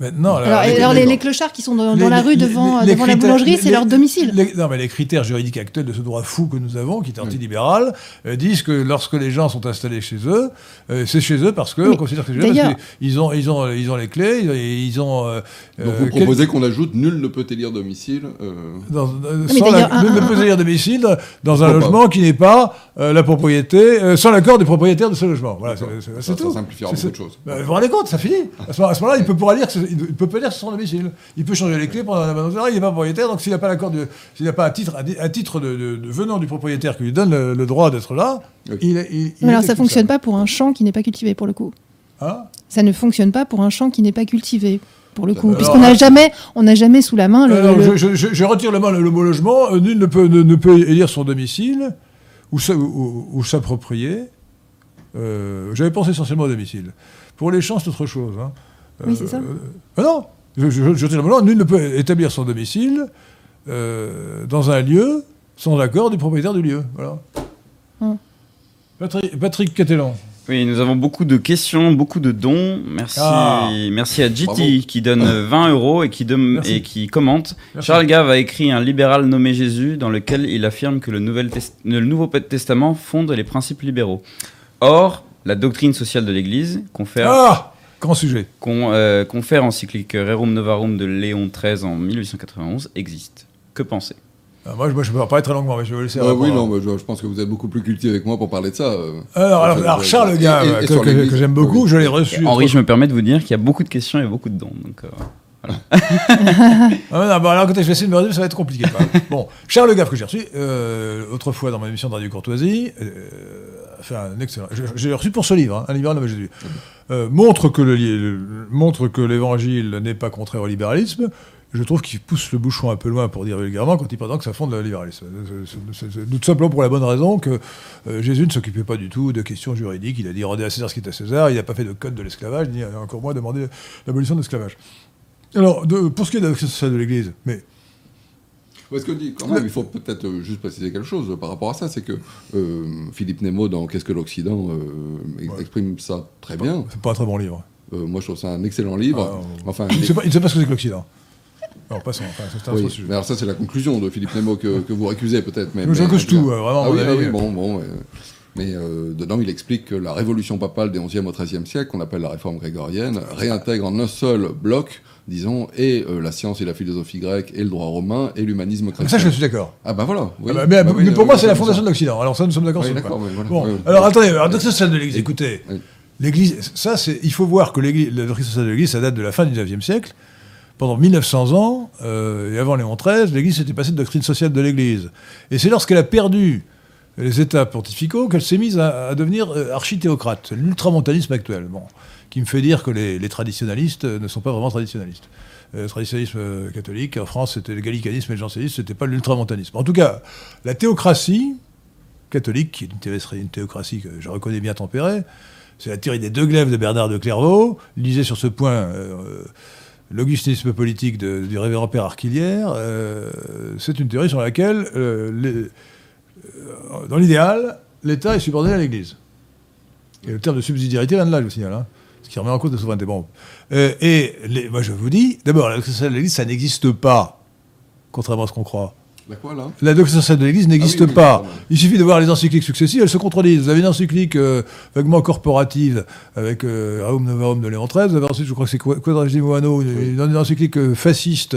Maintenant, Alors, les- alors, les- les, les clochards qui sont dans, les- dans la rue les- devant, devant la critères- boulangerie, les- c'est leur domicile. les- non, mais les critères juridiques actuels de ce droit fou que nous avons, qui est antilibéral, euh, disent que lorsque les gens sont installés chez eux, euh, c'est chez eux parce qu'on considère que c'est chez eux, parce qu'ils ont, ils ont, ils ont les clés, ils, ils ont. euh, Donc euh, vous proposez qu'on ajoute nul ne peut élire domicile. euh, dans, euh, sans la, un- nul ne peut élire domicile dans un pas logement qui n'est pas euh, la propriété, euh, sans l'accord du propriétaire de ce logement. Voilà, c'est c'est- Ça- tout. simplifiera beaucoup de choses. Bah, vous vous rendez compte, ça finit. À ce moment- à ce moment-là, il peut pourra dire que il peut pas dire que c'est son domicile. Il peut changer les clés pendant la manutention. Il n'est pas propriétaire, donc s'il n'a pas l'accord de, s'il n'a pas un titre, un, titre de, de- de venant du propriétaire qui lui donne le, le droit d'être là, il, est- il, il Mais alors, ça fonctionne pas pour un champ qui n'est pas cultivé, pour le coup. Hein? Ça ne fonctionne pas pour un champ qui n'est pas cultivé, pour le coup. Puisqu'on n'a ah, jamais, on n'a jamais sous la main le. Alors, le- je, je- je- je retire le mot, le mot logement. Euh, Nul ne peut, ne, ne peut élire son domicile ou, sa- ou- ou s'approprier. Euh, J'avais pensé essentiellement au domicile. Pour les champs, c'est autre chose. hein. Oui, c'est ça. ah non, je, je. Nul ne peut établir son domicile euh, dans un lieu sans accord du propriétaire du lieu. Voilà. Hum. Patrick, Patrick Catelan. Oui, nous avons beaucoup de questions, beaucoup de dons. Merci, Ah. merci à GT Bravo. qui donne euh, 20 euros et qui, et commente. Merci. Charles Gave a écrit un libéral nommé Jésus dans lequel il affirme que le, Nouvel Test- le Nouveau Testament fonde les principes libéraux. Or, la doctrine sociale de l'Église confère, Ah Grand sujet. con- euh, confère encyclique Rerum Novarum de Léon XIII en 1891 existe. Que penser? Ah, moi, je- moi, je peux en parler très longuement, mais je vais vous laisser Euh, oui, non, mais je, je pense que vous êtes beaucoup plus cultivé avec moi pour parler de ça. euh. Alors, Charles et- et que, que- que j'aime beaucoup, Oui. je l'ai reçu. Henri, je me permets de vous dire qu'il y a beaucoup de questions et beaucoup de dons. Donc, euh, Ah, non, bon, alors écoutez, je vais essayer de me résumer, ça va être compliqué. quand même. bon, Charles Gave que j'ai reçu euh, autrefois dans mon émission de Radio Courtoisie, un excellent. J'ai reçu pour ce livre, hein, un libéral nommé Jésus. Euh, montre que le, montre que l'Évangile n'est pas contraire au libéralisme. Je trouve qu'il pousse le bouchon un peu loin pour dire vulgairement quand il prétend que ça fonde le libéralisme. Tout simplement pour la bonne raison que euh, Jésus ne s'occupait pas du tout de questions juridiques. Il a dit rendez à César ce qui est à César. Il n'a pas fait de code de l'esclavage, ni encore moins demandé l'abolition de l'esclavage. Alors, de- pour ce qui est de de l'Église, mais Que quand même, il faut peut-être euh, juste préciser quelque chose par rapport à ça, c'est que euh, Philippe Nemo, dans Qu'est-ce que l'Occident, euh, Ouais. exprime ça très bien. c'est pas un très bon livre. Euh, moi, je trouve ça un excellent livre. Ah, enfin, Il ne sait, pas- sait ce que c'est que l'Occident. Alors, passons. Enfin, c'est un oui, sujet. mais alors ça, c'est la conclusion de Philippe Nemo que, que vous récusez peut-être. Mais, Mais je tout, euh, vraiment, Ah oui, ah oui, bon, bon. mais euh, dedans, il explique que la révolution papale des 11e au 13e siècle, qu'on appelle la réforme grégorienne, réintègre en un seul bloc, disons, et euh, la science et la philosophie grecque, et le droit romain, et l'humanisme Mais chrétien. ça, je suis d'accord. Ah bah voilà. oui. Ah bah, mais Bah oui, mais pour euh, moi, c'est la ça. fondation de l'Occident. Alors ça, nous sommes d'accord sur oui. alors attendez, alors, doctrine sociale de l'Église, écoutez, l'Église, ça, c'est, il faut voir que l'Église, la doctrine sociale de l'Église, ça date de la fin du XIXe siècle. Pendant 1900 ans, euh, et avant Léon XIII, l'Église s'était passée de doctrine sociale de l'Église. Et c'est lorsqu'elle a perdu les États pontificaux qu'elle s'est mise à, à devenir archithéocrate. L'ultramontanisme actuel, bon, qui me fait dire que les, traditionalistes euh, ne sont pas vraiment traditionalistes. Euh, Le traditionalisme euh, catholique, en France, c'était le gallicanisme et le jansénisme, c'était pas l'ultramontanisme. En tout cas, la théocratie catholique, qui est une, théocratie- que je reconnais bien tempérée, c'est la théorie des deux glaives de Bernard de Clairvaux. Lisez sur ce point l'augustinisme politique du révérend père Arquillière. C'est une théorie sur laquelle, dans l'idéal, l'État est subordonné à l'Église. Et le terme de subsidiarité vient de là, je vous signale. hein, ce qui remet en cause la souveraineté. Bon. Euh, et moi, je vous dis, d'abord, la l'Église, ça n'existe pas, contrairement à ce qu'on croit. La quoi là La doctrine sociale de l'Église n'existe Ah oui, oui, pas. Il suffit de voir les encycliques successives, elles se contredisent. Vous avez une encyclique euh, vaguement corporative avec euh, Novarum de Léon XIII. Vous avez ensuite, je crois que c'est Qua- Quadragesimo Anno, une, encyclique euh, fasciste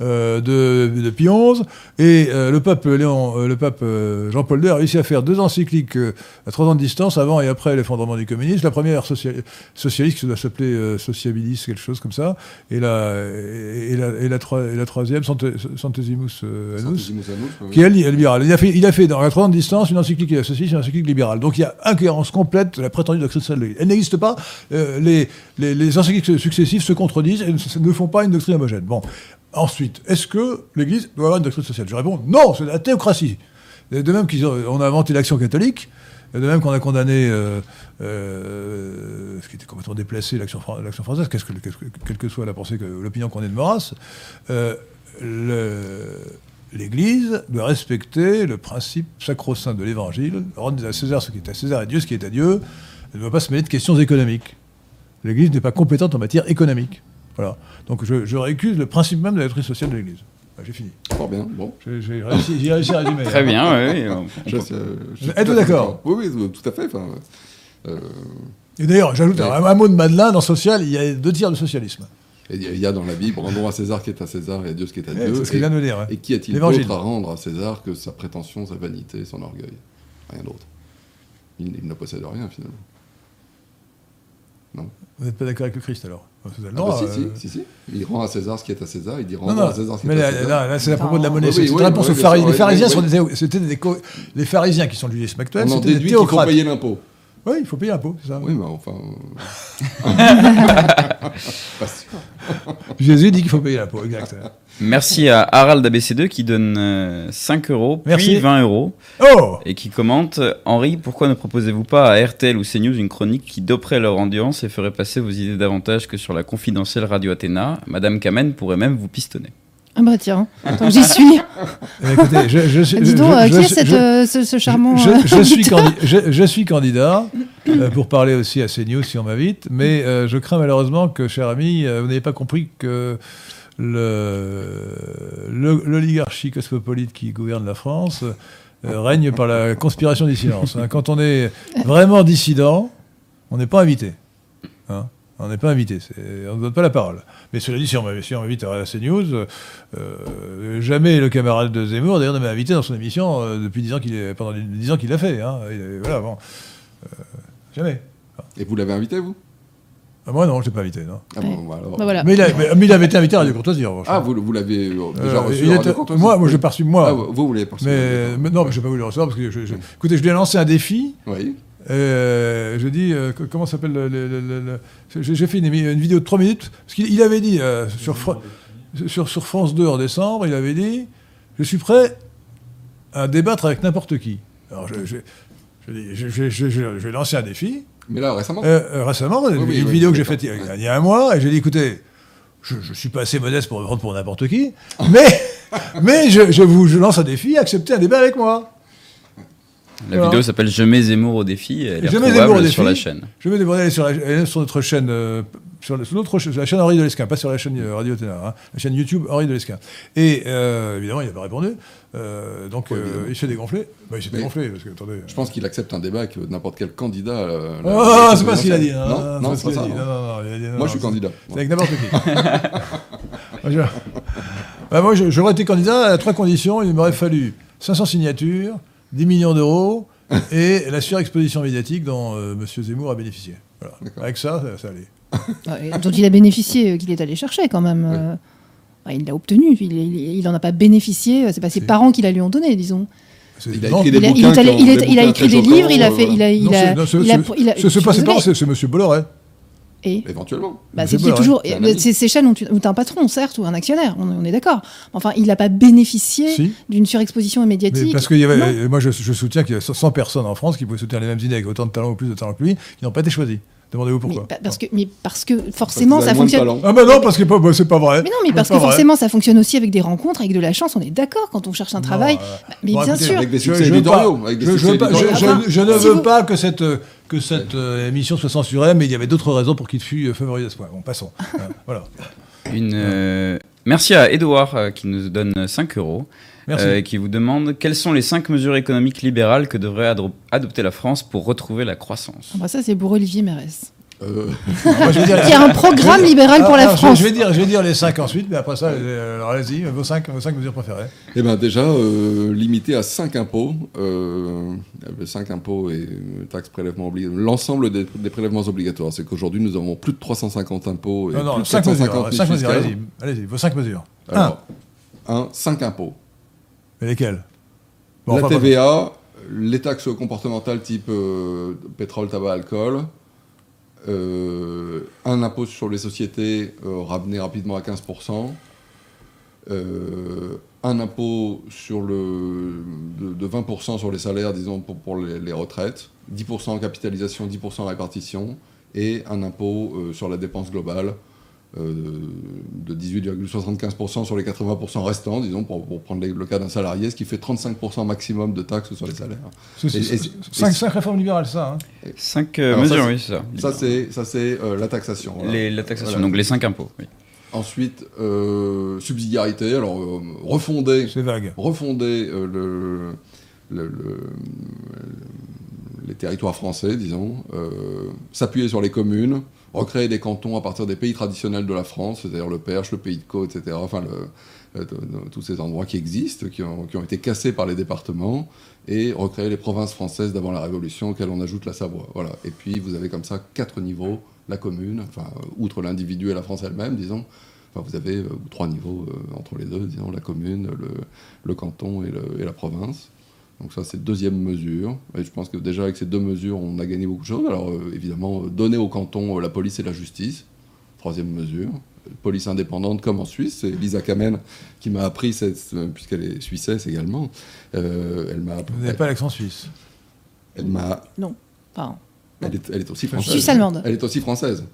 euh, de, de Pie XI. Et euh, le pape, Léon, euh, le pape euh, Jean-Paul II a réussi à faire deux encycliques euh, à trois ans de distance, avant et après l'effondrement du communisme. La première social- socialiste, qui doit s'appeler euh, Sociabilis, quelque chose comme ça. Et la, et, et la, et la, troi- et la troisième, euh, Annus. Qui est li- libéral. Il a fait, il a fait dans la 30 distance une encyclique socialiste et une encyclique libérale. Donc il y a incohérence complète de la prétendue doctrine sociale de l'Église. Elle n'existe pas. euh, les, les, les encycliques successives se contredisent et ne, ne font pas une doctrine homogène. Bon. Ensuite, est-ce que l'Église doit avoir une doctrine sociale? Je réponds non, c'est la théocratie. De même qu'on a inventé l'action catholique, de même qu'on a condamné euh, euh, ce qui était complètement déplacé, l'action fran- l'action française, que, quelle que soit la pensée, que, l'opinion qu'on ait de Maurras, euh, le- l'Église doit respecter le principe sacro-saint de l'Évangile, rendre à César ce qui est à César et Dieu ce qui est à Dieu. Elle ne doit pas se mêler de questions économiques. L'Église n'est pas compétente en matière économique. Voilà. Donc je, je récuse le principe même de la sociale de l'Église. Voilà, J'ai fini. Fort bien, bon. J'ai réussi, à résumer. Très bien, oui. oui, euh, Êtes-vous d'accord? Oui, oui, tout à fait. enfin, euh, Et d'ailleurs, j'ajoute Ouais. un, un mot de Madeleine, dans social, il y a deux tiers de socialisme. Il y a- dans la Bible, rendons à César qui est à César et à Dieu ce qui est à Dieu. c'est ce qu'il et, vient de me dire. ouais. et qui a-t-il d'autre à rendre à César que sa prétention, sa vanité, son orgueil? Rien d'autre. Il, il ne possède rien finalement. Vous n'êtes pas d'accord avec le Christ alors? Ah droit, bah, si, euh, si, si, si. Il rend à César ce qui est à César, il dit Non, rendons non, à César ce qui est à César. là, là, c'est à propos de la Non. monnaie. Oui, c'est oui, sûr, Les pharisiens oui, sont oui. des, c'était des co- les pharisiens qui sont du judaïsme actuel, On en c'était des déduit qu'il faut théocrates. payer l'impôt. Oui, il faut payer l'impôt, c'est ça. Oui, mais enfin. euh, pas sûr. Jésus dit qu'il faut payer l'impôt, exact. Merci à Harald ABC2 qui donne euh, 5 euros, puis Merci. 20 euros, Oh et qui commente Henri, pourquoi ne proposez-vous pas à RTL ou CNews une chronique qui doperait leur audience et ferait passer vos idées davantage que sur la confidentielle Radio Athéna? Madame Kamen pourrait même vous pistonner. Ah bah tiens, j'y suis. Eh, Écoutez, je, je suis. Dis donc, je- euh, je- qui est je- cette, je- euh, ce, ce charmant Je, euh, je suis je- je suis candidat euh, pour parler aussi à CNews si on m'invite, mais euh, je crains malheureusement que, cher ami, vous n'avez pas compris que le- le- l'oligarchie cosmopolite qui gouverne la France euh, règne par la conspiration du silence. hein. Quand on est vraiment dissident, on n'est pas invité. On n'est pas invité, on ne donne pas la parole. Mais cela dit, si on m'invite si à CNews, euh, jamais le camarade de Zemmour, d'ailleurs, ne m'a invité dans son émission euh, depuis 10 ans qu'il est, pendant les 10 ans qu'il l'a fait. Hein. Et, voilà, bon. Euh, jamais. Et vous l'avez invité, vous? Ah, moi, non, je ne l'ai pas invité. Non. ah, Ouais. bon, alors- Bah voilà. Mais, il a- mais- mais il avait été invité à Radio Courtoisie, en revanche. Ah, vous, vous l'avez euh, déjà reçu il à était- Radio Courtoisie moi, moi, je l'ai pas reçu, moi. Ah, vous, vous l'avez pas reçu. mais, mais non, mais je n'ai pas voulu le recevoir parce que, je, je- écoutez, je lui ai lancé un défi. Oui. Euh, je dis, euh, co- comment s'appelle le, J'ai fait une, une vidéo de 3 minutes, parce qu'il il avait dit euh, sur, Fra- sur, sur France 2 en décembre, il avait dit Je suis prêt à débattre avec n'importe qui. Alors, je, je, vais lancer un défi. Mais là, récemment Euh, récemment, une, oui, une oui, vidéo que j'ai faite il, y a- il y a un mois, et j'ai dit écoutez, je, je suis pas assez modeste pour me prendre pour n'importe qui, mais, je vous je lance un défi, acceptez un débat avec moi. La Voilà. vidéo s'appelle Je mets Zemmour au défi. Elle est Je mets Zemmour au défi. sur la chaîne. Je sur, la- elle est sur notre chaîne, euh, sur, la- sur notre chaîne- sur la chaîne Henri de Lesquin, pas sur la chaîne euh, Radio Ténard, hein, la chaîne YouTube Henri de Lesquin. Et euh, évidemment, il n'a pas répondu. Euh, donc, euh, il s'est dégonflé. Bah, il s'est dégonflé, parce que, attendez. Je pense qu'il accepte un débat avec n'importe quel candidat. euh, Oh, c'est pas ce qu'il a dit. Non, non, c'est pas pas ce ça. qu'il a dit. non. Non, non, non, il a dit, non, Moi, non, je suis candidat. C'est avec n'importe qui. Moi, Bah, j'aurais été candidat à trois conditions. Il m'aurait fallu 500 signatures, 10 millions d'euros et la surexposition médiatique dont euh, M. Zemmour a bénéficié. Voilà. Avec ça, ça, ça allait. Ouais, dont il a bénéficié, euh, qu'il est allé chercher quand même. euh, ouais, il l'a obtenu, il, il, il en a pas bénéficié, euh, c'est pas ses parents qui la lui ont donné, disons. Il a écrit des livres, il a fait, il a, il Non, a, c'est- non, c'est- il a- c'est- il a- c'est- je c'est suis pas ses parents, c'est c'est M. Bolloré. Et Éventuellement. bah, C'est qu'il y a toujours chaînes ont, ont un patron, certes, ou un actionnaire, on, on est d'accord. Enfin, il n'a pas bénéficié Si. d'une surexposition Mais médiatique. parce y avait, euh, moi je, je soutiens qu'il y a 100 personnes en France qui pouvaient soutenir les mêmes idées avec autant de talent ou plus de talent que lui, qui n'ont pas été choisies. Demandez-vous Mais, pourquoi. pa- parce que, mais parce que forcément, Parce ça moins de fonctionne. Ah bah non, parce que bah, c'est pas vrai. Mais non, mais parce que vrai. forcément, ça fonctionne aussi avec des rencontres, avec de la chance. On est d'accord quand on cherche un travail. Non, euh, Bah, mais bon, bien écoutez, sûr. Avec des Je, succès je éditoriaux. avec des je- succès je- éditoriaux. je- je ne Si veux vous- pas que cette, euh, que cette euh, émission soit censurée, mais il y avait d'autres raisons pour qu'il fût euh, favorisé à ce point. Bon, passons. Hein, voilà. Une, euh, Merci à Edouard euh, qui nous donne 5 euros. Merci. euh, qui vous demande quelles sont les 5 mesures économiques libérales que devrait adopter la France pour retrouver la croissance? Ah bah ça, c'est pour Olivier Mérès. Euh, Moi, je vais dire- Qui a un programme libéral pour Ah, la France. Je vais, dire, je vais dire les 5 ensuite, mais après ça, euh, alors allez-y, vos 5 vos cinq mesures préférées. Eh bien déjà, euh, limité à 5 impôts, euh, 5 impôts et taxes, prélèvements obligatoires, l'ensemble des, des prélèvements obligatoires. C'est qu'aujourd'hui, nous avons plus de 350 impôts et Non, non, plus de 5 mesures. 750 cinq mesures, fiscales. allez-y, allez-y, vos 5 mesures. Alors, 1, 5 impôts. Mais lesquels? Bon, la enfin, TVA, les taxes comportementales type euh, pétrole, tabac, alcool, euh, un impôt sur les sociétés euh, ramené rapidement à 15%, euh, un impôt sur le, de, de 20% sur les salaires, disons, pour, pour les, les retraites, 10% en capitalisation, 10% en répartition, et un impôt sur la dépense globale de 18,75% sur les 80% restants, disons, pour, pour prendre les- le cas d'un salarié, ce qui fait 35% maximum de taxes sur les salaires. cinq- cinq réformes libérales, ça. hein. 5 Alors ça, mesures, c'est- oui, c'est ça. Ça, c'est ça, c'est euh, la taxation. voilà. Les- la taxation, Voilà. donc les 5 impôts. oui. Ensuite, euh, subsidiarité, alors euh, refonder, C'est vague. refonder euh, le, le- le- les territoires français, disons, euh, s'appuyer sur les communes, recréer des cantons à partir des pays traditionnels de la France, c'est-à-dire le Perche, le Pays de Côte, etc. Enfin, euh, de- tous ces endroits qui existent, qui ont, été cassés par les départements, et recréer les provinces françaises d'avant la Révolution, auxquelles on ajoute la Savoie. Voilà. Et puis, vous avez comme ça quatre niveaux, la commune, enfin, euh, outre l'individu et la France elle-même, disons, Enfin, vous avez euh, trois niveaux euh, entre les deux, disons, la commune, le, canton et la province. Donc ça, c'est deuxième mesure. Et je pense que déjà, avec ces deux mesures, on a gagné beaucoup de choses. Alors, euh, évidemment, euh, donner au canton euh, la police et la justice. Troisième mesure. Police indépendante comme en Suisse. C'est Lisa Kamen qui m'a appris, cette, puisqu'elle est suissesse également. Euh, elle m'a Vous n'avez pas l'accent suisse. elle m'a Non. Enfin, elle est, elle est aussi Suisse française. Suisse allemande. Elle est aussi française.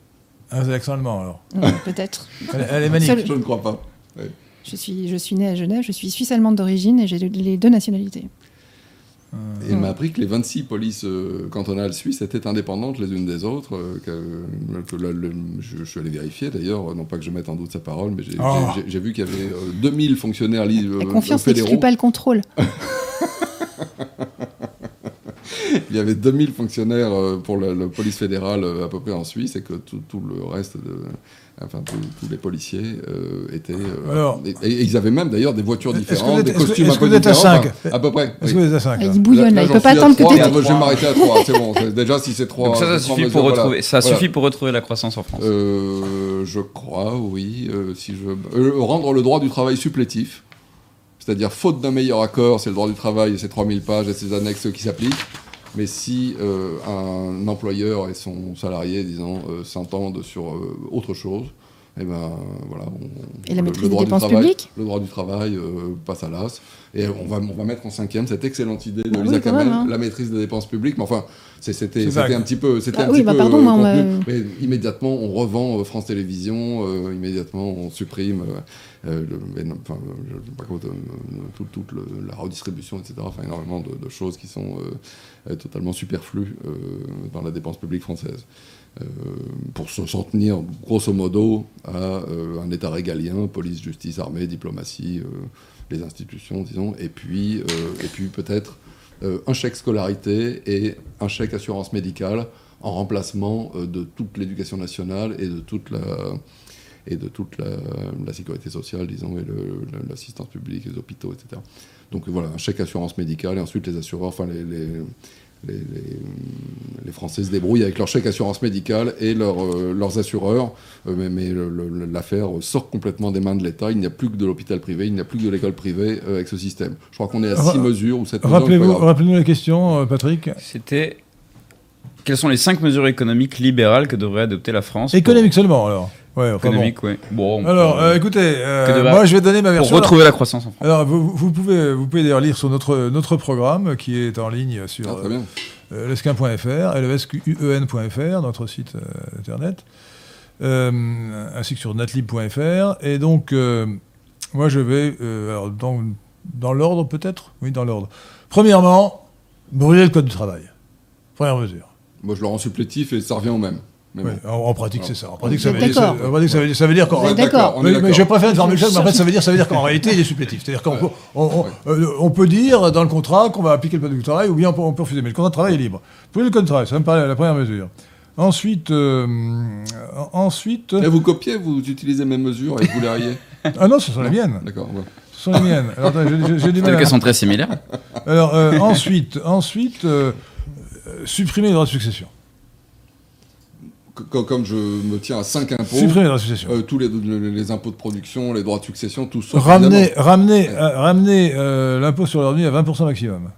Ah, vous avez l'accent allemand, alors. euh, peut-être. Elle, elle est magnifique. Seul- Je ne crois pas. Ouais. Je suis, je suis née à Genève, je suis suisse-allemande d'origine et j'ai les deux nationalités. Et elle m'a appris que les 26 polices euh, cantonales suisses étaient indépendantes les unes des autres. euh, que, que le- je, je suis allé vérifier d'ailleurs, non pas que je mette en doute sa parole, mais j'ai Oh. vu qu'il y avait euh, 2000 fonctionnaires li- La euh, confiance n'exclut pas le contrôle. il y avait 2000 fonctionnaires euh, pour la, la police fédérale euh, à peu près en Suisse et que tout, tout le reste de. Enfin, tous les policiers euh, étaient. euh, Alors- et, et ils avaient même d'ailleurs des voitures différentes, êtes- des est-ce que- costumes est-ce un que peu vous êtes à différents. cinq enfin, à peu près. Est-ce oui. que vous êtes à 5 Il bouillonne là, il j'en peut pas attendre que trois, tu Je vais m'arrêter à 3, c'est bon. c'est- Déjà, si c'est 3. Donc ça, ça suffit pour retrouver, ça suffit pour retrouver la croissance en France. Euh, je crois, oui. euh, si je... euh, rendre le droit du travail supplétif, c'est-à-dire faute d'un meilleur accord, c'est le droit du travail et ses 3000 pages et ses annexes qui s'appliquent. Mais si euh, un employeur et son salarié, disons, euh, s'entendent sur euh, autre chose, eh ben voilà. on- Et la le- maîtrise le des droit du dépenses travail- publiques Le droit du travail euh, passe à l'as. Et on va, on va mettre en cinquième cette excellente idée de Ah Lisa même, hein. la maîtrise des dépenses publiques. Mais enfin, c'était un petit peu, c'était Ah un oui, petit bah peu pardon, on contenu. m'a- Mais immédiatement, on revend euh, France Télévisions, euh, immédiatement, on supprime euh, euh, le- enfin, euh, je sais pas quoi, euh, toute, toute le- la redistribution, etc. Enfin, énormément de, de choses qui sont euh, totalement superflues euh, dans la dépense publique française. Euh, pour se- s'en tenir, grosso modo, à euh, un État régalien, police, justice, armée, diplomatie, les institutions, disons, et puis, puis peut-être un chèque scolarité et un chèque assurance médicale en remplacement de toute l'éducation nationale et de toute la et de toute la, sécurité sociale, disons, et l'assistance publique, les hôpitaux, etc. Donc voilà, un chèque assurance médicale, et ensuite les assureurs, enfin les, les, les, les- les Français se débrouillent avec leur chèque assurance médicale et leur, euh, leurs assureurs, Euh, mais, l'affaire sort complètement des mains de l'État, il n'y a plus que de l'hôpital privé, il n'y a plus que de l'école privée euh, avec ce système. Je crois qu'on est à Ra- six mesures ou sept mesures. Rappelez-vous incroyables. rappelez la question, Patrick. C'était quelles sont les cinq mesures économiques libérales que devrait adopter la France pour- Économique seulement, alors. Ouais, enfin bon. Économique, oui. Bon, on Alors, euh, écoutez, euh, moi je vais donner ma pour version. retrouver la croissance en France. Alors, vous, vous pouvez, vous pouvez d'ailleurs lire sur notre, notre programme qui est en ligne sur Ah, bien. euh, lesquin.fr, lesquen.fr, notre site euh, internet, euh, ainsi que sur natlib.fr. Et donc, euh, moi je vais, euh, alors, dans, dans l'ordre peut-être? Oui, dans l'ordre. Premièrement, brûler le code du travail. Première mesure. Moi, je le rends supplétif et ça revient au même. Mais Oui, bon. en, en pratique, c'est ça. En pratique, ça veut, dire, ça, ça veut dire- ça veut dire qu'en d'accord est mais, je préfère le former le choc, mais en fait, ça veut dire, ça veut dire qu'en réalité, il est supplétif. C'est-à-dire qu'on peut, on, on- Ouais. euh, on peut dire dans le contrat qu'on va appliquer le code du travail, ou bien on peut, on peut refuser. Mais le contrat de travail est libre. Vous pouvez le code du travail, ça me paraît la première mesure. Ensuite, euh, ensuite, Là, vous copiez, vous utilisez mes mesures et vous les rayez. ah non, ce sont les miennes. D'accord. ouais. Ce sont les miennes. Alors, j'ai- du mal sont très similaires. Alors, euh, ensuite, ensuite, euh, supprimer les droits de succession. Co- Comme je me tiens à 5 impôts, succession. euh, tous les, impôts de production, les droits de succession, tout ça. ramener, ramener, Ouais. euh, ramener euh, l'impôt sur le revenu à 20% maximum.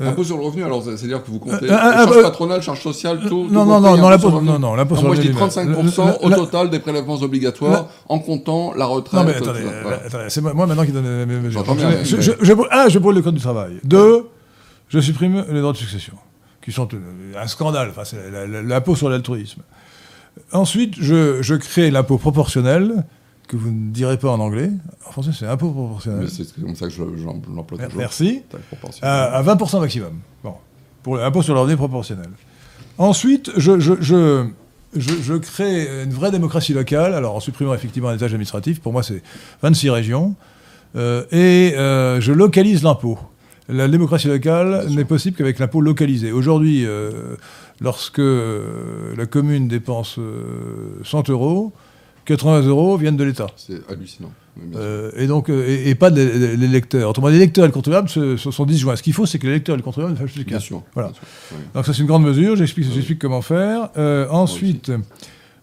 Impôt sur le revenu, alors c'est-à-dire que vous comptez Euh, charge patronale, charge sociale, tout. non, non, non, non, impôt l'impôt sur le revenu. non, non, l'impôt Ah, sur moi, le je dis revenu. 35% Le- le- au total des prélèvements obligatoires en comptant la retraite. Non, mais attendez, c'est moi, moi maintenant qui donne les mes mesures. Un, je brûle le code du travail. Deux, je supprime les droits de succession, qui sont euh, un scandale. Enfin, c'est l'impôt sur l'altruisme. Ensuite, je, je crée l'impôt proportionnel, que vous ne direz pas en anglais. En français, c'est impôt proportionnel. Mais c'est comme ça que je j'en- je toujours. Merci. À, à 20% maximum. Bon, pour l'impôt sur le revenu proportionnel. Ensuite, je, crée une vraie démocratie locale, alors en supprimant effectivement un étage administratif, pour moi c'est 26 régions, euh, et euh, je localise l'impôt. La démocratie locale n'est possible qu'avec l'impôt localisé. Aujourd'hui, euh, lorsque euh, la commune dépense euh, 100 euros, 80 euros viennent de l'État. C'est hallucinant. Euh, et donc, euh, et, et pas les lecteurs. Autrement, les lecteurs et le contribuable se, se sont disjoints. Ce qu'il faut, c'est que les lecteurs et le contribuable fassent sûr. Voilà. bien sûr, oui. Donc ça, c'est une grande mesure. J'explique, Oui. j'explique comment faire. Euh, ensuite,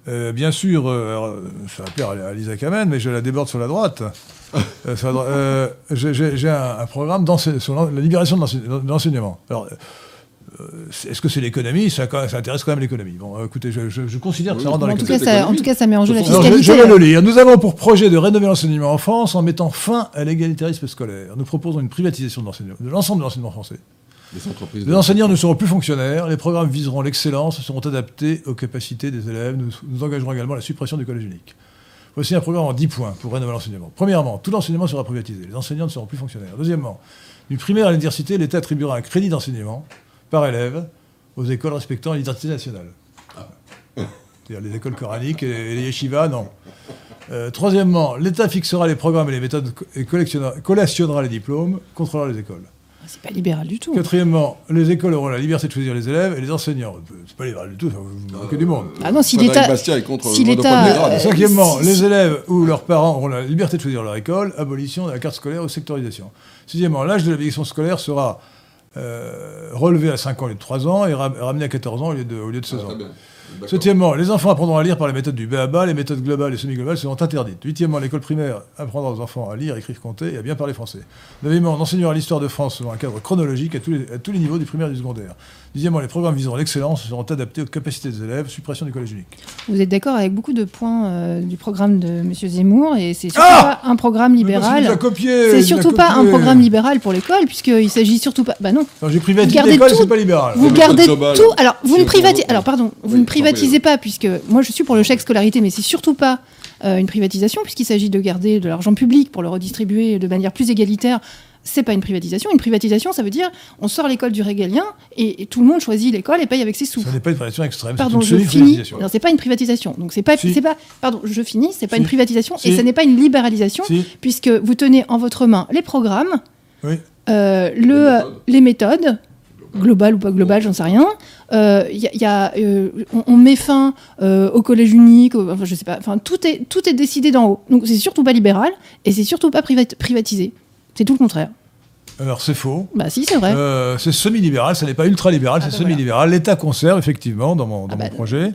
euh, bien sûr, euh, euh, ça va plaire à Lisa Kamen, mais je la déborde sur la droite. Euh, j'ai- un, un programme sur la libération de l'ense- de l'enseignement. Alors, est-ce que c'est l'économie? Ça, intéresse quand même l'économie. Bon, écoutez, je, je- je considère que ça rentre dans l'économie. en tout cas, ça met en jeu la Alors, je, fiscalité. je vais le lire. Nous avons pour projet de rénover l'enseignement en France en mettant fin à l'égalitarisme scolaire. Nous proposons une privatisation de l'enseignement- de l'ensemble de l'enseignement français. Les entreprises. Les enseignants ne seront plus fonctionnaires, les programmes viseront l'excellence, seront adaptés aux capacités des élèves. Nous, nous engagerons également la suppression du collège unique. Voici un programme en 10 points pour rénover l'enseignement. Premièrement, tout l'enseignement sera privatisé. Les enseignants ne seront plus fonctionnaires. Deuxièmement, du primaire à l'université, l'État attribuera un crédit d'enseignement par élève aux écoles respectant l'identité nationale. C'est-à-dire les écoles coraniques et les yeshivas, non. Euh, troisièmement, l'État fixera les programmes et les méthodes et collectionnera- collationnera les diplômes, contrôlera les écoles. C'est pas libéral du tout. Quatrièmement, les écoles auront la liberté de choisir les élèves et les enseignants. C'est pas libéral du tout, ça vous vous moquez du monde. Ah non, si l'État. Est contre si l'État, euh, Cinquièmement, si- les élèves ou leurs parents auront la liberté de choisir leur école, abolition de la carte scolaire ou sectorisation. Sixièmement, l'âge de l'obligation scolaire sera euh, relevé à 5 ans au lieu de 3 ans et ra- ramené à 14 ans au lieu de, au lieu de 16 Ah, ans. très bien. D'accord. Septièmement, les enfants apprendront à lire par les méthodes du BABA, les méthodes globales et semi-globales seront interdites. Huitièmement, l'école primaire apprendra aux enfants à lire, écrire, compter et à bien parler français. Neuvièmement, on enseignera l'histoire de France selon un cadre chronologique à tous les, à tous les niveaux du primaire et du secondaire. Dixièmement, les programmes visant l'excellence seront adaptés aux capacités des élèves, suppression du collège unique. Vous êtes d'accord avec beaucoup de points euh, du programme de M. Zemmour et c'est surtout Ah pas un programme libéral. C'est surtout pas un programme libéral pour l'école puisqu'il s'agit surtout pas. Bah non. Non, j'ai privatisé Gardez l'école, tout- c'est pas libéral. Vous gardez tout. Alors, vous ne privatisez. Alors, pardon, vous Oui, ne privatisez pas, puisque moi, je suis pour le chèque scolarité, mais c'est surtout pas euh, une privatisation, puisqu'il s'agit de garder de l'argent public pour le redistribuer de manière plus égalitaire. C'est pas une privatisation. Une privatisation, ça veut dire on sort l'école du régalien et, et tout le monde choisit l'école et paye avec ses sous. Ça n'est pas une privatisation extrême, Pardon, je finis. Non, c'est pas une privatisation. Donc c'est pas, Si. c'est pas. Pardon, je finis. C'est pas Si. une privatisation Si. et ce n'est pas une libéralisation, Si, puisque vous tenez en votre main les programmes, oui. euh, le, méthodes. les méthodes, globales ou pas globales, j'en sais rien. Euh, y a- il y a, euh, on, on met fin euh, au collège unique, enfin je sais pas. Enfin tout est tout est décidé d'en haut. Donc c'est surtout pas libéral et c'est surtout pas privat- privatisé. C'est tout le contraire. Alors c'est faux. Bah si c'est vrai. Euh, c'est semi-libéral, ça n'est pas ultra-libéral, Ah c'est ben semi-libéral. L'État conserve effectivement dans mon, dans Ah mon bah, projet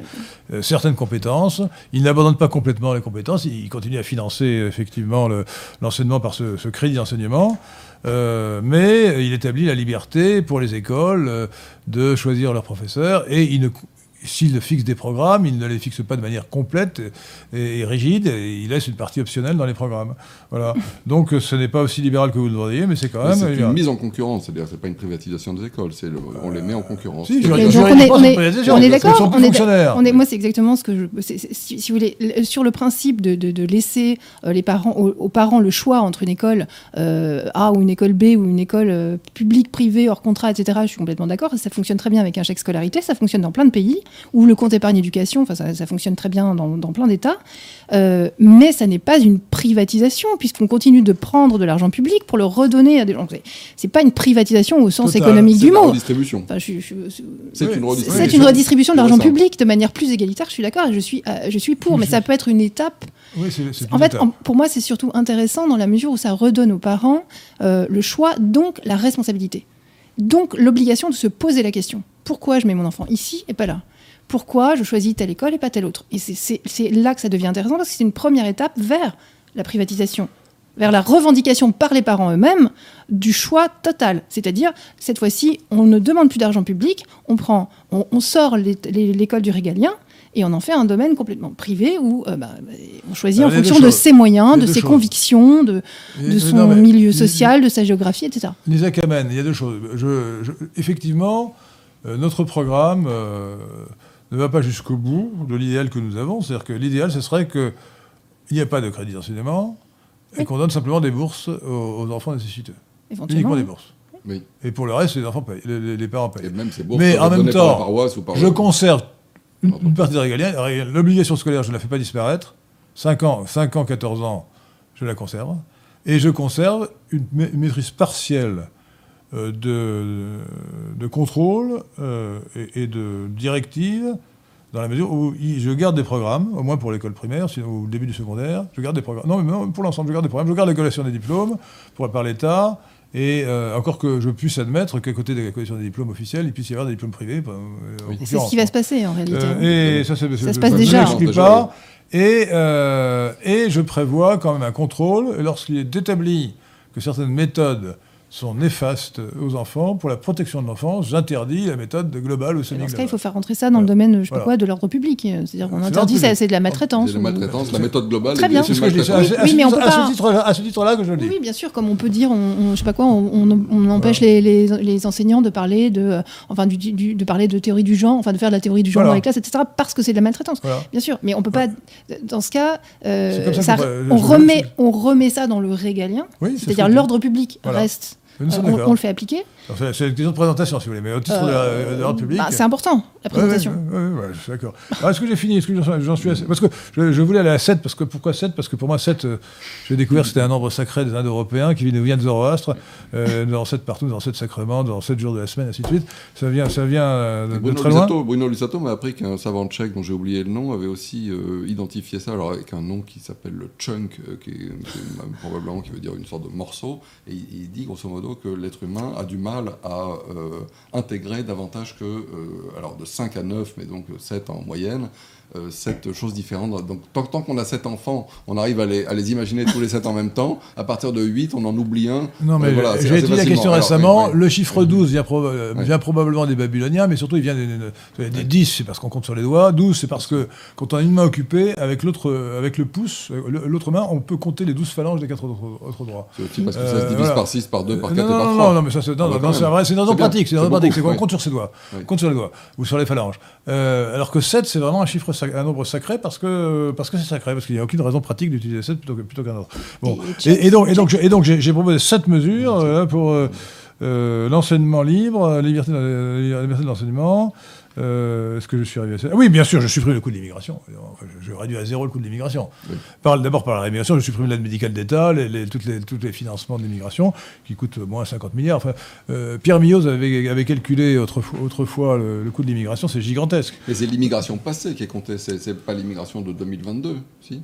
euh, certaines compétences. Il n'abandonne pas complètement les compétences, il continue à financer effectivement le- l'enseignement par ce, ce crédit d'enseignement. Euh, mais il établit la liberté pour les écoles euh, de choisir leurs professeurs et il ne s'il fixe des programmes, il ne les fixe pas de manière complète et, et rigide, et il laisse une partie optionnelle dans les programmes. Voilà. Donc ce n'est pas aussi libéral que vous le voudriez, mais c'est quand même C'est une mise en concurrence, c'est-à-dire c'est pas une privatisation des écoles, c'est le- on les met en concurrence. Si, on est- d'accord, on est- moi, c'est exactement ce que je. si, si vous voulez, sur le principe de, de- de laisser euh, les parents, aux, aux parents le choix entre une école euh, A ou une école B ou une école euh, publique, privée, hors contrat, etc., je suis complètement d'accord. Ça fonctionne très bien avec un chèque scolarité. Ça fonctionne dans plein de pays où le compte épargne éducation, enfin, ça, ça fonctionne très bien dans, dans plein d'États. Euh, mais ça n'est pas une privatisation, puisqu'on continue de prendre de l'argent public pour le redonner à des gens. C'est- pas une privatisation au sens Total. économique du de mot. redistribution. Enfin, C'est une redistribution. c'est une redistribution d'argent Intéressant. public de manière plus égalitaire, je suis d'accord, et je suis, euh, je suis pour, mais ça peut être une étape. Oui, En une fait, en- pour moi, c'est surtout intéressant dans la mesure où ça redonne aux parents euh, le choix, donc la responsabilité. Donc l'obligation de se poser la question. Pourquoi je mets mon enfant ici et pas là? Pourquoi je choisis telle école et pas telle autre Et c'est- là que ça devient intéressant parce que c'est une première étape vers la privatisation, vers la revendication par les parents eux-mêmes du choix total. C'est-à-dire, cette fois-ci, on ne demande plus d'argent public, on, prend, on, on sort l'école du régalien et on en fait un domaine complètement privé où euh, bah, bah, on choisit Alors, en fonction de ses moyens, de ses choses. convictions, de, son non, milieu social, de sa géographie, etc. Lisa Kamen, il y a deux choses. Je- je- effectivement, euh, notre programme euh, ne va pas jusqu'au bout de l'idéal que nous avons. C'est-à-dire que l'idéal, ce serait qu'il n'y ait pas de crédit d'enseignement et qu'on donne simplement des bourses aux, aux enfants nécessiteux. Éventuellement. Uniquement des bourses. Oui. Et pour le reste, les, enfants payent, les, parents payent. Et même ces bourses Mais en même temps, paroisse ou par Je conserve une, une partie des régaliens. L'obligation scolaire, je ne la fais pas disparaître. 5 ans, 5 ans, 14 ans, je la conserve. Et je conserve une ma- une maîtrise partielle euh, de, de contrôle euh, et, et de directive dans la mesure où je garde des programmes, au moins pour l'école primaire, sinon au début du secondaire, je garde des programmes. Non, mais pour l'ensemble, je garde des programmes. Je garde la collation des diplômes pour, par l'État, et euh, encore que je puisse admettre qu'à côté de la collation des diplômes officiels, il puisse y avoir des diplômes privés. euh, Oui. C'est ce qui va se passer en réalité. euh, et ça, c'est- Ça se je- passe je déjà. l'explique Déjà, pas. Et, euh, et je prévois quand même un contrôle. Et Lorsqu'il est établi que certaines méthodes sont néfastes aux enfants, pour la protection de l'enfance, j'interdis la méthode globale ou Dans ce cas, il semi-globale. faut faire rentrer ça dans le domaine, je sais pas quoi, de l'ordre public. C'est-à-dire qu'on C'est interdit c'est de la maltraitance. C'est la ou- maltraitance, la méthode globale. Très bien. c'est C'est ce que je dis. une À, Oui, mais on peut pas- titre-là- à ce titre-là que je le dis. Oui, bien sûr, comme on peut dire, on, on- je sais pas quoi, on, on- on empêche les, les- les enseignants de parler de, euh, enfin, du, du- de parler de théorie du genre, enfin, de faire de la théorie du genre Voilà. dans les classes, etc., parce que c'est de la maltraitance. Voilà. Bien sûr, mais on peut pas, dans ce cas, euh, ça ça- on, remet, on remet ça dans le régalien, c'est-à-dire l'ordre public reste Nous on le fait appliquer. C'est une question de présentation, si vous voulez, mais au titre de la- Euh, de l'ordre public. bah, c'est important, la présentation. Ouais, ouais, je suis d'accord. Alors, Est-ce que j'ai fini? Est-ce que j'en suis assez? Parce que je, je voulais aller à 7, parce que, pourquoi 7 Parce que pour moi, 7, euh, j'ai découvert que c'était un nombre sacré des Indo-Européens qui nous vient de Zoroastre. Euh, nous avons 7 partout, nous avons 7 sacrements, nous avons 7 jours de la semaine, ainsi de suite. Ça vient, ça vient euh, de, de Bruno très loin. Lusato, Bruno Lusato m'a appris qu'un savant tchèque dont j'ai oublié le nom avait aussi euh, identifié ça, alors avec un nom qui s'appelle le chunk, euh, qui, est, qui est probablement qui veut dire une sorte de morceau, et il, il dit grosso modo que l'être humain a du mal à euh, intégrer davantage que, euh, alors de 5 à 9, mais donc 7 en moyenne, euh, sept choses différentes. Donc tant, tant qu'on a 7 enfants, on arrive à les, à les imaginer tous les 7 en même temps. À partir de 8, on en oublie un. Non, mais Euh, voilà, j'ai étudié la question Alors, récemment. oui, oui. Le chiffre 12 vient, proba- euh, Ouais. vient probablement des Babyloniens, mais surtout il vient des, des- des 10, c'est parce qu'on compte sur les doigts. 12, c'est parce que quand on a une main occupée, avec l'autre euh, avec le pouce, euh, l'autre main, on peut compter les 12 phalanges des quatre autres, autres doigts. C'est aussi parce que ça Euh, se divise voilà. par 6, par 2, par Euh, 4 non, et par non, 3. non, non, mais ça c'est C'est bien, pratique, c'est raison pratique, c'est qu'on oui. compte sur ses doigts, Oui. on compte sur les doigts ou sur les phalanges. Euh, alors que 7, c'est vraiment un chiffre, un nombre sacré parce que parce que c'est sacré, parce qu'il n'y a aucune raison pratique d'utiliser 7 plutôt plutôt qu'un autre. Bon, Et- donc et donc j'ai- et donc j'ai proposé 7 mesures euh, pour euh, euh, l'enseignement libre, euh, liberté, la liberté de l'enseignement. Euh, Est-ce que je suis arrivé à ça Ah Oui, bien sûr, je supprime le coût de l'immigration. Enfin, je, je réduis à zéro le coût de l'immigration. Oui. D'abord par la réimmigration, je supprime l'aide médicale d'État, les, les, toutes les, tous les financements de l'immigration, qui coûtent moins 50 milliards. Enfin, euh, Pierre Millot avait, avait calculé autrefois, autrefois le, le coût de l'immigration, c'est gigantesque. Mais c'est l'immigration passée qui est comptée, c'est pas l'immigration de 2022, si?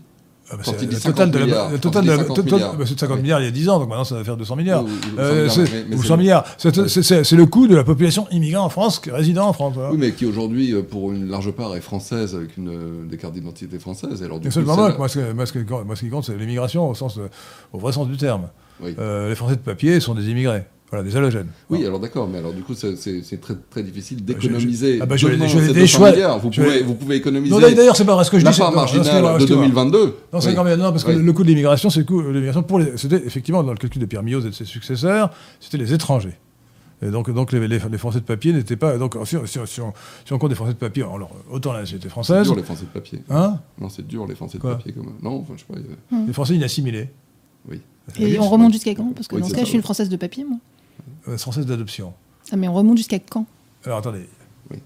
Ah bah, 50 de la, milliards, le quand total il de dit la- 50 total- milliards. bah, 50 milliards il y a 10 ans, donc maintenant ça va faire 200 milliards. Oui, Euh, 100 c'est- milliards, mais- mais ou c'est 100 le- milliards. C'est le coût de la population immigrée en France, résident en France. voilà. Oui, mais qui aujourd'hui, euh, pour une large part, est française, avec une, euh, des cartes d'identité françaises. Alors, du coup, moi, moi, ce, moi, ce qui compte, c'est l'immigration au, sens, au vrai sens du terme. Oui. Euh, les Français de papier sont des immigrés, voilà, des halogènes. Oui, alors d'accord, mais alors du coup, c'est- c'est c'est très, très difficile Bah, d'économiser. ah bah, je- des 200 choix-. Vous pouvez, vous pouvez économiser Non, d'ailleurs, c'est pas vrai. Ce que je la dis, c'est part marginale de excusez-moi. 2022. Non, c'est Oui. quand même non, parce que Oui. le coût de l'immigration, c'est le coût de l'immigration pour les. C'était effectivement dans le calcul de Pierre Millot et de ses successeurs, c'était les étrangers. Et donc, donc les, les- les Français de papier n'étaient pas. Donc, si, on- si si on, si on compte des Français de papier, alors, autant la C'est française, dur les Français de papier. hein, Non, c'est dur les Français de Quoi? papier quand même. Non, enfin, je sais pas. y a- les Français inassimilés. Oui. Et on remonte jusqu'à quand? Parce que Oui, dans ce c'est cas, ça, je suis une française de papier, moi. Euh, Françaises d'adoption. Ah, mais on remonte jusqu'à quand? Alors attendez. Oui.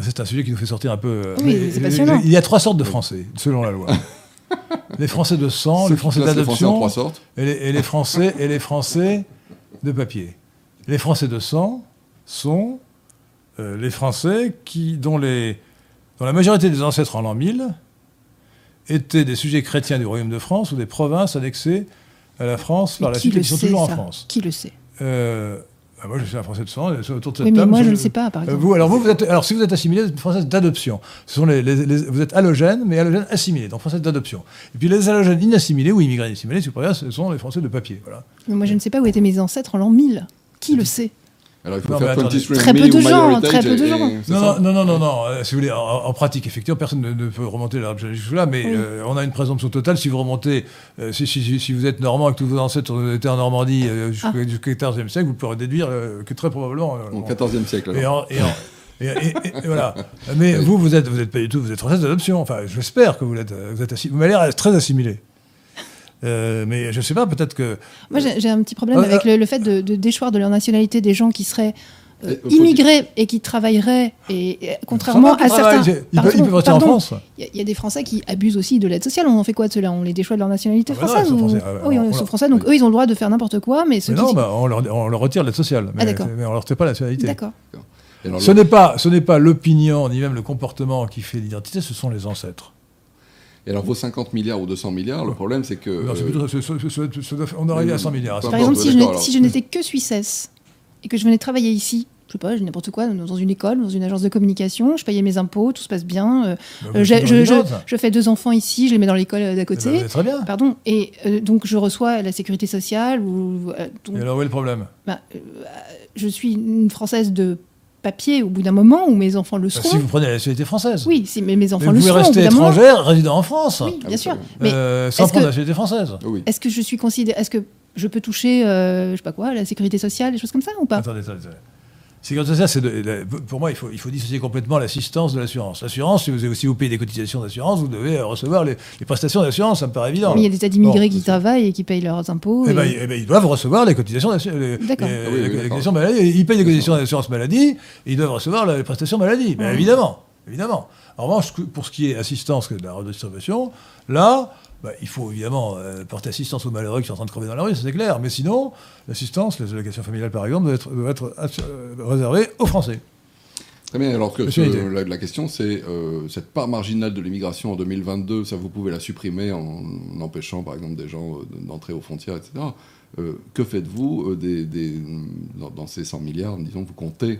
C'est un sujet qui nous fait sortir un peu. euh, Oui, c'est passionnant. Il y a trois sortes de Français, selon la loi. les Français de sang, les Français classent les Français en d'adoption trois sortes. et les, et les Français et les Français de papier. Les Français de sang sont euh, les Français qui, dont, les, dont la majorité des ancêtres en l'an 1000 étaient des sujets chrétiens du Royaume de France ou des provinces annexées à la France par la suite, qui sont toujours en France. Qui le sait? Euh, bah, moi, je suis un Français de sang, autour de cette Oui, mais table, moi, je ne le sais pas, par euh, exemple. Vous, alors vous, vous êtes, alors si vous êtes assimilé, vous êtes française d'adoption. Ce sont les, les- les- vous êtes halogène, mais halogène assimilé, donc française d'adoption. Et puis les halogènes inassimilés ou immigrés préférez, ce sont les Français de papier. Voilà. Mais moi, je ne sais pas où étaient mes ancêtres en l'an 1000. Qui le sait? Alors il faut Non, faire mais attendez. 23 Très peu de gens, très peu de gens. Non, non, non, non, euh, si vous voulez, en, pratique, effectivement, personne ne, ne peut remonter l'arbre généalogique jusque-là, mais Oui. euh, on a une présomption totale. Si vous remontez, euh, si, si- si- si vous êtes normand et que tous vos ancêtres étaient en Normandie euh, jusqu'au Ah. XIVe siècle, vous pourrez déduire euh, que très probablement. euh, Au bon, 14e siècle. Et, alors. en- et en- et- et- et- et voilà. Mais vous, vous êtes, vous êtes pas du tout, vous êtes française d'adoption. Enfin, j'espère que vous l'êtes, vous êtes assimilé. Vous m'avez l'air très assimilé. Euh, mais je sais pas, peut-être que. Moi, j'ai un petit problème Euh, avec le, le fait de, de déchoir de leur nationalité des gens qui seraient euh, immigrés et qui travailleraient. Et, et contrairement à certains. Ils, peuvent, peuvent rester en France. Il y a- il y, a des Français qui abusent aussi de l'aide sociale. On en fait quoi de ceux-là On les déchoit de leur nationalité Ah bah non, française ils sont ou- français. Ah Oui, on- ils on sont français, donc eux, ils ont le droit de faire n'importe quoi, mais ceux Mais qui. non, bah, on, leur, on leur retire l'aide sociale. Mais, Ah, d'accord. mais on leur retire pas la nationalité. D'accord. Ce n'est pas, ce n'est pas l'opinion ni même le comportement qui fait l'identité, ce sont les ancêtres. Et alors vos 50 milliards ou 200 milliards, le problème c'est que... Non, c'est euh, plutôt- ce- on aurait eu à 100 milliards. Peu Par exemple, si je n'étais- alors. si je n'étais que suissesse et que je venais travailler ici, je sais pas, n'importe quoi, dans une école, dans une agence de communication, je payais mes impôts, tout se passe bien. euh, Bah, je, je- je- je fais deux enfants ici, je les mets dans l'école euh, d'à Eh ben, côté. très bien. Pardon. Et euh, donc je reçois la sécurité sociale ou euh, donc, Et alors où est le problème? Bah, euh, je suis une française de papier au bout d'un moment où mes enfants le Bah, seront. Si vous prenez la nationalité française. Oui, si, mais mes enfants vous le pouvez seront rester bout d'un moment. étrangère, résident en France, Oui, Ah, bien sûr. vrai. Mais euh, sans prendre que- la nationalité française. oui. est-ce que je suis considérée, est-ce que je peux toucher, euh, je sais pas quoi, la sécurité sociale, des choses comme ça ou pas? Attendez, attendez, attendez. Sécurité sociale, c'est de- pour moi, il faut, il faut dissocier complètement l'assistance de l'assurance. L'assurance, si vous, si vous payez des cotisations d'assurance, vous devez euh, recevoir les, les prestations d'assurance, ça me paraît évident. Mais il y a des tas d'immigrés Bon, qui travaillent et qui payent leurs impôts. Eh et- ben, ils- eh ben, ils doivent recevoir les cotisations d'assurance. D'accord. Ah oui, oui, maladie. Ils payent des cotisations d'assurance maladie, et ils doivent recevoir les prestations maladie. Bien évidemment, évidemment. En revanche, pour ce qui est assistance de la redistribution, là, bah, il faut évidemment euh, porter assistance aux malheureux qui sont en train de crever dans la rue, c'est clair. Mais sinon, l'assistance, les allocations familiales par exemple, doit être, euh, réservée aux Français. Très bien, alors que la, la question c'est euh, cette part marginale de l'immigration en 2022, ça vous pouvez la supprimer en empêchant par exemple des gens d'entrer aux frontières, etc. Que faites-vous des, des- dans, dans ces 100 milliards, disons, vous comptez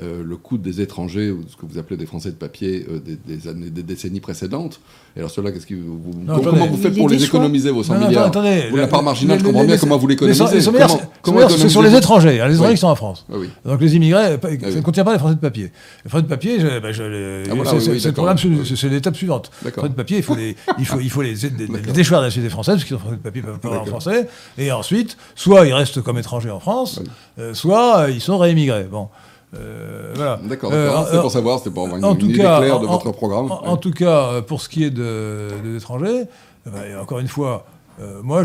euh, le coût des étrangers, ou ce que vous appelez des Français de papier, euh, des, des années, des décennies précédentes. Et alors cela, qu'est-ce que vous, vous- Non, comment attendez. vous faites pour les choix. économiser vos 100 Non, non, milliards attendez, Vous, la part marginale, je comprends les- bien les- comment vous les l'économisez. 100 les 100 milliards, Comment- c'est- comment 100 milliards, c'est sur les étrangers, hein, les étrangers Oui. qui sont en France. Ah oui. Donc les immigrés, pas- ça oui. ne contient pas les Français de papier. Les Français de papier, Ah, c'est l'étape suivante. Les. Français de papier, il faut les, il faut, il faut les, déchoir de la société française, parce qu'ils sont Français de papier, peuvent pas parler en français. Et ensuite, soit ils restent comme étrangers en France, euh, soit ils sont réimmigrés. Bon. Euh, voilà. D'accord, Euh, C'était pour savoir, c'était pour avoir en une tout idée cas, claire de en- votre programme. En, Ouais. en tout cas, euh, pour ce qui est de, des étrangers, eh ben, encore une fois, euh, moi,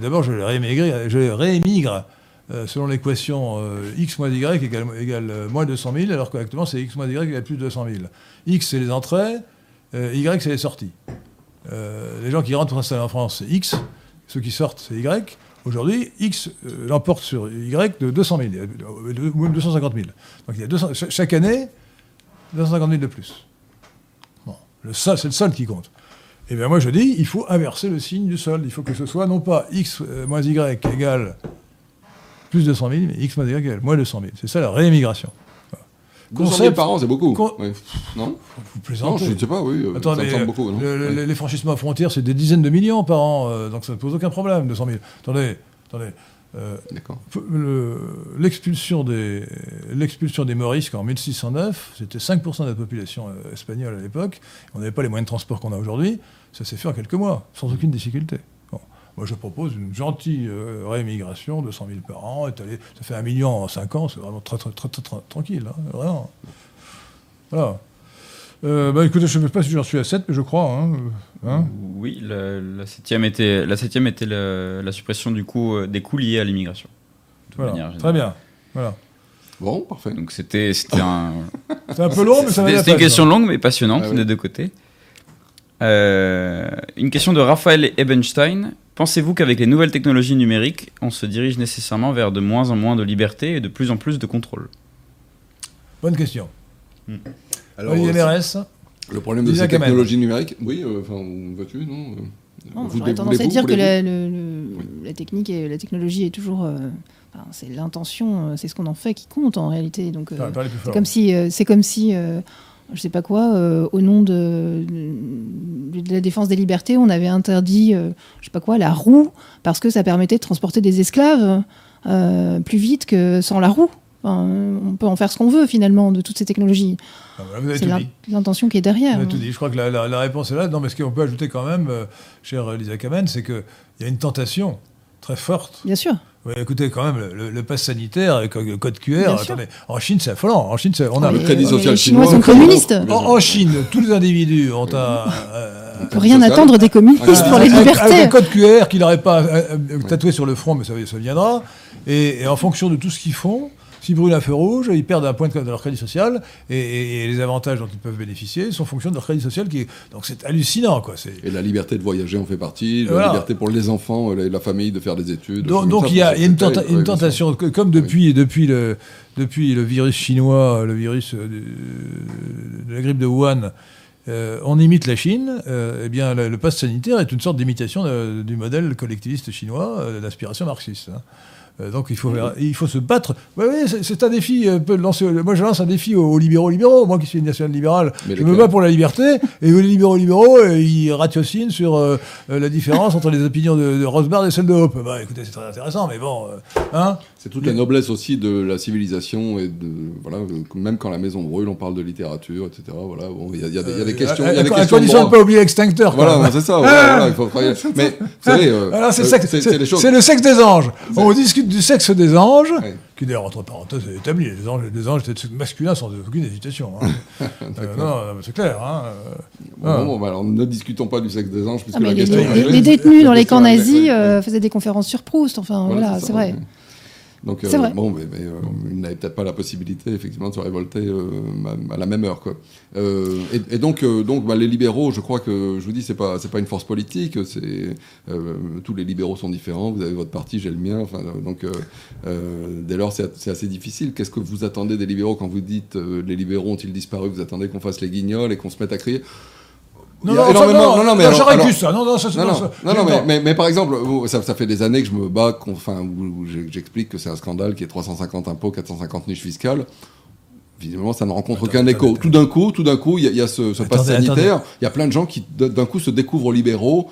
d'abord, je les réémigre, je les réémigre euh, selon l'équation euh, x moins y égale, égale euh, moins 200 000, alors qu'actuellement, c'est x moins y égale plus de 200 000. x, c'est les entrées, euh, y, c'est les sorties. Euh, les gens qui rentrent pour s'installer en France, c'est x, ceux qui sortent, c'est y. Aujourd'hui, X euh, l'emporte sur Y de 200 000, euh, ou même 250 000. Donc il y a 200 cha- chaque année, 250 000 de plus. Bon, sol, c'est le solde qui compte. Et bien moi je dis, il faut inverser le signe du solde. Il faut que ce soit non pas x euh, moins y égale plus 200 000, mais x moins y égale moins 200 000. C'est ça la réémigration. 200 000 concept- par an, c'est beaucoup. con- Oui. Non Vous Non, plaisantez. je ne sais pas, oui. Attends, ça me mais, semble beaucoup, non le- le- Oui. Les franchissements à frontières, c'est des dizaines de millions par an, euh, donc ça ne pose aucun problème, 200 000. Attendez, attendez. euh, le- L'expulsion des, des morisques en 1609, c'était 5% de la population euh, espagnole à l'époque. On n'avait pas les moyens de transport qu'on a aujourd'hui. Ça s'est fait en quelques mois, sans aucune difficulté. Moi, je propose une gentille euh, réémigration de 100 000 par an. ça fait un million en 5 ans, c'est vraiment très, très, très, très, très tranquille. hein, vraiment. Voilà. Euh, bah, écoutez, je ne sais pas si j'en suis à 7, mais je crois. hein, euh, hein. Oui, la, la septième était, la, septième était la, la suppression du coût, des coûts liés à l'immigration. Voilà. Très bien. Voilà. Bon, parfait. Donc c'était c'était un, C'est un peu long, mais ça va c'était une question longue mais passionnante Ah oui. des deux côtés. Euh, une question de Raphaël Ebenstein. Pensez-vous qu'avec les nouvelles technologies numériques, on se dirige nécessairement vers de moins en moins de liberté et de plus en plus de contrôle? Bonne question. Alors, Oui, euh, MRS. le problème de ces technologies numériques, oui, euh, enfin, veux-tu, non euh, Non, vous J'aurais tendance à dire que la, le- le- la technique et la technologie est toujours. euh, enfin, c'est l'intention, euh, c'est ce qu'on en fait qui compte en réalité. Donc, euh, Ah, c'est comme si, euh, c'est comme si, euh, je sais pas quoi, euh, au nom de, la défense des libertés, on avait interdit, euh, je sais pas quoi, la roue parce que ça permettait de transporter des esclaves euh, plus vite que sans la roue. Enfin, on peut en faire ce qu'on veut finalement de toutes ces technologies. Ah, voilà, avez C'est l'intention qui est derrière. Vous avez tout dit. Je crois que la, la- la réponse est là. Non, mais ce qu'on peut ajouter quand même, chère Lisa Kamen, c'est qu'il y a une tentation très forte. Bien sûr. Ouais, écoutez, quand même, le, le- le pass sanitaire le code QR, attendez, en Chine, c'est affolant. En Chine, on a. Le crédit social les chinois. Chinois sont communistes. En, en Chine, tous les individus ont un. euh, On peut rien social. attendre des communistes Ah, pour les libertés. Avec un code QR qu'il n'aurait pas euh, euh, tatoué sur le front, mais ça, ça viendra. Et, et en fonction de tout ce qu'ils font, s'ils brûlent un feu rouge, ils perdent un point de, de leur crédit social. Et, et- et les avantages dont ils peuvent bénéficier sont fonction de leur crédit social. Qui est, donc c'est hallucinant, quoi. Et la liberté de voyager en fait partie, la liberté pour les enfants, la, la famille de faire des études. Donc, comme donc ça, il y a, y une, tenta- tentation, que- comme depuis, depuis, le, depuis le virus chinois, le virus euh, de la grippe de Wuhan, euh, on imite la Chine, euh, eh bien le, le pass sanitaire est une sorte d'imitation du modèle collectiviste chinois euh, d'inspiration marxiste. hein. Euh, donc il faut, il faut se battre. Oui, oui, c'est- un défi. euh, peut lancer, moi, je lance un défi aux, aux libéraux libéraux. Moi qui suis national libéral, Mais je me bats pour la liberté. Et les libéraux libéraux, euh, ils ratiocinent sur euh, euh, la différence entre les opinions de, de Rosbard et celles de Hope. Bah, écoutez, c'est très intéressant, mais bon, euh, hein. C'est toute la noblesse aussi de la civilisation et de voilà, euh, même quand la maison brûle, on parle de littérature, etc. Voilà, bon, il y, a- y des- il y a des questions, il y a des questions condition de ne pas oublier l'extincteur. Voilà, c'est ça. voilà, voilà, il faut travailler. Mais vous savez, Alors, c'est, le sexe- des anges. On discute du sexe des anges, Ouais. qui d'ailleurs, entre parenthèses, est établi. Les anges, les anges étaient de sexe masculin sans aucune hésitation. hein. Euh, non, c'est clair. Hein. Bon, Ah. bon, bah, alors, ne discutons pas du sexe des anges, puisque Ah, la les, question les- est les- réglée. les détenus dans les camps nazis euh, faisaient des conférences sur Proust. Enfin, voilà, c'est vrai. Donc, euh, vrai. bon, mais, mais, euh, il n'avait peut-être pas la possibilité, effectivement, de se révolter euh, à, à la même heure, quoi. Euh, et, et donc, euh, donc bah, les libéraux, je crois que, je vous dis, c'est pas, c'est pas une force politique, c'est, euh, tous les libéraux sont différents, vous avez votre parti, j'ai le mien, enfin, donc, dès lors, c'est, c'est assez difficile. Qu'est-ce que vous attendez des libéraux quand vous dites, euh, les libéraux ont-ils disparu, vous attendez qu'on fasse les guignols et qu'on se mette à crier? Non, non, énormément- non, non, non, mais non, alors- alors- ça. Non, non, ça, non, non, ça- non, non, mais, mais, mais par exemple, ça, ça fait des années que je me bats, qu'on- enfin, où, j'explique que c'est un scandale qui est 350 impôts, 450 niches fiscales. Évidemment, ça ne rencontre aucun écho. Tout d'un coup, tout d'un coup, il y, y a ce, ce pass sanitaire. Il y a plein de gens qui, d'un coup, se découvrent libéraux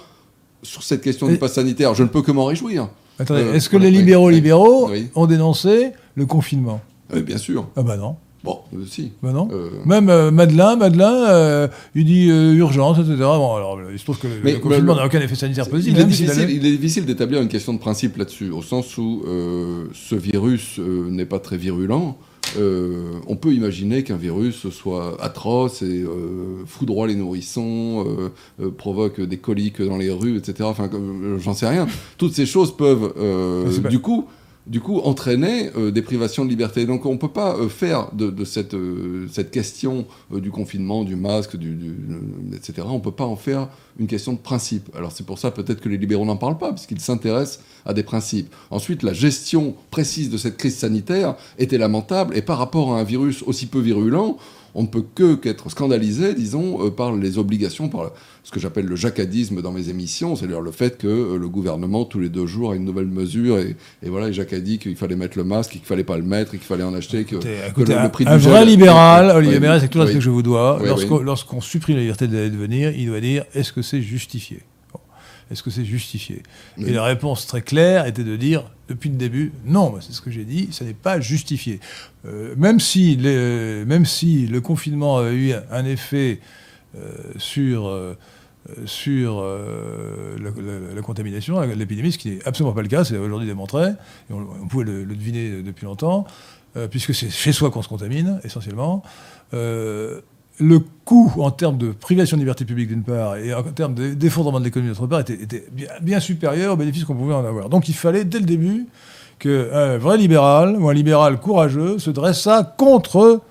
sur cette question Et- du pass sanitaire. Je ne peux que m'en réjouir. Attendez, Euh, est-ce que voilà, les oui, libéraux oui, libéraux oui. ont dénoncé le confinement? Euh, bien sûr. Ah bah non. Bon, si. Non. Euh, Même euh, Madeleine, Madeleine, euh, il dit urgence, etc. Bon, alors, il se trouve que le, Mais le confinement n'a aucun effet sanitaire positif. Il est, même s'il difficile, allait- il est difficile d'établir une question de principe là-dessus, au sens où ce virus n'est pas très virulent. Euh, on peut imaginer qu'un virus soit atroce et euh, foudroie les nourrissons, euh, provoque des coliques dans les rues, etc. Enfin, j'en sais rien. Toutes ces choses peuvent, pas- du coup, du coup, entraîner euh, des privations de liberté. Donc, on ne peut pas euh, faire de, euh, cette question euh, du confinement, du masque, etc. On ne peut pas en faire une question de principe. Alors, c'est pour ça peut-être que les libéraux n'en parlent pas, parce qu'ils s'intéressent à des principes. Ensuite, la gestion précise de cette crise sanitaire était lamentable, et par rapport à un virus aussi peu virulent, on ne peut que qu'être scandalisé, disons, euh, par les obligations, par ce que j'appelle le jacadisme dans mes émissions, c'est-à-dire le fait que euh, le gouvernement, tous les deux jours, a une nouvelle mesure, et, et voilà, et Jacques a dit qu'il fallait mettre le masque, qu'il fallait pas le mettre, et qu'il fallait en acheter, que, Écoutez, que écoutez, le, un, le prix un du vrai gel- libéral, Olivier oui, avec tout oui. que je vous dois, Oui, lorsqu'on supprime la liberté de venir, il doit dire est-ce que c'est justifié? Est-ce que c'est justifié? Oui. Et la réponse très claire était de dire, depuis le début, non, c'est ce que j'ai dit, ça n'est pas justifié. Euh, même, si les- même si le confinement a eu un effet euh, sur, euh, sur euh, la, la- la contamination, l'épidémie, ce qui n'est absolument pas le cas, c'est aujourd'hui démontré, et on, on pouvait le, le deviner depuis longtemps, euh, puisque c'est chez soi qu'on se contamine, essentiellement. Euh, le coût en termes de privation de liberté publique d'une part et en termes de- d'effondrement de l'économie d'autre part était, était bien, bien supérieur aux bénéfices qu'on pouvait en avoir. Donc il fallait dès le début qu'un vrai libéral ou un libéral courageux se dressât contre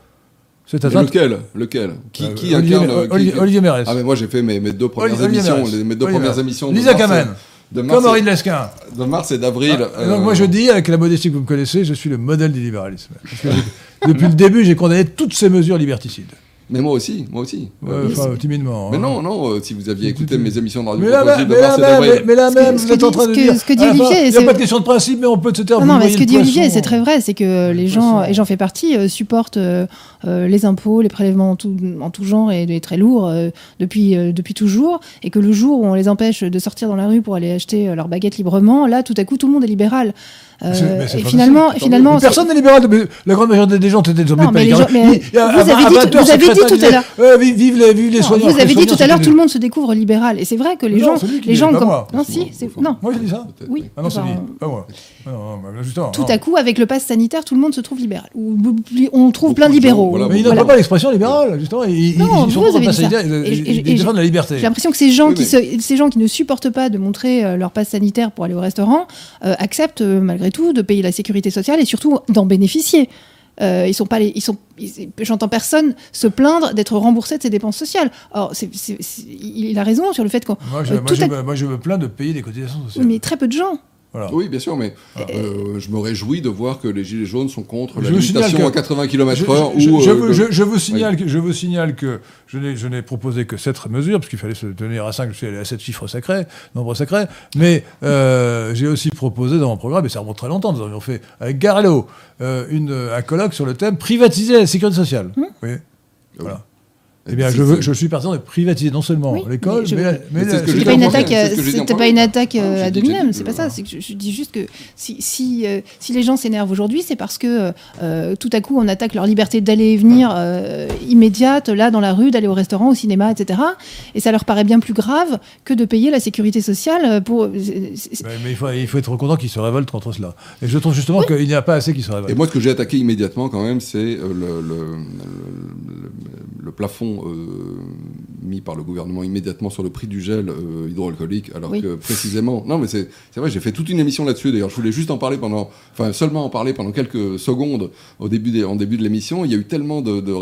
cette atteinte. lequel? Lequel? Qui, Euh, qui Olivier, incarne euh, qui- Olivier- Mérès. Ah, mais moi j'ai fait mes, mes deux premières émissions, les- mes deux premières Mérès. émissions Lisa Kamen. de mars Comme Henri de Lesquin. de mars et d'avril. Ah, euh, donc moi je dis, avec la modestie que vous me connaissez, je suis le modèle du libéralisme. Parce que j'ai- depuis le début, j'ai condamné toutes ces mesures liberticides. Mais moi aussi, moi aussi. Ouais, Euh, enfin, timidement. mais hein. non, non, euh, si vous aviez écouté mes émissions de radio Mais là, de mais là même, mais, mais là Ce que- même, ce vous que êtes en dit- train de ce que- dire. ce que dit à la fin, Olivier, Il n'y a c'est- pas de question de principe, mais on peut se taire. Non, mais ce que dit Olivier, c'est très vrai, c'est que les gens, et j'en fais partie, euh, supportent euh, les impôts, les prélèvements en tout, en tout genre et très lourds euh, depuis, euh, depuis toujours, et que le jour où on les empêche de sortir dans la rue pour aller acheter euh, leurs baguettes librement, là, tout à coup, tout le monde est libéral. Euh, et finalement, et Personne n'est libéral. mais La grande majorité des gens étaient des Non, mais les gens- mais vous avez dit- vous avez dit tout à l'heure. Vive les, vive les Non, soignants. vous avez dit tout à l'heure, tout le monde se découvre libéral, et c'est vrai que les Non, gens, les gens, comme- non, si, c'est non. Moi, j'ai dit ça Oui. Ah non, c'est. Pas moi. Non, non, mais justement. Tout non. à coup, avec le pass sanitaire, tout le monde se trouve libéral. Ou- On trouve Beaucoup plein de libéraux. voilà, Mais ils Voilà. n'ont pas l'expression libérale, justement. Ils, Non, ils sont vous avez dit ça. ils- ils défendent la liberté. J'ai l'impression que ces gens, Oui, qui se- ces gens qui ne supportent pas de montrer euh, leur passe sanitaire pour aller au restaurant euh, acceptent euh, malgré tout de payer la sécurité sociale et surtout d'en bénéficier. Euh, ils sont pas les, ils sont, ils- j'entends personne se plaindre d'être remboursé de ses dépenses sociales. Or, il a raison sur le fait qu'on, Moi, je, euh, moi, je moi, je me plains de payer des cotisations sociales. mais très peu de gens. Voilà. Oui, bien sûr, mais euh, je me réjouis de voir que les Gilets jaunes sont contre la Je vous signale limitation que- à 80 Je, km/h. je- ou, je euh, le- je- je vous signale que, je vous signale que je n'ai, proposé que cette mesure, parce qu'il fallait se tenir à 5, je suis allé à 7 chiffres sacrés, nombre sacré, mais euh, j'ai aussi proposé dans mon programme, et ça remonte très longtemps, nous avions fait avec Garello euh, une, un colloque sur le thème privatiser la sécurité sociale. Mmh. Oui. Voilà. Eh bien, je, veux, c'est- je suis partant de privatiser non seulement Oui, l'école, mais mais, la- mais Mais C'était j'ai pas dit une attaque, c'était pas une attaque euh, à dominem, c'est pas ça. euh, C'est que je, je dis juste que si, si, euh, si les gens s'énervent aujourd'hui, c'est parce que euh, tout à coup on attaque leur liberté d'aller et venir euh, immédiate, là dans la rue, d'aller au restaurant, au cinéma, etc. Et ça leur paraît bien plus grave que de payer la sécurité sociale pour. Mais, mais il, faut, il faut être content qu'ils se révoltent contre cela. Et je trouve justement qu'il n'y a pas assez qui se révoltent. Et moi, ce que j'ai attaqué immédiatement, quand même, c'est euh, le, le- le- le plafond euh, mis par le gouvernement immédiatement sur le prix du gel euh, hydroalcoolique, alors Oui. que précisément, non, mais c'est vrai, j'ai fait toute une émission là-dessus. D'ailleurs, je voulais juste en parler pendant, enfin seulement en parler pendant quelques secondes au début des, en début de l'émission. Il y a eu tellement de, de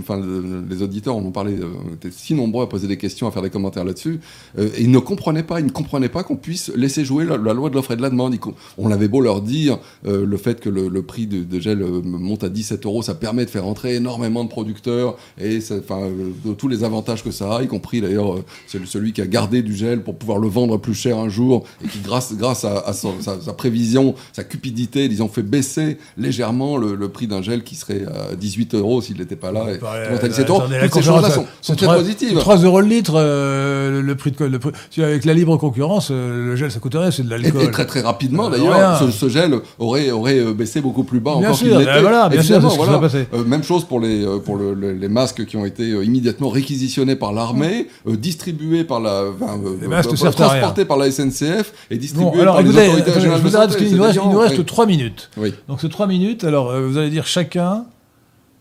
enfin, de- les auditeurs en ont parlé, euh, étaient si nombreux à poser des questions, à faire des commentaires là-dessus, euh, et ils ne comprenaient pas, ils ne comprenaient pas qu'on puisse laisser jouer la, la loi de l'offre et de la demande. Ils on l'avait beau leur dire, le fait que le, le prix de, de gel monte à 17 euros, ça permet de faire entrer énormément de producteurs et ça- enfin, de tous les avantages que ça a, y compris d'ailleurs euh, celui, qui a gardé du gel pour pouvoir le vendre plus cher un jour et qui, grâce, grâce à, à son- sa, sa prévision, sa cupidité, disons, fait baisser légèrement le, le prix d'un gel qui serait à 18 euros s'il n'était pas là. Et, Pareil, qui monte à 17 euros. attendez, la Toutes ces choses-là sont, c'est sont très trois- positives. 3 euros le litre, euh, le, prix de le prix- avec la libre concurrence, euh, le gel ça coûterait, c'est de Et, l'alcool. et très très rapidement Euh, d'ailleurs, rien. ce, ce gel aurait, aurait euh, baissé beaucoup plus bas Bien encore sûr, qu'il euh, l'était. voilà, bien sûr, voilà. passé. Euh, même chose pour les euh, pour le- le- les masques qui ont été euh, immédiatement réquisitionnés par l'armée, euh, distribués par la, enfin, euh, euh, à rien. transportés par la SNCF et distribués Bon, alors par les écoutez, autorités attendez, régionales je de vous arrête parce santé. nous reste, il nous reste oui. 3 minutes. Oui. Donc c'est 3 minutes, alors euh, vous allez dire chacun,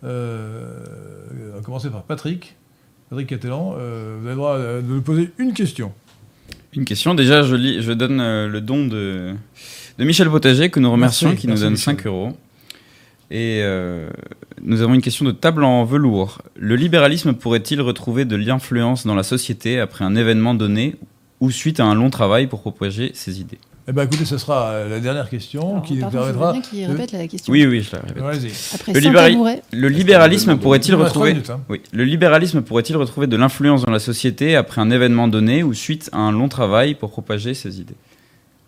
euh, on va commencer par Patrick, Patrick Catelan, euh, vous avez le droit de lui poser une question. Une question. Déjà, je, lis, je donne euh, le don de, de Michel Potager, que nous remercions, Merci, qui nous donne Michel. 5 euros. Et euh, nous avons une question de table en velours. Le libéralisme pourrait-il retrouver de l'influence dans la société après un événement donné ou suite à un long travail pour propager ses idées Eh bien écoutez, ce sera euh, la dernière question Alors, qui nous pardon, permettra... bien qu'il répète la question. Oui, oui, je la répète. Après Le libéral-. Le libéralisme pourrait-il retrouver minutes, hein. Oui. Le libéralisme pourrait-il retrouver de l'influence dans la société après un événement donné ou suite à un long travail pour propager ses idées?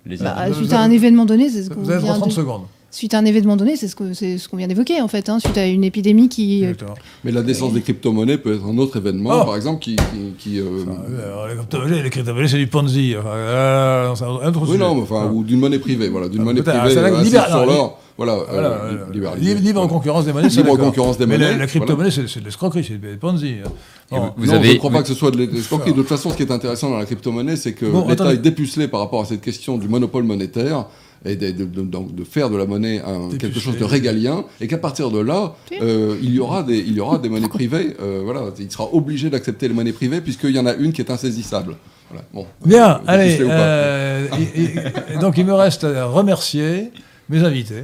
Les Bah, Vous suite avez- à un événement donné, c'est ce qu'on Vous avez vient 30 de... secondes. Suite à un événement donné, c'est ce que- c'est ce qu'on vient d'évoquer en fait. hein, suite à une épidémie qui. Exactement. Mais la naissance des crypto-monnaies peut être un autre événement, Oh. par exemple, qui, qui, qui, euh, Alors, les crypto-monnaies, c'est du Ponzi. Enfin, euh, non, c'est un autre oui, non, mais enfin, ou d'une monnaie privée, voilà, d'une Ah, monnaie privée ah, ça, euh, libéral- sur non, l'or, voilà, Voilà, euh, voilà. libéralisé. Libre, libre Voilà. concurrence des monnaies, c'est Libre d'accord. concurrence des Mais la- monnaies, la, crypto-monnaie, c'est c'est de l'escroquerie, c'est des Ponzi. Vous non, avez- je ne crois pas que ce soit de l'escroquerie. De toute façon, ce qui est intéressant dans la crypto-monnaie, c'est que Bon, l'État est dépucelé par rapport à cette question du monopole monétaire et de, de- de- donc de faire de la monnaie un- quelque chose de régalien, et qu'à partir de là, euh, il y aura des, il y aura des monnaies privées. euh, voilà, il sera obligé d'accepter les monnaies privées puisqu'il y en a une qui est insaisissable. Voilà. Bon, Bien, euh, allez. euh, et- et- et donc, il me reste à remercier mes invités.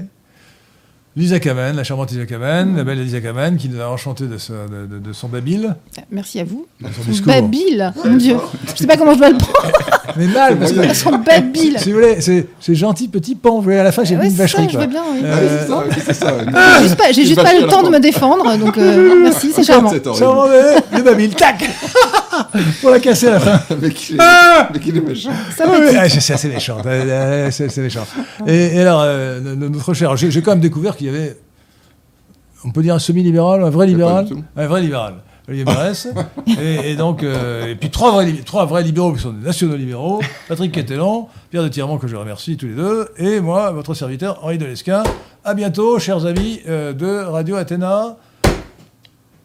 Lisa Kamen, la charmante Lisa Kamen, la belle Lisa Kamen, qui nous a enchanté de, ce- de- de- de son babil, Merci à vous. de son Son discours. babil, mon Dieu. Je sais pas comment je dois le prendre. Mais mal, parce que, Son babil. si vous voulez, c'est c'est gentil petit pan. Vous voyez, à la fin, j'ai Ouais, mis une c'est ça, vacherie. je veux bien. oui. Euh, Ah oui, c'est ça, oui, c'est ça. J'ai juste pas, j'ai Une juste pas vacherie le temps de me défendre, donc euh, merci, c'est charmant. C'est horrible. Charmant, mais le babil, tac Pour la casser à la fin. Mais qu'il est, Ah mais qu'il est méchant. Ça Ah oui, ah, c'est assez méchant. euh, euh, C'est c'est méchant. Et, et alors, euh, no- no- notre cher, j'ai j'ai quand même découvert qu'il y avait, on peut dire un semi-libéral, un vrai Mais libéral, un vrai libéral. Olivier Marès. et, et donc, euh, et puis trois vrais, lib- trois vrais libéraux qui sont des nationaux libéraux, Patrick Quetelan, Pierre de Tirement, que je remercie tous les deux, et moi, votre serviteur, Henri Delesquin. À bientôt, chers amis euh, de Radio Athéna.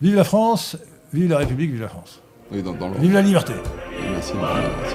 Vive la France, vive la République, vive la France. Oui, dans, dans le... Vive la liberté. Merci. merci.